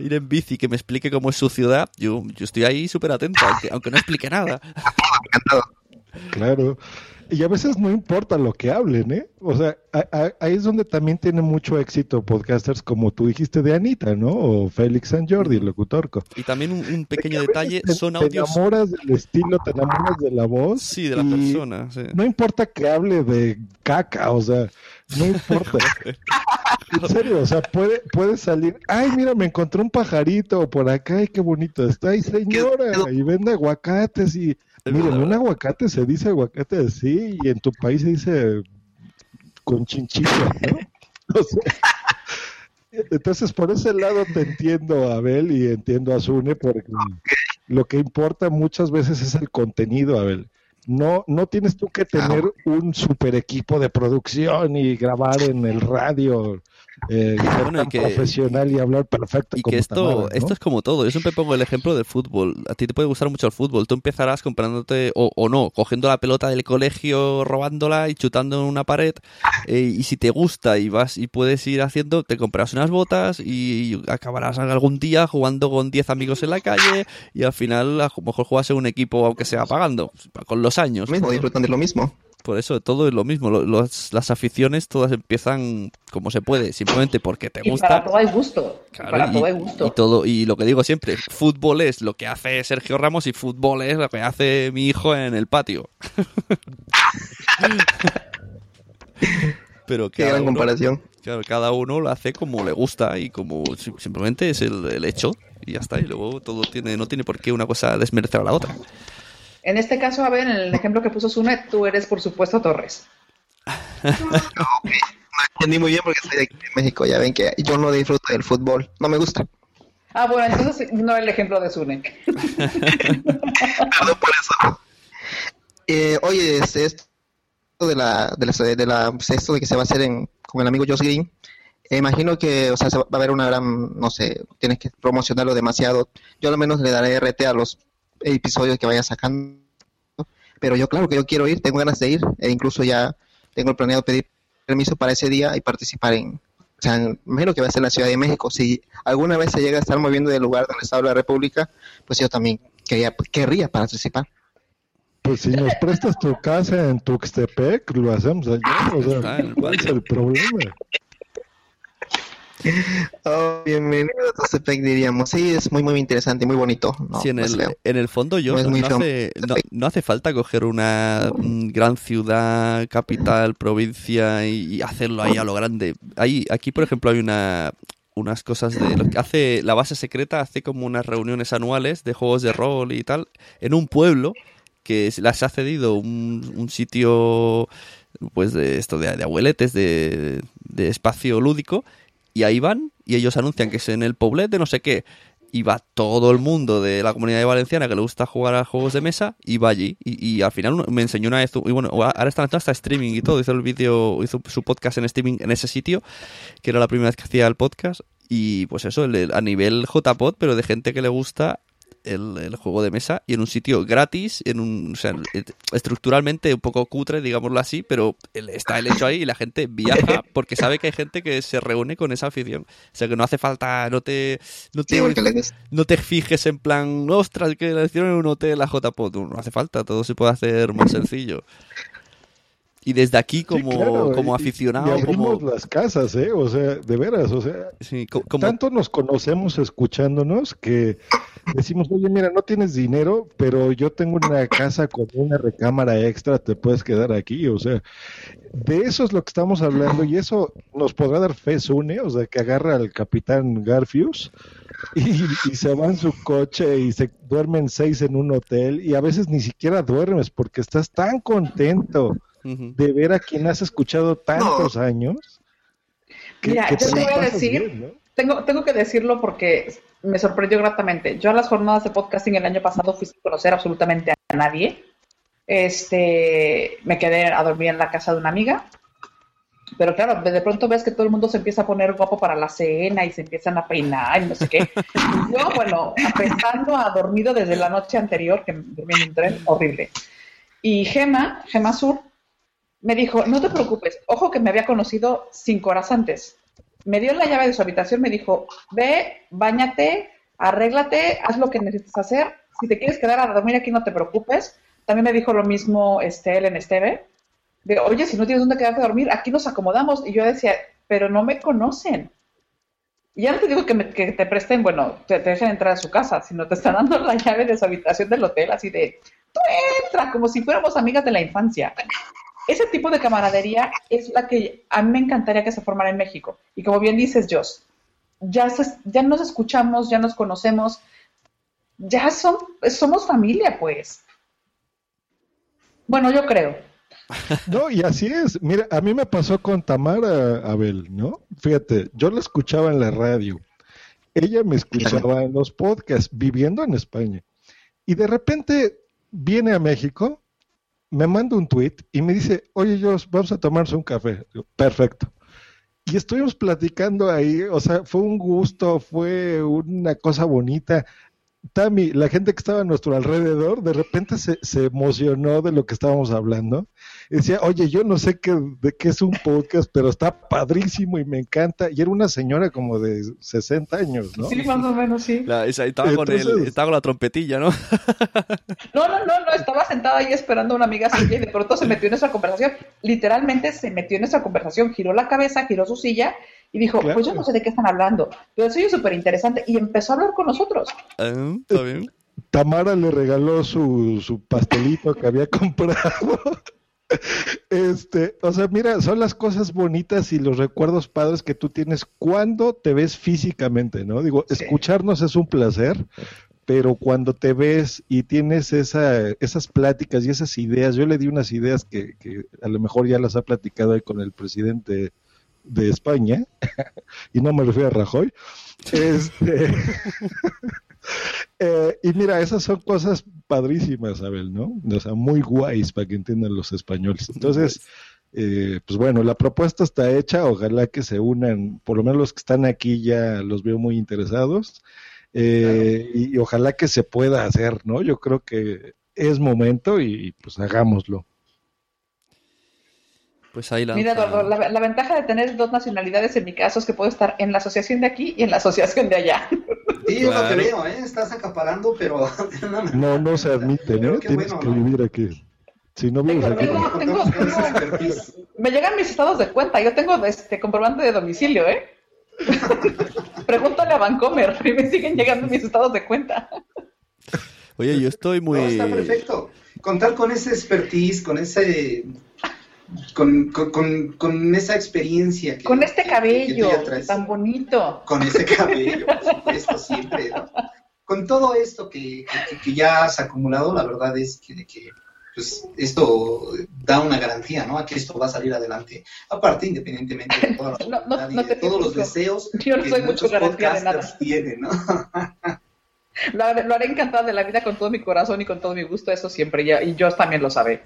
ir en bici que me explique cómo es su ciudad, yo, yo estoy ahí súper atento, aunque, aunque no explique nada. [LAUGHS] Claro. Y a veces no importa lo que hablen, ¿eh? O sea, a- a- ahí es donde también tiene mucho éxito podcasters como tú dijiste de Anita, ¿no? O Félix San Jordi, el locutorco. Y también un, un pequeño detalle, te- son te audios, enamoras del estilo, te enamoras de la voz. sí, de la persona, sí. No importa que hable de caca, o sea, no importa. [LAUGHS] En serio, o sea, puede, puede salir, ay, mira, me encontré un pajarito por acá, ay, qué bonito está, ay, señora, y vende aguacates y, miren, un aguacate se dice aguacate así y en tu país se dice con chinchilla, ¿no? [LAUGHS] O sea, entonces, por ese lado te entiendo, Abel, y entiendo a Sune, porque lo que importa muchas veces es el contenido, Abel. No, no tienes tú que tener un super equipo de producción y grabar en el radio eh, ser Bueno, y que- profesional y hablar perfecto Y como que esto, Tamara, ¿no? esto es como todo. Yo siempre pongo el ejemplo del fútbol. A ti te puede gustar mucho el fútbol. Tú empezarás comprándote, o, o no, cogiendo la pelota del colegio, robándola y chutando en una pared. eh, y si te gusta y vas y puedes ir haciendo, te compras unas botas y acabarás algún día jugando con 10 amigos en la calle y al final a lo mejor juegas en un equipo aunque sea pagando, con los años. Lo mismo, disfrutan de lo mismo. Por eso todo es lo mismo. Lo- los- las aficiones todas empiezan como se puede, simplemente porque te Y gusta. para todo hay gusto. Claro, para y, todo hay gusto. y todo y lo que digo siempre, fútbol es lo que hace Sergio Ramos y fútbol es lo que hace mi hijo en el patio. Pero Qué cada gran uno, comparación. claro, cada uno lo hace como le gusta y como si- simplemente es el, el hecho y ya está. Y luego todo tiene no tiene por qué una cosa desmerecer a la otra. En este caso, a ver, en el ejemplo que puso Sune, tú eres, por supuesto, Torres. [LAUGHS] No entendí muy bien porque soy de aquí de México. Ya ven que yo no disfruto del fútbol. No me gusta. Ah, bueno, entonces no el ejemplo de Sune. Perdón por eso. Eh, oye, este, esto de la, de la, de la, pues, esto de que se va a hacer en, con el amigo Josh Green, eh, imagino que, o sea, se va a haber una gran, no sé, tienes que promocionarlo demasiado. Yo al menos le daré RT a los episodios que vaya sacando. Pero yo, claro que yo quiero ir, tengo ganas de ir, e incluso ya tengo planeado pedir permiso para ese día y participar en, o sea, en- me imagino que va a ser en la Ciudad de México. Si alguna vez se llega a estar moviendo del lugar donde está la República, pues yo también quería, querría participar. Pues si nos prestas tu casa en Tuxtepec, lo hacemos allá. O Está sea, el ¿cuál es el problema? Oh, bienvenido a Tostepec, diríamos. Sí, es muy, muy interesante, muy bonito. No, Sí, en el, feo. en el fondo yo No no, hace, no, no hace falta coger una gran ciudad, capital, provincia y, y hacerlo ahí a lo grande. Ahí, aquí, por ejemplo, hay una unas cosas de lo que hace la base secreta hace como unas reuniones anuales de juegos de rol y tal en un pueblo que las ha cedido un, un sitio pues de esto de, de abueletes de, de espacio lúdico y ahí van y ellos anuncian que es en el poblet de no sé qué. Y va todo el mundo de la comunidad valenciana que le gusta jugar a juegos de mesa y va allí. Y, al final me enseñó una vez y bueno ahora está haciendo hasta streaming y todo. Hizo el vídeo hizo su podcast en streaming en ese sitio que era la primera vez que hacía el podcast. Y pues eso el- a nivel JPod pero de gente que le gusta el, el juego de mesa y en un sitio gratis, en un, o sea, eh, estructuralmente un poco cutre, digámoslo así, pero está el hecho ahí y la gente viaja [LAUGHS] porque sabe que hay gente que se reúne con esa afición. O sea que no hace falta, no te, no te, Sí, no te fijes en plan, ostras, que la hicieron en un hotel a JPod. No hace falta, todo se puede hacer más [LAUGHS] sencillo. Y desde aquí, como, Sí, claro, como aficionado, Y abrimos como, las casas, ¿eh? O sea, de veras, o sea, sí, co- como, tanto nos conocemos escuchándonos que decimos, oye, mira, no tienes dinero, pero yo tengo una casa con una recámara extra, te puedes quedar aquí, o sea, de eso es lo que estamos hablando y eso nos podrá dar fe Sune, o sea, que agarra al capitán Garfius y, y se va en su coche y se duermen seis en un hotel y a veces ni siquiera duermes porque estás tan contento de ver a quien has escuchado tantos años. Mira, yo te voy a decir- bien, ¿no? Tengo, tengo que decirlo porque me sorprendió gratamente. Yo a las jornadas de podcasting el año pasado fui sin conocer absolutamente a nadie. Este, me quedé a dormir en la casa de una amiga. Pero claro, de pronto ves que todo el mundo se empieza a poner guapo para la cena y se empiezan a peinar y no sé qué. [LAUGHS] Yo, bueno, apestando a dormido desde la noche anterior, que dormí en un tren, horrible. Y Gema, Gema Sur, me dijo, no te preocupes, ojo que me había conocido cinco horas antes. Me dio la llave de su habitación, me dijo, ve, bañate, arréglate, haz lo que necesites hacer. Si te quieres quedar a dormir aquí, no te preocupes. También me dijo lo mismo este, Ellen Esteve. De, oye, si no tienes dónde quedarte a dormir, aquí nos acomodamos. Y yo decía, pero no me conocen. Y ya no te digo que, me- que te presten, bueno, te, te dejen entrar a su casa, sino te están dando la llave de su habitación del hotel, así de, tú entra, como si fuéramos amigas de la infancia. Ese tipo de camaradería es la que a mí me encantaría que se formara en México. Y como bien dices, Joss, ya, nos escuchamos, ya nos conocemos, ya somos familia, pues. Bueno, yo creo. [LAUGHS] No, y así es. Mira, a mí me pasó con Tamara Abel, ¿no? Fíjate, yo la escuchaba en la radio. Ella me escuchaba en los podcasts, viviendo en España. Y de repente viene a México, me manda un tweet y me dice, oye, Jos, vamos a tomarse un café. Perfecto. Y estuvimos platicando ahí, o sea, fue un gusto, fue una cosa bonita. Tami, la gente que estaba a nuestro alrededor, de repente se, se emocionó de lo que estábamos hablando. Y decía, oye, yo no sé qué, de qué es un podcast, pero está padrísimo y me encanta. Y era una señora como de 60 años, ¿no? Sí, más o menos, sí. La- esa- estaba, con el, estaba con la trompetilla, ¿no? [LAUGHS] No, no, no, no, estaba sentada ahí esperando a una amiga suya y de pronto se metió en nuestra conversación. Literalmente se metió en nuestra conversación, giró la cabeza, giró su silla y dijo, Claro. pues yo no sé de qué están hablando, pero eso es súper interesante y empezó a hablar con nosotros. Ah, Está bien. Tamara le regaló su, su pastelito que había [LAUGHS] comprado. Este, o sea, mira, son las cosas bonitas y los recuerdos padres que tú tienes cuando te ves físicamente, ¿no? Digo, Sí. escucharnos es un placer, pero cuando te ves y tienes esa, esas pláticas y esas ideas, yo le di unas ideas que, que a lo mejor ya las ha platicado ahí con el presidente de España, [LAUGHS] y no me refiero a Rajoy. Este, [LAUGHS] [LAUGHS] eh, y mira, esas son cosas padrísimas, Abel, ¿no? O sea, muy guays para que entiendan los españoles. Entonces, eh, pues bueno, la propuesta está hecha, ojalá que se unan, por lo menos los que están aquí ya los veo muy interesados, eh, y, y ojalá que se pueda hacer, ¿no? Yo creo que es momento y pues hagámoslo. Pues ahí la. Mira, Eduardo, la, la ventaja de tener dos nacionalidades en mi caso es que puedo estar en la asociación de aquí y en la asociación de allá. Sí, es lo que Claro. veo, ¿eh? Estás acaparando, pero [LAUGHS] No, no se admite, ¿no? qué Tienes bueno, que ¿no? vivir aquí. Si no vives Tengo- aquí, tengo- expertise. Me llegan mis estados de cuenta, yo tengo este comprobante de domicilio, ¿eh? [LAUGHS] Pregúntale a Vancomer y me siguen llegando mis estados de cuenta. Oye, yo estoy muy. No, está perfecto. Contar con ese expertise, con ese. Con, con, con, con esa experiencia. Que, Con este que- que cabello ya traes. tan bonito. Con ese cabello, por supuesto, siempre. ¿no? Con todo esto que, que, que ya has acumulado, la verdad es que, que, pues, esto da una garantía, ¿no? A que esto va a salir adelante. Aparte, independientemente de toda la [LAUGHS] No, no, no de todos los deseos Yo que soy mucho muchos podcasters tienen, ¿no? [LAUGHS] [LAUGHS] Lo, haré- lo haré encantada de la vida con todo mi corazón y con todo mi gusto, eso siempre, ya, y yo también lo sabré.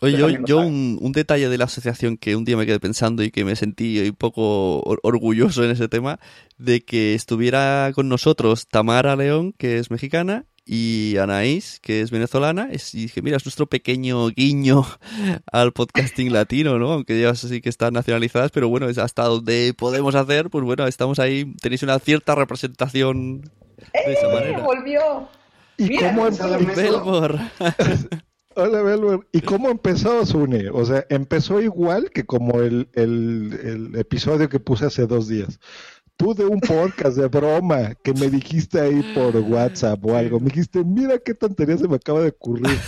Oye, Yo sabe. un, un detalle de la asociación que un día me quedé pensando y que me sentí un poco or- orgulloso en ese tema, de que estuviera con nosotros Tamara León, que es mexicana, y Anaís, que es venezolana, y dije, mira, es nuestro pequeño guiño [LAUGHS] al podcasting latino, ¿no? Aunque ya sí que están nacionalizadas, pero bueno, es hasta donde podemos hacer, pues bueno, estamos ahí, tenéis una cierta representación de esa ¡Eh! manera. Volvió. ¿Y Mira, cómo empezó? [LAUGHS] Hola, Belwer. ¿Y cómo empezó, Sune? O sea, empezó igual que como el, el, el episodio que puse hace dos días. Tú de un podcast de broma que me dijiste ahí por WhatsApp o algo, me dijiste, mira qué tontería se me acaba de ocurrir.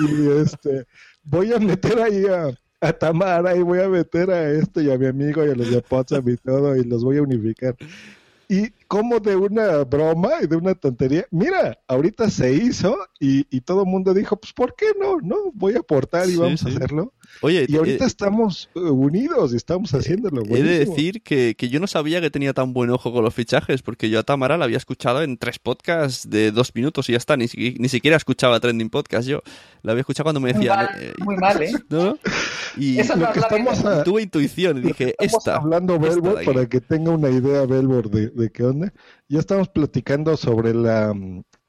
Y este, voy a meter ahí a, a Tamara y voy a meter a este y a mi amigo y a los de WhatsApp y todo y los voy a unificar. Y como de una broma y de una tontería, mira, ahorita se hizo y, y todo el mundo dijo, pues ¿por qué no? No, voy a aportar y Sí, vamos sí. a hacerlo. Oye, Y ahorita eh, estamos eh, unidos y estamos haciéndolo. He de buenísimo. decir que, que yo no sabía que tenía tan buen ojo con los fichajes, porque yo a Tamara la había escuchado en tres podcasts de dos minutos y ya está, ni, ni siquiera escuchaba Trending Podcast yo. La había escuchado cuando me Muy decían... mal, eh, muy mal, ¿eh? [LAUGHS] ¿no? Y [LAUGHS] Eso no Lo que estamos a- [LAUGHS] tuve intuición y dije, Estamos esta. hablando, Belbor, para que tenga una idea, Belbor, de, de qué onda. Ya estamos platicando sobre la...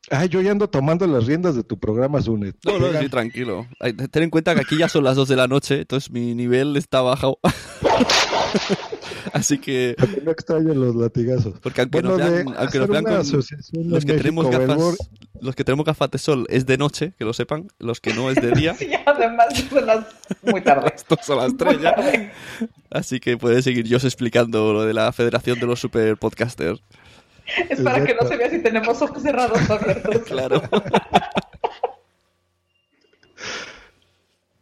Ay, yo ya ando tomando las riendas de tu programa, Zune. No, no, sí, tranquilo. Ay, Ten en cuenta que aquí ya son las dos de la noche, entonces mi nivel está bajo. [LAUGHS] Así que, No extraño los latigazos. porque aunque Bueno, nos vean, aunque nos vean con, los que tenemos gafas, Belbor, los que tenemos gafas de sol es de noche, que lo sepan, los que no es de día. [LAUGHS] Sí, además son las muy tarde. [LAUGHS] Esto son las tres ya. Así que puedes seguir yo explicando lo de la Federación de los Super Podcasters. [LAUGHS] Es para que no se vea si tenemos ojos cerrados o abiertos. [LAUGHS] Claro. [LAUGHS]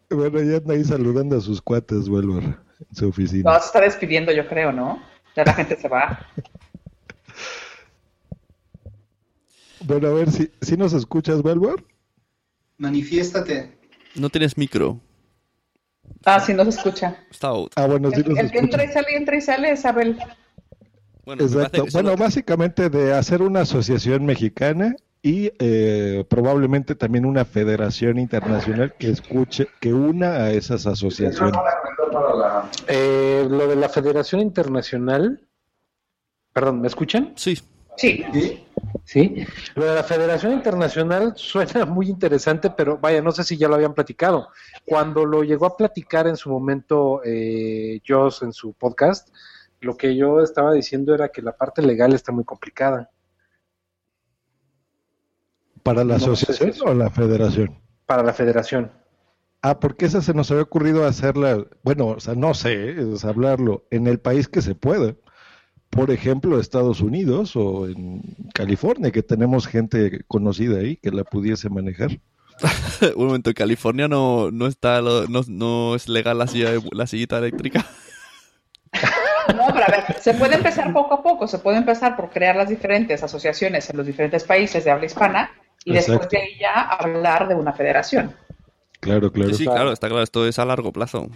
Bueno, ya anda ahí saludando a sus cuates, Belbor, en su oficina. No, se está despidiendo, yo creo, ¿no? Ya la gente se va. Bueno, a ver si, si nos escuchas, Belbor. Manifiéstate. No tienes micro. Ah, sí, no se escucha. Está out. Ah, bueno, sí El, nos el que entra y sale, entra y sale es Abel. Bueno, Exacto. solo- Bueno, básicamente de hacer una asociación mexicana y eh, probablemente también una federación internacional que escuche, que una a esas asociaciones. Eh, lo de la Federación Internacional. Perdón, ¿me escuchan? Sí. Sí. ¿Sí? Sí. Lo de la Federación Internacional suena [LAUGHS] muy interesante, pero vaya, no sé si ya lo habían platicado. Cuando lo llegó a platicar en su momento eh, Joss en su podcast, lo que yo estaba diciendo era que la parte legal está muy complicada. ¿Para la No asociación o la federación? Para la federación. Ah, porque esa se nos había ocurrido hacerla, bueno, o sea, no sé, es hablarlo en el país que se pueda. Por ejemplo, Estados Unidos o en California, que tenemos gente conocida ahí que la pudiese manejar. [LAUGHS] Un momento, en California no, no está lo- no, no es legal la, silla la sillita eléctrica. [LAUGHS] No, pero a ver, se puede empezar poco a poco, se puede empezar por crear las diferentes asociaciones en los diferentes países de habla hispana y después de ahí ya hablar de una federación. Claro, claro. Sí, sí, claro, está claro, esto es a largo plazo.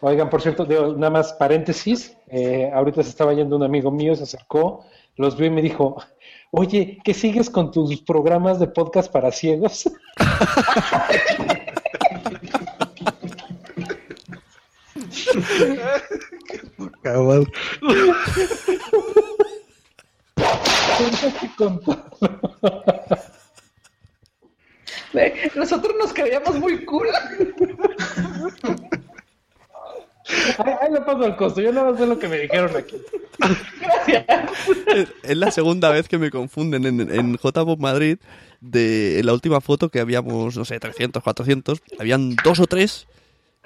Oigan, por cierto, digo, nada más paréntesis, eh, ahorita se estaba yendo un amigo mío, se acercó, los vio y me dijo, oye, ¿qué sigues con tus programas de podcast para ciegos? [LAUGHS] Cabal. Nosotros nos creíamos muy cool. Ahí, ahí le paso al costo, yo nada más sé lo que me dijeron aquí. Gracias. Es- Es la segunda vez que me confunden en, en JPOP Madrid. De en la última foto que habíamos, no sé, 300, 400, habían dos o tres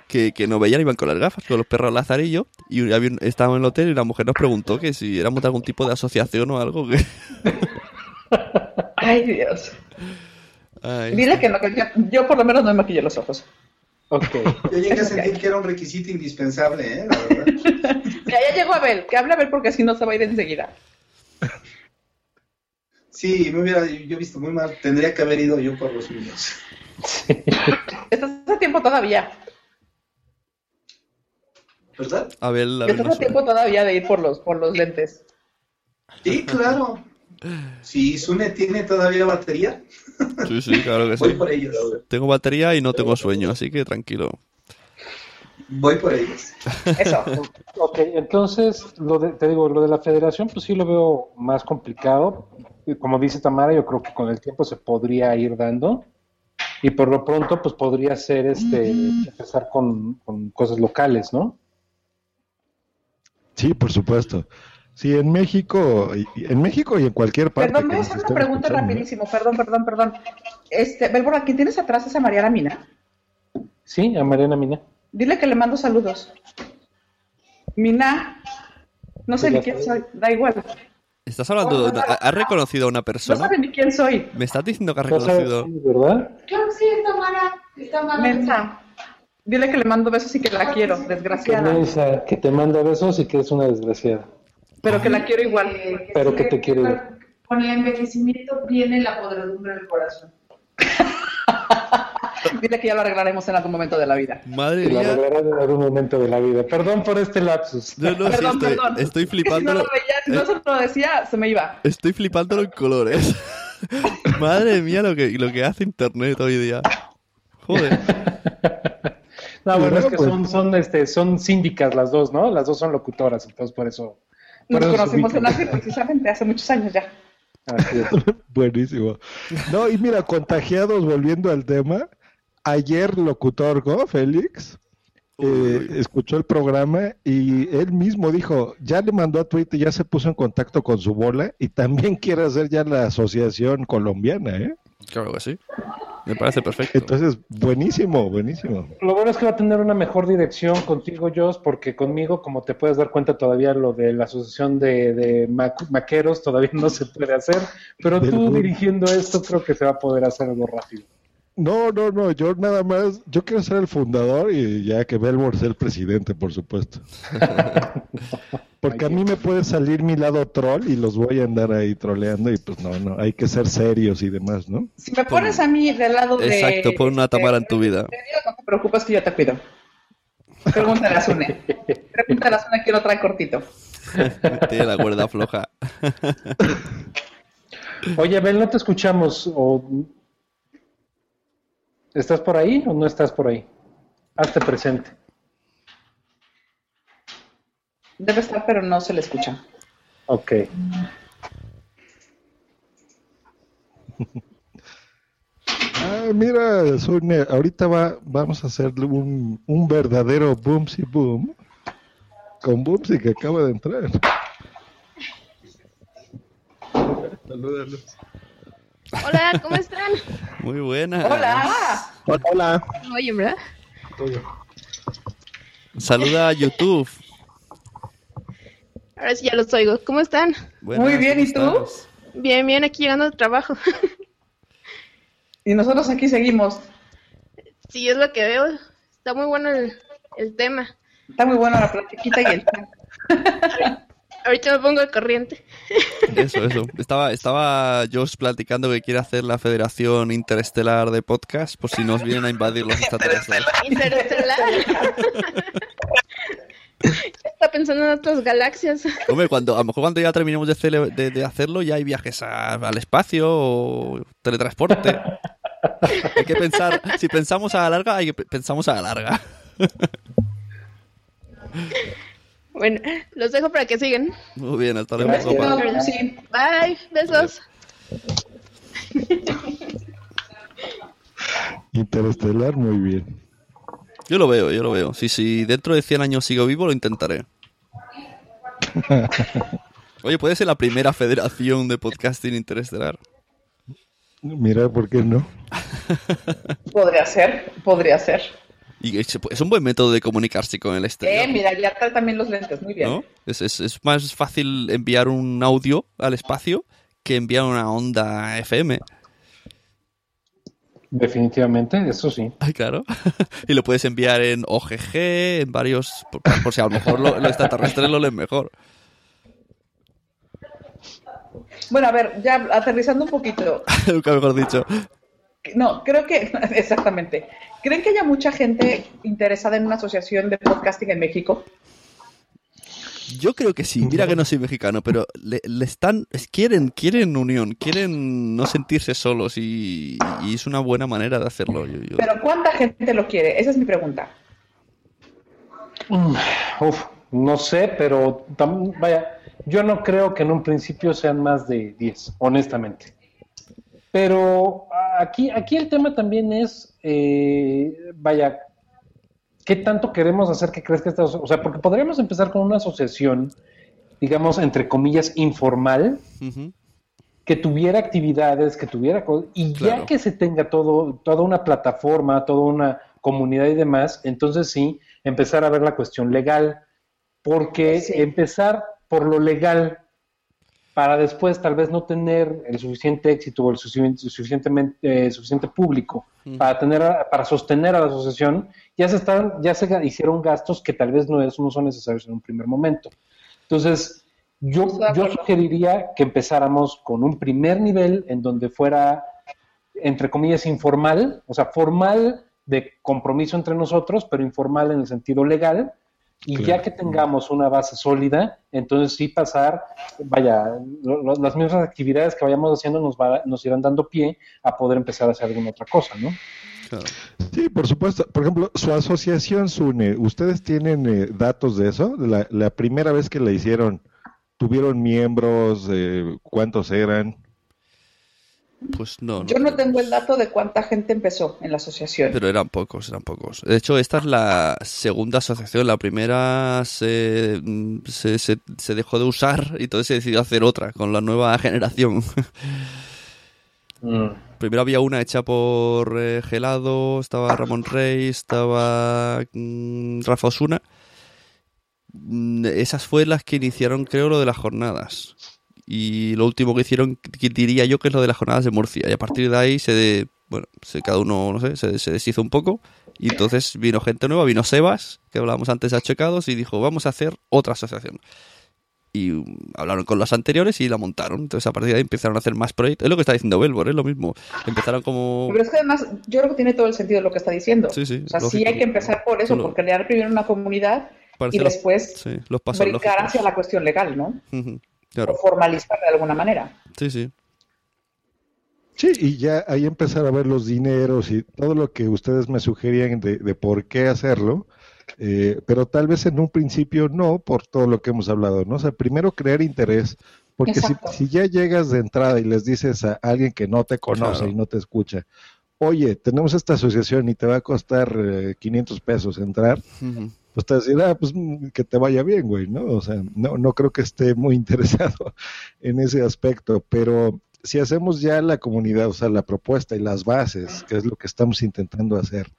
que, que no veían, iban con las gafas, con los perros lazarillo. Y había un- estábamos en el hotel y la mujer nos preguntó que si éramos de algún tipo de asociación o algo. Que... [LAUGHS] Ay, Dios. Ay, Dile que no, que yo, yo por lo menos no me maquillé los ojos. Ok. [LAUGHS] Yo llegué a sentir que era un requisito indispensable, ¿eh? La verdad. [LAUGHS] Ya, ya llegó Abel, que hable Abel porque si no se va a ir enseguida. Sí, me hubiera yo visto muy mal. Tendría que haber ido yo por los míos. Estás a tiempo todavía. ¿Verdad? a ver, a ver, Estás no a tiempo todavía de ir por los, por los lentes. Sí, claro. Si Sune tiene todavía batería. Sí, sí, claro que [LAUGHS] voy sí. por ellos. Tengo batería y no tengo sueño, así que tranquilo. Voy por ellos. Eso. [LAUGHS] Ok, entonces, lo de, te digo, lo de la federación, pues sí lo veo más complicado. Como dice Tamara, yo creo que con el tiempo se podría ir dando. Y por lo pronto, pues podría ser este, empezar con, con cosas locales, ¿no? Sí, por supuesto. Sí, en México, en México y en cualquier parte. Perdón, que voy a hacer una pregunta ¿no? rapidísimo. Perdón, perdón, perdón. Este, Belbora, ¿quién tienes atrás es a Mariana Mina? Sí, a Mariana Mina. Dile que le mando saludos. Mina, no sé Pues ni quién soy, da igual. ¿Estás hablando? de- ¿ha- ¿Has reconocido a una No persona? sabe ni quién soy. ¿Me estás diciendo que has No reconocido? sí, ¿verdad? Claro que sí, es Tamara. Es Tamara. Mensa. Dile que le mando besos y que la quiero, Que desgraciada. Que te manda besos y que es una desgraciada. Pero que la quiero igual. Eh, Pero que te sí, quiere. Con el envejecimiento viene la podredumbre del corazón. [LAUGHS] Dile que ya lo arreglaremos en algún momento de la vida. Madre Que lo mía. arreglarás en algún momento de la vida. Perdón por este lapsus. No, no, sí, Perdón, estoy, perdón. estoy Es [LAUGHS] que si no lo veía, si no se lo decía, se me iba. Estoy flipándolo en colores. [LAUGHS] Madre mía lo que, lo que hace internet hoy día. Joder. No, bueno, es que Pues- son, son, este, son síndicas las dos, ¿no? Las dos son locutoras, entonces por eso. por Nos eso conocimos en. Así precisamente hace muchos años ya. Así es. [LAUGHS] Buenísimo. No, y mira, contagiados, volviendo al tema, ayer locutor Go, Félix, eh, escuchó el programa y él mismo dijo, ya le mandó a Twitter, ya se puso en contacto con su bola y también [LAUGHS] quiere hacer ya la asociación colombiana, ¿eh? Claro que sí. Me parece perfecto. Entonces, buenísimo, buenísimo. Lo bueno es que va a tener una mejor dirección contigo, Jos, porque conmigo, como te puedes dar cuenta, todavía lo de la asociación de, de maqueros todavía no se puede hacer, pero tú dirigiendo esto creo que se va a poder hacer algo rápido. No, no, no, yo nada más, yo quiero ser el fundador y ya que Belmore sea el presidente, por supuesto. [LAUGHS] Porque a mí me puede salir mi lado troll y los voy a andar ahí troleando y pues no, no, hay que ser serios y demás, ¿no? Si me pones a mí del lado de... Exacto, pon una de- Tamara en tu vida. No te preocupes que yo te cuido. Pregúntale a Sune. Pregúntale a Sune que lo trae cortito. [LAUGHS] Tiene la cuerda floja. Oye, Abel, no te escuchamos. O... ¿Estás por ahí o no estás por ahí? Hazte presente. Debe estar, pero no se le escucha. Ok. [LAUGHS] Ah, mira, Sune, ahorita va, vamos a hacerle un, un verdadero boomsy boom con Boomsy que acaba de entrar. Salúdalos. Hola, ¿cómo están? Muy buena. ¡Hola! Hola. ¿Me oyen, verdad? Saluda a YouTube. Ahora sí ya los oigo. ¿Cómo están? Buenas, Muy bien, ¿cómo ¿y tú? estás? Bien, bien, aquí llegando al trabajo. Y nosotros aquí seguimos. sí, es lo que veo. Está muy bueno el, el tema. Está muy buena la platiquita y el chat. [LAUGHS] Ahorita me pongo al corriente. Eso, eso. Estaba, estaba Josh platicando que quiere hacer la Federación Interestelar de Podcast por si nos vienen a invadir los extraterrestres. Interestelar. pensando en otras galaxias. Hombre, cuando, a lo mejor cuando ya terminemos de, cele- de- de hacerlo ya hay viajes a- al espacio o teletransporte. hay que pensar, si pensamos a la larga, hay que pe- pensamos a la larga. Bueno, los dejo para que sigan. Muy bien, hasta luego. Gracias. papá. Sí. Bye, besos. [LAUGHS] Interestelar, muy bien. Yo lo veo, yo lo veo. Si, si dentro de 100 años sigo vivo, lo intentaré. [LAUGHS] Oye, puede ser la primera federación de podcasting interestelar. Mira, ¿por qué no? [LAUGHS] Podría ser, podría ser. Y es, un buen método de comunicarse con el Eh, exterior. mira, ya trae también los lentes, muy bien. ¿no? Es, es- es más fácil enviar un audio al espacio que enviar una onda FM. Definitivamente, eso sí. Ay, claro. [LAUGHS] y lo puedes enviar en OGG, en varios. Por, por si a lo mejor lo, lo extraterrestres lo leen mejor. Bueno, a ver, ya aterrizando un poquito. [LAUGHS] Nunca mejor dicho. No, creo que, [LAUGHS] exactamente. ¿Creen que haya mucha gente interesada en una asociación de podcasting en México? Yo creo que sí. Mira que no soy mexicano, pero le, le están. es- quieren, quieren unión, quieren no sentirse solos y, y es una buena manera de hacerlo. Yo- yo- Pero ¿cuánta gente lo quiere? Esa es mi pregunta. Mm, Uf, no sé, pero tam- vaya, yo no creo que en un principio sean más de 10, honestamente. Pero aquí, aquí el tema también es, eh, vaya, ¿qué tanto queremos hacer que crezca esta O sea, porque podríamos empezar con una asociación, digamos, entre comillas, informal, que tuviera actividades, que tuviera co- y Claro. ya que se tenga todo, toda una plataforma, toda una comunidad y demás, entonces sí, empezar a ver la cuestión legal, porque Sí. empezar por lo legal para después tal vez no tener el suficiente éxito o el sufici- suficientemente eh, suficiente público para tener para sostener a la asociación, ya se están ya se hicieron gastos que tal vez no, es- no son necesarios en un primer momento. Entonces, yo, yo sugeriría que empezáramos con un primer nivel en donde fuera, entre comillas, informal, o sea, formal de compromiso entre nosotros, pero informal en el sentido legal. Y Claro. ya que tengamos una base sólida, entonces sí pasar, vaya, lo- lo- las mismas actividades que vayamos haciendo nos, va- nos irán dando pie a poder empezar a hacer alguna otra cosa, ¿no? Claro. Sí, por supuesto. Por ejemplo, su asociación SUNE, ¿ustedes tienen eh, datos de eso? De La, la primera vez que la hicieron, ¿tuvieron miembros? Eh, ¿Cuántos eran? Pues no, no Yo no tengo el dato de cuánta gente empezó en la asociación. Pero eran pocos, eran pocos. De hecho, esta es la segunda asociación. La primera se, mm, se, se- se dejó de usar y entonces se decidió hacer otra con la nueva generación. [LAUGHS] Primero había una hecha por eh, Gelado, estaba Ramón Rey, estaba mm, Rafa Osuna. Mm, Esas fue las que iniciaron, creo, lo de las jornadas. Y lo último que hicieron, que diría yo, que es lo de las jornadas de Murcia. Y a partir de ahí se, de- bueno, se, cada uno, no sé, se, se deshizo un poco. Y entonces vino gente nueva, vino Sebas, que hablábamos antes de Achecados, y dijo, vamos a hacer otra asociación. Y um, hablaron con los anteriores y la montaron. Entonces a partir de ahí empezaron a hacer más proyectos. Es lo que está diciendo Belbor, es lo mismo. Empezaron como... Pero es que además, yo creo que tiene todo el sentido lo que está diciendo. Sí, sí, o sea, sí hay que empezar por eso, por crear primero una comunidad parece y los- después sí, los pasos brincar lógicos. hacia la cuestión legal, ¿no? Ujú, Claro, O formalizar de alguna manera. sí, sí. Sí, y ya ahí empezar a ver los dineros y todo lo que ustedes me sugerían de, de por qué hacerlo, eh, pero tal vez en un principio no, por todo lo que hemos hablado, ¿no? O sea, primero crear interés, porque si, si ya llegas de entrada y les dices a alguien que no te conoce Claro. y no te escucha, oye, tenemos esta asociación y te va a costar eh, 500 pesos entrar. Pues te decir, ah, pues mm, que te vaya bien, güey, ¿no? O sea, no, no creo que esté muy [LAUGHS] interesado en ese aspecto, pero si hacemos ya la comunidad, o sea, la propuesta y las bases, que es lo que estamos intentando hacer,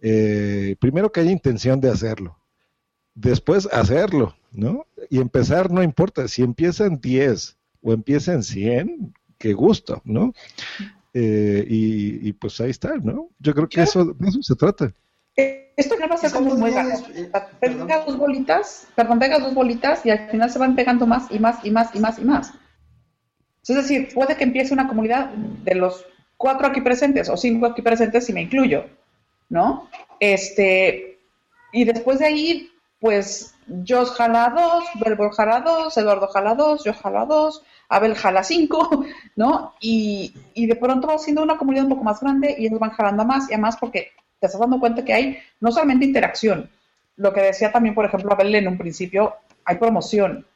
eh, primero que haya intención de hacerlo, después hacerlo, ¿no? Y empezar, no importa, si empiezan 10 o empiezan 100, qué gusto, ¿no? Eh, y, y, pues ahí está, ¿no? Yo creo que eso, de eso se trata. Esto no va a ser como podrías, eh, perdón. Pegas dos bolitas, perdón, pegas dos bolitas y al final se van pegando más y más y más y más y más. Es decir, puede que empiece una comunidad de los cuatro aquí presentes o cinco aquí presentes si me incluyo, ¿no? Este, y después de ahí, pues Jos jala dos, Belbor jala dos, Eduardo jala dos, yo jala dos, Abel jala cinco, [LAUGHS] ¿no? Y, y de pronto va siendo una comunidad un poco más grande y ellos van jalando a más y a más porque te estás dando cuenta que hay no solamente interacción, lo que decía también, por ejemplo, Abel en un principio, hay promoción,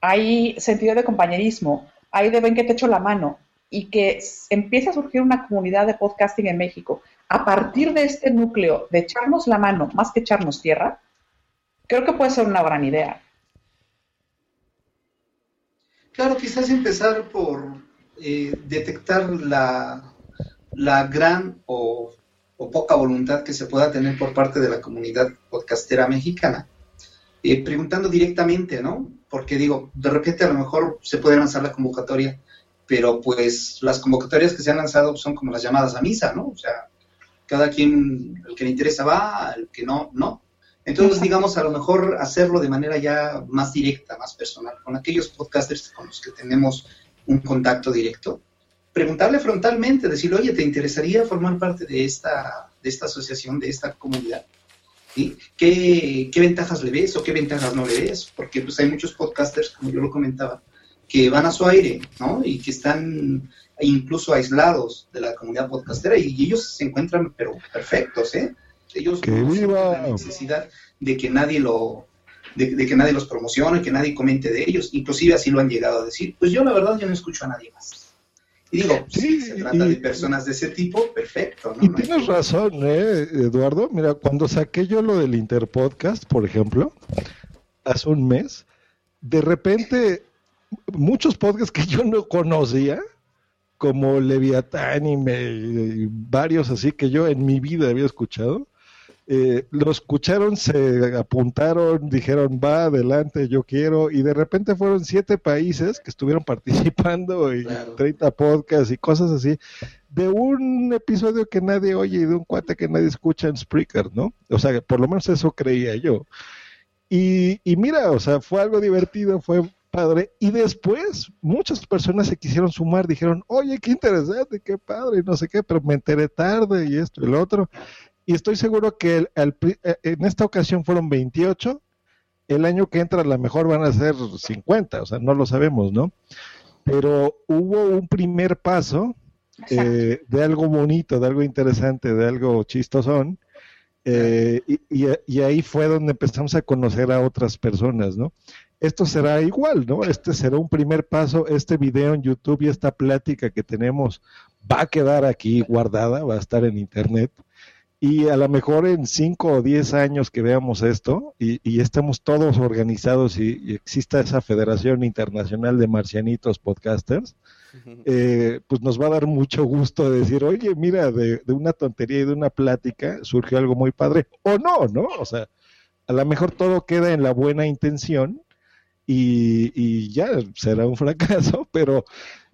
hay sentido de compañerismo, hay de ven que te echo la mano y que empieza a surgir una comunidad de podcasting en México. A partir de este núcleo de echarnos la mano más que echarnos tierra, creo que puede ser una gran idea. Claro, quizás empezar por eh, detectar la, la gran o, o poca voluntad que se pueda tener por parte de la comunidad podcastera mexicana, eh, preguntando directamente, ¿no? Porque digo, de repente a lo mejor se puede lanzar la convocatoria, pero pues las convocatorias que se han lanzado son como las llamadas a misa, ¿no? O sea, cada quien, el que le interesa va, el que no, no. Entonces, digamos, a lo mejor hacerlo de manera ya más directa, más personal, con aquellos podcasters con los que tenemos un contacto directo, preguntarle frontalmente, decirle, oye, ¿te interesaría formar parte de esta, de esta asociación, de esta comunidad? ¿Sí? ¿Qué, ¿Qué ventajas le ves o qué ventajas no le ves? Porque pues hay muchos podcasters, como yo lo comentaba, que van a su aire, ¿no? Y que están incluso aislados de la comunidad podcastera y ellos se encuentran, pero perfectos, ¿eh? Ellos ¡Que no viva! la necesidad de que nadie lo de, de que nadie los promocione, que nadie comente de ellos, inclusive así lo han llegado a decir. Pues yo la verdad yo no escucho a nadie más. Y digo, si se trata de personas de ese tipo, perfecto, ¿no? Y tienes razón, ¿eh, Eduardo? Mira, cuando saqué yo lo del Interpodcast, por ejemplo, hace un mes, de repente muchos podcasts que [LAUGHS] yo no conocía, como Leviatán y, me- y varios así que yo en mi vida había escuchado, eh, lo escucharon, se apuntaron, dijeron, va, adelante, yo quiero, y de repente fueron siete países que estuvieron [LAUGHS] participando y 30 podcasts y cosas así, de un episodio que nadie oye y de un cuate que nadie escucha en Spreaker, ¿no? O sea, por lo menos eso creía yo. Y, y mira, o sea, fue algo divertido, fue padre. Y después muchas personas se quisieron sumar, dijeron, oye, qué interesante, qué padre, no sé qué, pero me enteré tarde y esto y lo otro. Y estoy seguro que el- eh, en esta ocasión fueron 28, el año que entra a lo mejor van a ser 50, o sea, no lo sabemos, ¿no? Pero hubo un primer paso eh, de algo bonito, de algo interesante, de algo chistosón, eh, y, y- y ahí fue donde empezamos a conocer a otras personas, ¿no? Esto será igual, ¿no? Este será un primer paso, este video en YouTube y esta plática que tenemos va a quedar aquí guardada, va a estar en internet. Y a lo mejor en 5 o 10 años que veamos esto y, y estemos todos organizados y, y exista esa Federación Internacional de Marcianitos Podcasters, eh, pues nos va a dar mucho gusto decir, oye, mira, de, de una tontería y de una plática surgió algo muy padre. O no, ¿no? O sea, a lo mejor todo queda en la buena intención y, y ya será un fracaso, [LAUGHS] pero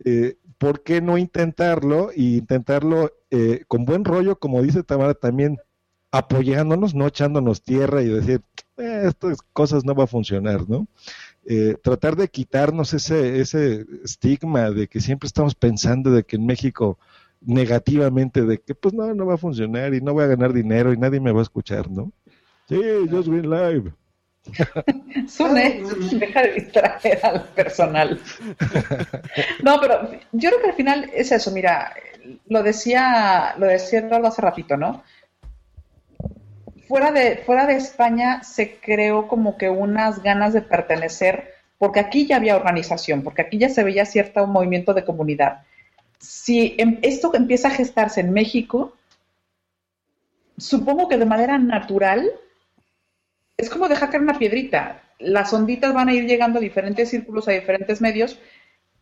eh, ¿por qué no intentarlo? Y intentarlo eh, con buen rollo, como dice Tamara, también apoyándonos, no echándonos tierra y decir, "Eh, estas cosas no va a funcionar, ¿no? Eh, tratar de quitarnos ese, ese estigma de que siempre estamos pensando de que en México negativamente de que pues no, no va a funcionar y no voy a ganar dinero y nadie me va a escuchar, ¿no? Sí, Just Green Live. Sune, [LAUGHS] deja de distraer al personal. No, pero yo creo que al final es eso, mira, lo decía, lo decía Eduardo hace ratito, ¿no? Fuera de, fuera de España se creó como que unas ganas de pertenecer, porque aquí ya había organización, porque aquí ya se veía cierto movimiento de comunidad. Si em- esto empieza a gestarse en México, supongo que de manera natural es como dejar caer una piedrita. Las onditas van a ir llegando a diferentes círculos, a diferentes medios,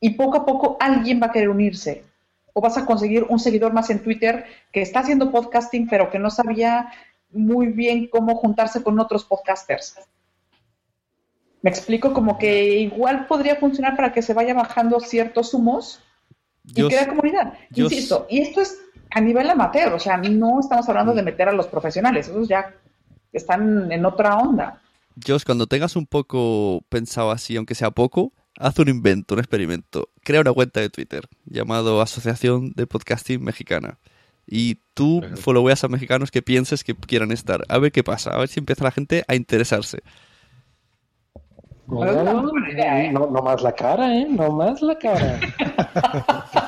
y poco a poco alguien va a querer unirse. O vas a conseguir un seguidor más en Twitter que está haciendo podcasting, pero que no sabía muy bien cómo juntarse con otros podcasters. Me explico como que igual podría funcionar para que se vaya bajando ciertos humos y crea comunidad. Insisto, y esto es a nivel amateur, o sea, no estamos hablando de meter a los profesionales, esos ya están en otra onda. Jos, cuando tengas un poco pensado así, aunque sea poco, haz un invento, un experimento. Crea una cuenta de Twitter llamado Asociación de Podcasting Mexicana. Y tú followeas a mexicanos que pienses que quieran estar. A ver qué pasa, a ver si empieza la gente a interesarse. No, no, ¿eh? no, no más la cara, ¿eh? No más la cara. [LAUGHS]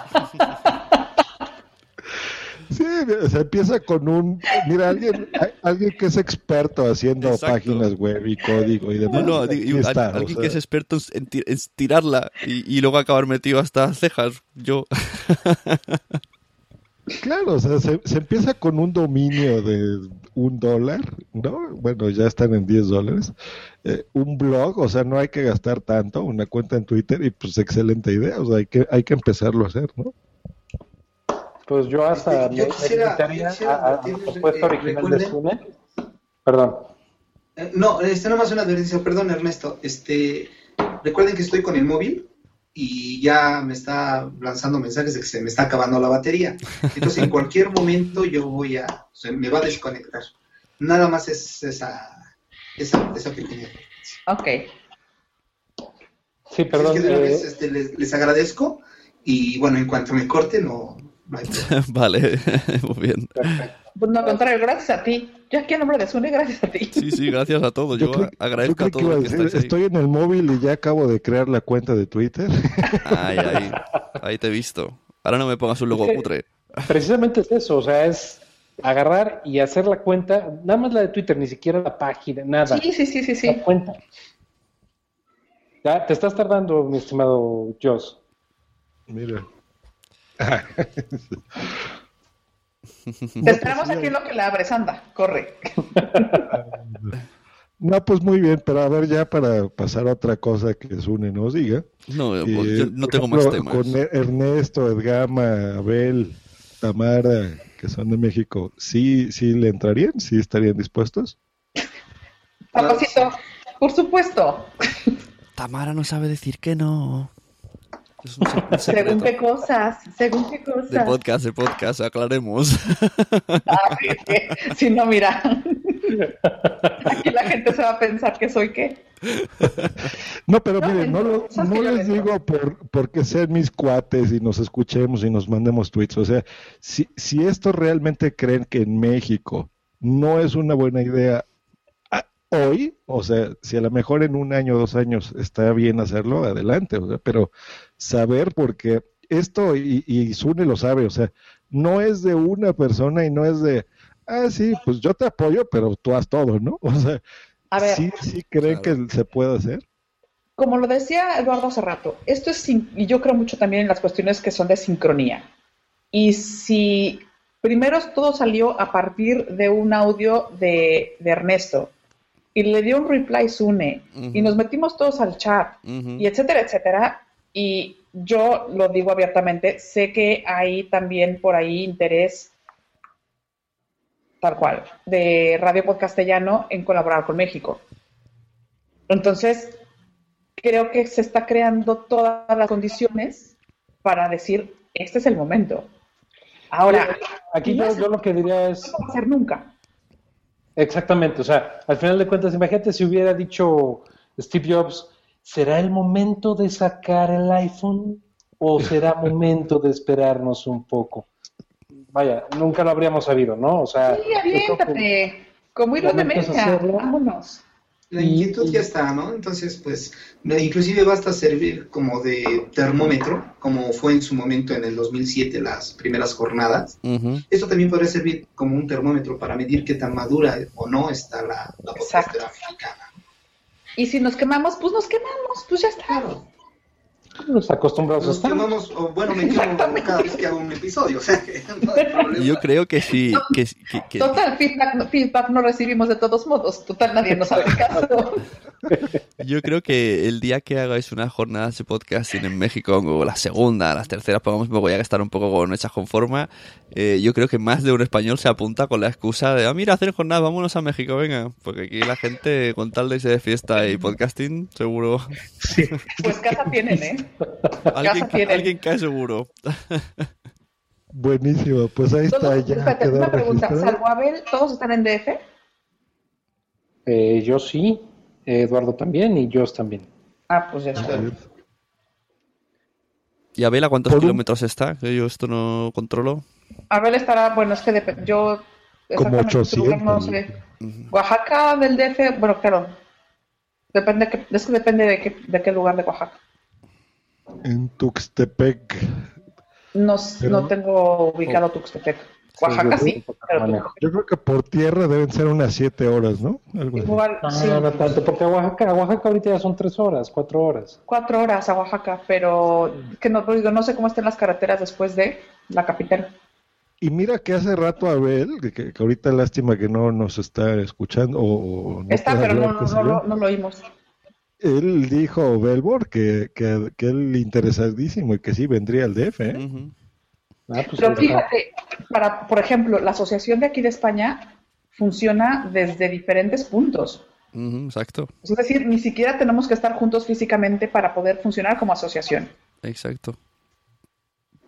Sí, o sea, empieza con un... Mira, alguien, alguien que es experto haciendo Exacto. páginas web y código y demás. No, no, digo, está, al- alguien sea, que es experto en, ti- en tirarla y, y luego acabar metido hasta las cejas. Yo. [LAUGHS] Claro, o sea, se, se empieza con un dominio de un dólar, ¿no? Bueno, ya están en 10 dólares. Eh, un blog, o sea, no hay que gastar tanto, una cuenta en Twitter y pues excelente idea, o sea, hay que, hay que empezarlo a hacer, ¿no? Pues yo hasta Este, yo me, me quisiera- quisiera a, a la propuesta eh, original de recuerden- Sune. Perdón. Eh, No, este nomás una advertencia, perdón Ernesto. Este, recuerden que estoy con el móvil y ya me está lanzando mensajes de que se me está acabando la batería. Entonces en cualquier momento yo voy a, o sea, me va a desconectar. Nada más es esa, esa, esa pequeña. Ok. Sí, perdón. es que de eh, vez, este, les, les agradezco y bueno, en cuanto me corte no, no hay problema. vale, [LAUGHS] muy bien. Pues no, al contrario, gracias a ti. Yo aquí en nombre de Sune, gracias a ti. Sí, sí, gracias a todos. Yo, agradezco yo a que todos que ahí. estoy en el móvil y ya acabo de crear la cuenta de Twitter. [LAUGHS] Ahí, ahí. Ahí te he visto. Ahora no me pongas un logo Es que- cutre. precisamente es eso, o sea, es agarrar y hacer la cuenta, nada más la de Twitter, ni siquiera la página, nada. Sí, sí, sí, sí, sí. La cuenta. Ya, te estás tardando, mi estimado Joss. Mira. Te esperamos aquí en lo que la abres, anda, corre. No, pues muy bien, pero a ver ya para pasar a otra cosa que Sune nos diga. No, Eh, pues yo no tengo más temas. Con Er- Ernesto, Edgama, Abel, Tamara, que son de México, ¿sí, sí le entrarían? ¿Sí estarían dispuestos? Papacito, por supuesto. Tamara no sabe decir que no. Es un, se- un [LAUGHS] Según qué cosas, según qué De cosas. podcast, de podcast, aclaremos. Ah, sí, sí. Si no, mira. Aquí la gente se va a pensar que soy qué. No, pero No, miren, no, lo- no les digo por porque sean mis cuates y nos escuchemos y nos mandemos tweets. O sea, si, si esto realmente creen que en México no es una buena idea ah, hoy, o sea, si a lo mejor en un año o dos años está bien hacerlo, adelante. O sea, pero saber porque esto, y, y Sune lo sabe, o sea, no es de una persona y no es de, ah, sí, pues yo te apoyo, pero tú haz todo, ¿no? [LAUGHS] O sea, A ver, sí, sí creen que se puede hacer. como lo decía Eduardo hace rato, esto es, sin- y yo creo mucho también en las cuestiones que son de sincronía. Y si primero todo salió a partir de un audio de, de Ernesto y le dio un reply Sune y nos metimos todos al chat y etcétera, etcétera. Y yo lo digo abiertamente, sé que hay también por ahí interés, tal cual, de Radio Podcastellano en colaborar con México. Entonces, creo que se está creando todas las condiciones para decir, este es el momento. Ahora, Aquí no yo, lo que diría es, no va a ser nunca. exactamente, o sea, al final de cuentas, imagínate si hubiera dicho Steve Jobs, ¿será el momento de sacar el iPhone o [LAUGHS] será momento de esperarnos un poco? Vaya, nunca lo habríamos sabido, ¿no? O sea, Sí, aviéntate. Como hilo de hacerlo. Vámonos. La inquietud ya está, ¿no? Entonces, pues, inclusive basta servir como de termómetro, como fue en su momento en el 2007 las primeras jornadas. Ujú. Esto también podría servir como un termómetro para medir qué tan madura o no está la, la mexicana. Y si nos quemamos, pues nos quemamos, pues ya está. Los acostumbrados Nos estamos. quemamos, o bueno, me quemo cada vez que hago un episodio, [LAUGHS] o sea que no hay problema. Yo creo que sí. Que, que- que- Total, feedback, no- feedback no recibimos de todos modos. Total, nadie nos hace caso. [LAUGHS] yo creo que el día que hagáis unas jornadas de podcasting en México, o la segunda, las terceras, pongamos un poco ya que estar un poco con hechas con forma, eh, yo creo que más de un español se apunta con la excusa de, ah, mira, hacer jornadas, vámonos a México, venga. Porque aquí la gente, con tal de irse de fiesta y podcasting, seguro. Pues casa tienen, ¿eh? Alguien, alguien cae seguro. [LAUGHS] Buenísimo, pues ahí está ya. espérate, una pregunta. Salvo Abel, ¿todos están en DF? Eh, yo sí, Eduardo también y Joss también. Ah, pues ya está. ¿Y Abel a cuántos Por kilómetros está? Que yo esto no controlo. Abel estará, bueno, es que dep- yo... Como exactamente su lugar 800. no sé. Oaxaca del DF, bueno, claro. Depende, que, es que depende de qué, de qué lugar de Oaxaca. En Tuxtepec. No, Pero- no tengo ubicado Tuxtepec. Oaxaca yo- sí, pero. Yo creo que por tierra deben ser unas siete horas, ¿no? Algo así. igual, No, sí, no tanto, porque a Oaxaca, a Oaxaca ahorita ya son tres horas, cuatro horas. cuatro horas a Oaxaca, pero que no, digo, no sé cómo estén las carreteras después de la capital. Y mira que hace rato Abel, que, que- ahorita lástima que no nos está escuchando o, o no Está, pero no, hablar, no, no, no lo oímos. Él dijo, Belbor, que, que, que él interesadísimo y que sí vendría al DF, ¿eh? Ah, pues Pero fíjate, para, por ejemplo, la asociación de aquí de España funciona desde diferentes puntos. Exacto, Es decir, ni siquiera tenemos que estar juntos físicamente para poder funcionar como asociación. exacto.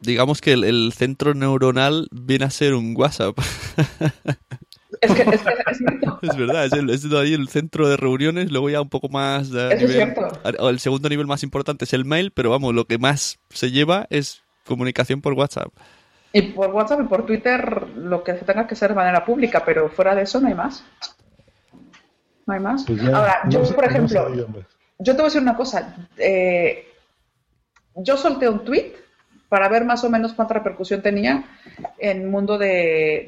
Digamos que el, el centro neuronal viene a ser un WhatsApp. [LAUGHS] Es que es, que es cierto. [LAUGHS] Es verdad, es, el, es ahí el centro de reuniones, luego ya un poco más Eso es nivel- cierto. el segundo nivel más importante es el mail, pero vamos, lo que más se lleva es comunicación por WhatsApp. Y por WhatsApp y por Twitter lo que se tenga que hacer de manera pública, pero fuera de eso no hay más. No hay más. Pues ya, Ahora, yo, no por ejemplo, yo te voy a decir una cosa. eh, yo solté un tweet para ver más o menos cuánta repercusión tenía en el mundo de,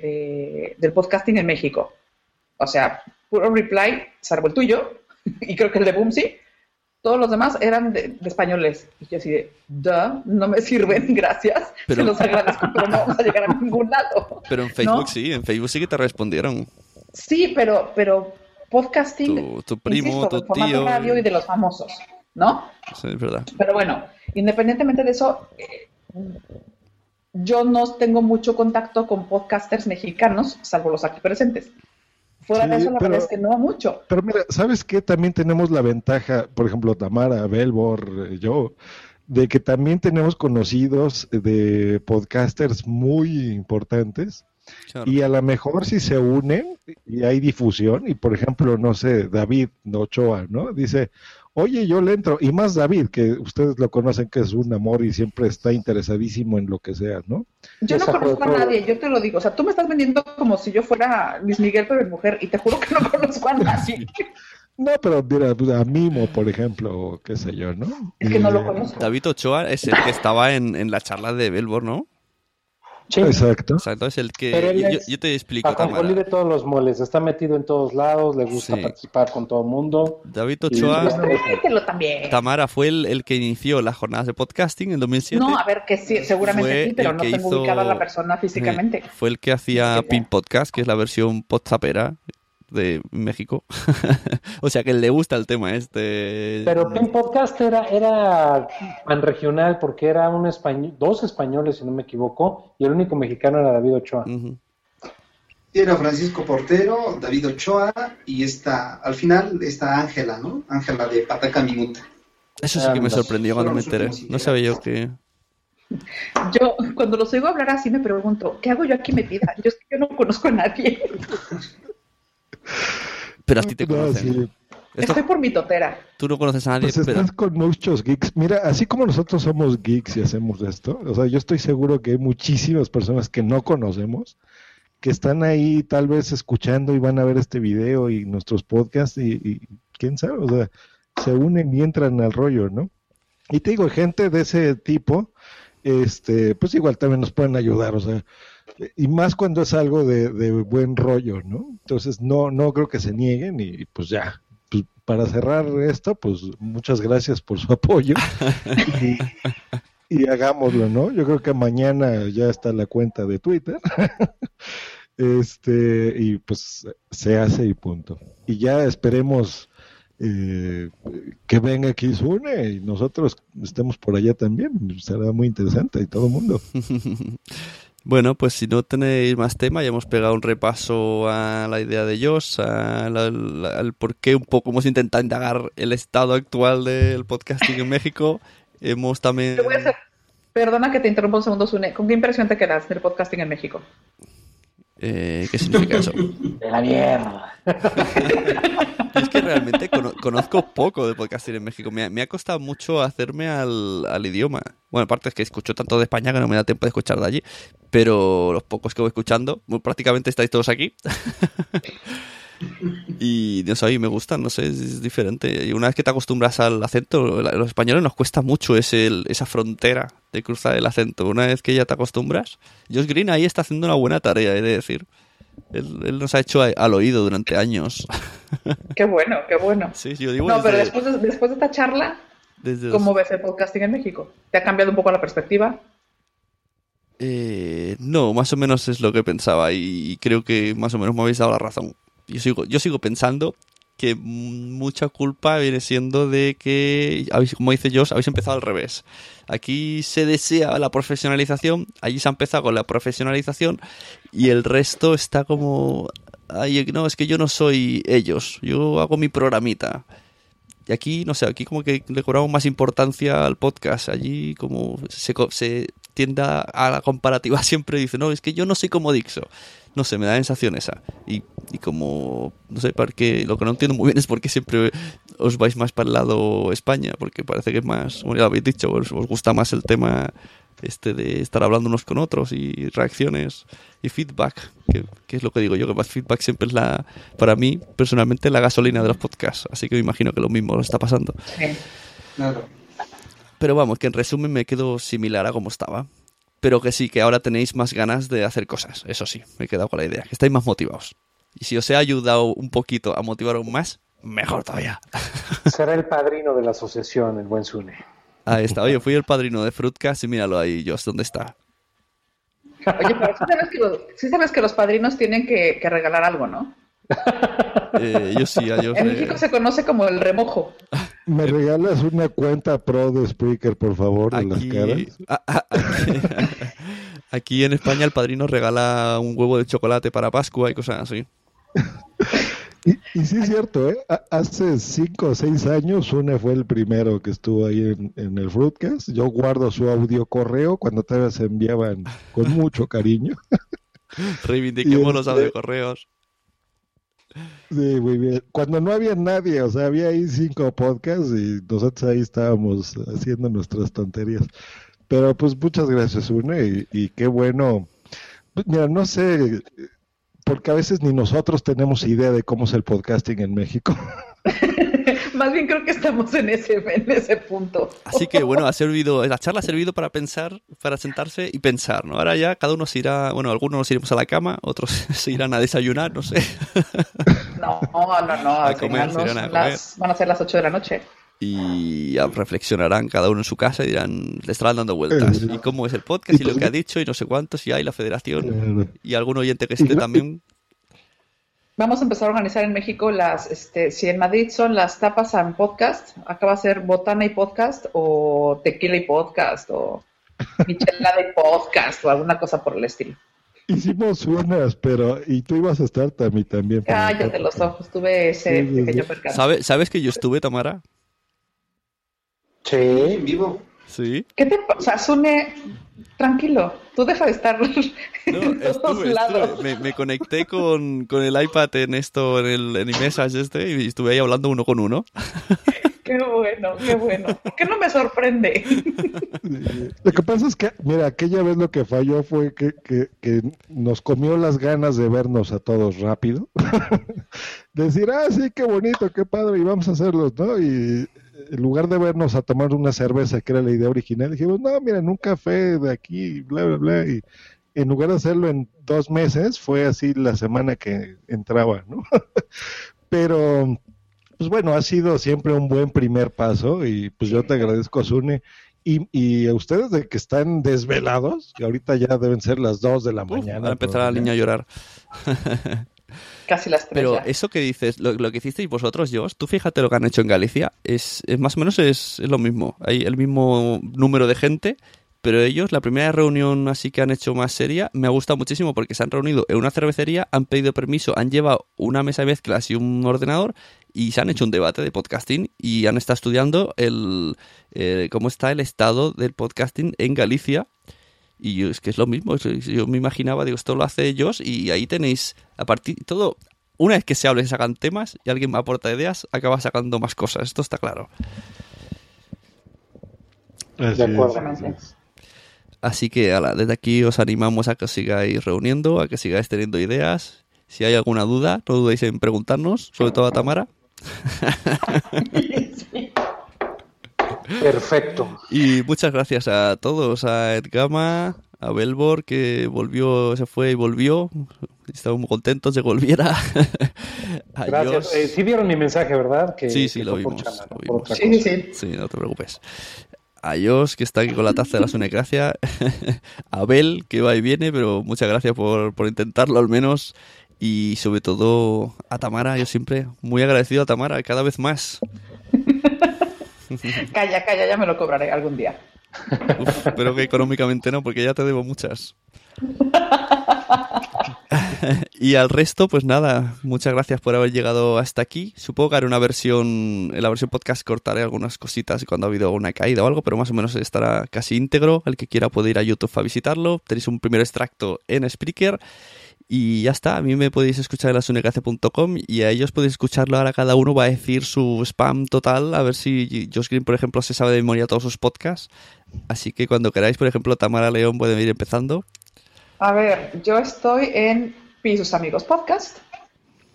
de- del podcasting en México. O sea, puro reply, salvo el tuyo, [LAUGHS] y creo que el de Boomsy, todos los demás eran de, de españoles. Y yo así de, duh, no me [LAUGHS] sirven, gracias, Pero- se los agradezco, pero no vamos a llegar a ningún lado. Pero en Facebook ¿No? sí, en Facebook sí que te respondieron. Sí, pero, pero podcasting, Tu, tu primo, insisto, tu del formato tío. radio y de los famosos, ¿no? Sí, es verdad. Pero bueno, independientemente de eso, eh, yo no tengo mucho contacto con podcasters mexicanos, salvo los aquí presentes. Fuera de eso, la pero- verdad es que no mucho. Pero mira, ¿sabes qué? También tenemos la ventaja, por ejemplo, Tamara, Belbor, eh, yo, de que también tenemos conocidos de podcasters muy importantes Claro. y a lo mejor si se unen y hay difusión, y por ejemplo, no sé, David Ochoa, ¿no? Dice, oye, yo le entro, y más David, que ustedes lo conocen que es un amor y siempre está interesadísimo en lo que sea, ¿no? Yo no conozco a nadie, yo te lo digo. O sea, tú me estás vendiendo como si yo fuera Luis Miguel, pero en mujer, y te juro que no [LAUGHS] conozco a nadie. No, pero mira, pues, a Mimo, por ejemplo, o qué sé yo, ¿no? Es que no lo conozco. David Ochoa es el que estaba en, en la charla de Belbor, ¿no? Sí. Exacto. Exacto, es el que... Él Yo, yo- es yo te explico, Ajonjolí de Tamara. todos los moles, está metido en todos lados, le gusta Sí. participar con todo el mundo. David Y- Ochoa, Créetelo también. Tamara fue el, el que inició las jornadas de podcasting en 2007. No, a ver, que sí, seguramente Fue sí, pero no tengo hizo- ubicada a la persona físicamente. Sí, Fue el que hacía Pin Podcast, que es la versión podzapera de México. [LAUGHS] o sea que le gusta el tema este. Pero Pin Podcast era, era pan regional porque era un español, dos españoles, si no me equivoco, y el único mexicano era David Ochoa. Ujú. Era Francisco Portero, David Ochoa y esta, al final, está Ángela, ¿no? Ángela de Pataca Minuta. Eso sí que me sorprendió cuando me enteré. No sabía yo que... Yo, cuando los oigo hablar así, me pregunto, ¿qué hago yo aquí metida? Yo, es que yo no conozco a nadie. Pero a ti te No, conocen. sí. Esto- Estoy por mi totera. tú no conoces a nadie, Pues pero... estás con muchos geeks. Mira, así como nosotros somos geeks y hacemos esto, o sea, yo estoy seguro que hay muchísimas personas que no conocemos, que están ahí tal vez escuchando y van a ver este video y nuestros podcasts y, y quién sabe, o sea, se unen y entran al rollo, ¿no? Y te digo, gente de ese tipo, este, pues igual también nos pueden ayudar, o sea, y más cuando es algo de, de buen rollo, ¿no? Entonces no, no creo que se nieguen y pues ya, pues, para cerrar esto, pues muchas gracias por su [LAUGHS] apoyo y, hagámoslo, ¿no? Yo creo que mañana ya está la cuenta de Twitter. [LAUGHS] Este, y pues se hace y punto. Y ya esperemos eh, que venga Kizune y nosotros estemos por allá también. Será muy interesante y todo el mundo. [LAUGHS] Bueno, pues si no tenéis más tema, ya hemos pegado un repaso a la idea de la- al por qué un poco hemos intentado indagar el estado actual del podcasting en México. Hemos también... Perdona que te interrumpa un segundo, Sune. ¿Con qué impresión te quedas del podcasting en México? Eh, ¿Qué significa eso? [LAUGHS] De la mierda. [LAUGHS] Es que realmente cono- conozco poco de podcasting en México. Me ha, me ha costado mucho hacerme al, al idioma. Bueno, aparte es que escucho tanto de España que no me da tiempo de escuchar de allí. Pero los pocos que voy escuchando, prácticamente estáis todos aquí. [LAUGHS] Y no sé, a mí me gustan, no sé, es, diferente. Y una vez que te acostumbras al acento, la- los españoles nos cuesta mucho ese, esa frontera de cruzar el acento. Una vez que ya te acostumbras, Josh Green ahí está haciendo una buena tarea, he de decir. Él, él nos ha hecho a- al oído durante años. Qué bueno, qué bueno. Sí, yo digo No, pero después de, después de esta charla, desde ¿cómo ves el podcasting en México? ¿Te ha cambiado un poco la perspectiva? Eh, no, más o menos es lo que pensaba y creo que más o menos me habéis dado la razón. Yo sigo, yo sigo pensando que mucha culpa viene siendo de que, como dice Josh, habéis empezado al revés. Aquí se desea la profesionalización, allí se ha empezado con la profesionalización y el resto está como... Ay, no, es que yo no soy ellos, yo hago mi programita. Y aquí, no sé, aquí como que le cobramos más importancia al podcast. Allí como se, se tiende a- a la comparativa [LAUGHS] siempre dice, no, es que yo no soy como Dixo. No sé, me da la sensación esa. Y, y como, no sé, porque lo que no entiendo muy bien es por qué siempre os vais más para el lado España, porque parece que es más, como ya lo habéis dicho, os, os gusta más el tema este de estar hablando unos con otros y reacciones y feedback, que, que es lo que digo yo, que más feedback siempre es la, para mí, personalmente, la gasolina de los podcasts. Así que me imagino que lo mismo lo está pasando. Sí. Claro. Pero vamos, que en resumen me quedo similar a como estaba. Pero que sí, que ahora tenéis más ganas de hacer cosas. Eso sí, me he quedado con la idea. Que estáis más motivados. Y si os he ayudado un poquito a motivaros más, mejor todavía. [LAUGHS] Será el padrino de la asociación, el buen Sune. Ahí está. Oye, fui el padrino de Fruitcast y míralo ahí, Josh, ¿dónde está? Oye, pero sí sabes que los, sí sabes que los padrinos tienen que, que regalar algo, ¿no? Eh, yo sí, a Josh. En México se conoce como el remojo. ¿Me regalas una cuenta pro de Spreaker, por favor, de las Aquí, caras? a- a- aquí, [LAUGHS] aquí en España el padrino regala un huevo de chocolate para Pascua y cosas así. Y, y sí es cierto, ¿eh? Ha- Hace cinco o seis años, Sune fue el primero que estuvo ahí en, en el Fruitcast. Yo guardo su audio correo cuando todavía se enviaban con mucho cariño. [LAUGHS] Reivindiquemos los este- audiocorreos. Sí, muy bien. Cuando no había nadie, o sea, había ahí cinco podcasts y nosotros ahí estábamos haciendo nuestras tonterías. Pero pues muchas gracias, Une, y, y qué bueno. Pues, Mira, no sé, porque a veces ni nosotros tenemos idea de cómo es el podcasting en México. [LAUGHS] Más bien creo que estamos en ese, en ese punto. Así que bueno, ha servido, la charla ha servido para pensar, para sentarse y pensar, ¿no? Ahora ya cada uno se irá, bueno, algunos nos iremos a la cama, otros [LAUGHS] se irán a desayunar, no sé. No, no, no. [LAUGHS] A comer, final se no irán a son comer. las- van a ser las 8 de la noche. Y reflexionarán cada uno en su casa y dirán, le estarán dando vueltas. Eh, ¿Y cómo es el podcast? Y lo que ha dicho y no sé cuántos, y hay la federación. Claro. Y algún oyente que esté también. Vamos a empezar a organizar en México las, este, si en Madrid son las tapas en podcast, acá va a ser botana y podcast o tequila y podcast o [LAUGHS] michelada y podcast o alguna cosa por el estilo. Hicimos unas, pero... Y tú ibas a estar también. también Cállate los ojos, tuve ese Sí, pequeño percance. ¿Sabe- ¿Sabes que yo estuve, Tamara? Sí. Vivo. Sí. ¿Qué te pasa? Sune, tranquilo, tú deja de estar [LAUGHS] No, en todos estuve, lados. estuve. Me, me conecté con, con el iPad en esto, en el en iMessage este, y estuve ahí hablando uno con uno. [LAUGHS] Qué bueno, qué bueno. ¿Por qué no me sorprende? [LAUGHS] Lo que pasa es que, mira, aquella vez lo que falló fue que, que, que nos comió las ganas de vernos a todos rápido. Decir, ah, sí, qué bonito, qué padre, y vamos a hacerlos, ¿no? Y en lugar de vernos a tomar una cerveza, que era la idea original, dijimos, no, miren, un café de aquí, bla, bla, bla. Y en lugar de hacerlo en dos meses, fue así la semana que entraba, ¿no? [LAUGHS] Pero, pues bueno, ha sido siempre un buen primer paso y pues yo te agradezco, Sune. Y, y a ustedes de que están desvelados, que ahorita ya deben ser las 2 de la Uf, mañana. va a empezar la niña a llorar. [LAUGHS] Casi las tres Pero ya. eso que dices, lo, lo que hicisteis vosotros, Josh, tú fíjate lo que han hecho en Galicia, es, es más o menos es, es lo mismo. Hay el mismo número de gente, pero ellos, la primera reunión así que han hecho más seria, me ha gustado muchísimo porque se han reunido en una cervecería, han pedido permiso, han llevado una mesa de mezclas y un ordenador y se han hecho un debate de podcasting y han estado estudiando el eh, cómo está el estado del podcasting en Galicia. Y yo, es que es lo mismo, es- yo me imaginaba, digo, esto lo hace ellos y ahí tenéis, a partir, todo, una vez que se hable y se sacan temas y alguien me aporta ideas, acaba sacando más cosas, esto está claro. Así De es. acuerdo. Exactamente. Así que ala, desde aquí os animamos a que os sigáis reuniendo, a que sigáis teniendo ideas. Si hay alguna duda, no dudéis en preguntarnos, sobre todo a Tamara. [LAUGHS] [LAUGHS] Perfecto. Y muchas gracias a todos, a Edgama, a Belbor, que volvió, se fue y volvió. Estamos muy contentos de que volviera. [LAUGHS] Gracias. Eh, sí vieron mi mensaje, ¿verdad? Que, Sí, sí, que lo vimos, chamba, lo vimos. Sí, sí, sí. Sí, no te preocupes. A Jos, que está aquí con la taza de la Sunecracia. [LAUGHS] A Bel, que va y viene, pero muchas gracias por, por intentarlo al menos. Y sobre todo a Tamara, yo siempre muy agradecido a Tamara, cada vez más. [LAUGHS] Calla, calla, ya me lo cobraré algún día. Uf, pero que económicamente no, porque ya te debo muchas. y al resto, pues nada, muchas gracias por haber llegado hasta aquí. Supongo que haré una versión, en la versión podcast cortaré algunas cositas cuando ha habido una caída o algo, pero más o menos estará casi íntegro. El que quiera puede ir a YouTube a visitarlo. Tenéis un primer extracto en Spreaker. Y ya está, a mí me podéis escuchar en lasunecace.com y a ellos podéis escucharlo. Ahora cada uno va a decir su spam total, a ver si Josh Green, por ejemplo, se sabe de memoria todos sus podcasts. Así que cuando queráis, por ejemplo, Tamara León puede ir empezando. A ver, yo estoy en Pi y sus amigos podcast.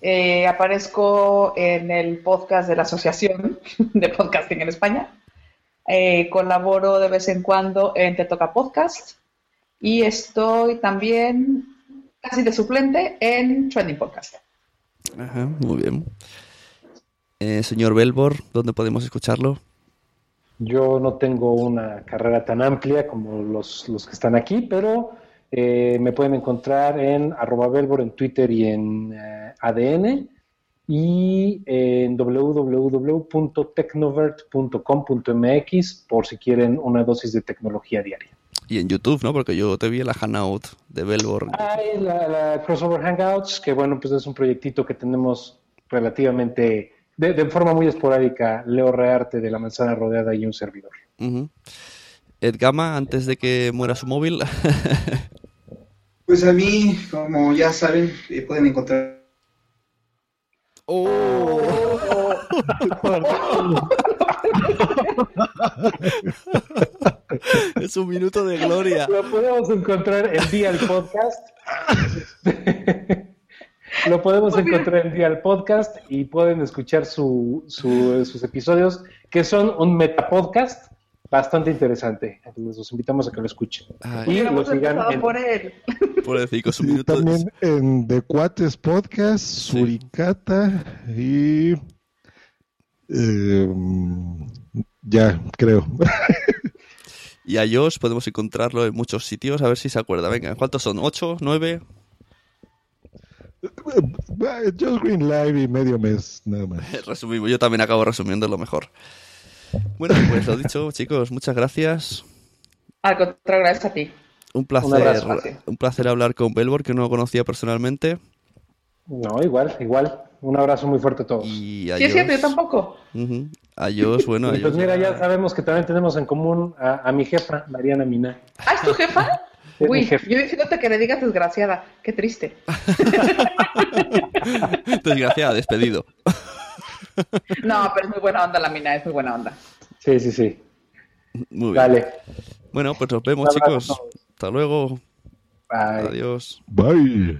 Eh, aparezco en el podcast de la Asociación de Podcasting en España. Eh, colaboro de vez en cuando en Te Toca Podcast. Y estoy también casi de suplente en Trending Podcast. Ajá, muy bien. Eh, señor Belbor, ¿dónde podemos escucharlo? Yo no tengo una carrera tan amplia como los, los que están aquí, pero eh, me pueden encontrar en arroba Belbor en Twitter y en eh, ADN y en www.tecnovert.com.mx por si quieren una dosis de tecnología diaria. Y en YouTube, ¿no? Porque yo te vi en la Hangout de Belbor. Hay la, la Crossover Hangouts, que bueno, pues es un proyectito que tenemos relativamente, de, de forma muy esporádica, Leo Rearte de La Manzana Rodeada y un servidor. Ujú. Ed Gama, antes de que muera su móvil. [LAUGHS] Pues a mí, como ya saben, eh, pueden encontrar ¡Oh! [LAUGHS] [LAUGHS] es un minuto de gloria. Lo podemos encontrar en Día el Podcast. Lo podemos encontrar en Día el Podcast y pueden escuchar su, su- sus episodios, que son un metapodcast bastante interesante. Entonces, los invitamos a que lo escuchen. Ay, Y lo sigan en, por él. por su minuto. de- también en The Cuates Podcast, Suricata y. eh, ya, creo. Y a Josh podemos encontrarlo en muchos sitios, a ver si se acuerda. Venga, ¿cuántos son? ¿Ocho? ¿Nueve? Just Green Live y medio mes, nada más. [LAUGHS] Resumimos, yo también acabo resumiendo lo mejor. Bueno, pues lo dicho, [LAUGHS] chicos, muchas gracias. Al contrario, gracias a ti. Un Un placer, abrazo, Gracias. un placer hablar con Belbor, que no lo conocía personalmente. No, igual, igual. Un abrazo muy fuerte a todos. Y a Sí, es cierto, yo tampoco. Ujú. A Josh, bueno, a [LAUGHS] Y pues mira, ya sabemos que también tenemos en común a, a mi jefa, Mariana Mina. ¿Ah, es tu jefa? [LAUGHS] Es Uy, jefa. yo diciéndote que le digas desgraciada. Qué triste. [LAUGHS] Desgraciada, despedido. No, pero es muy buena onda la mina, es muy buena onda. Sí, sí, sí. Muy bien. Dale. Bueno, pues nos vemos, chicos. Hasta luego. Bye. Adiós. Bye.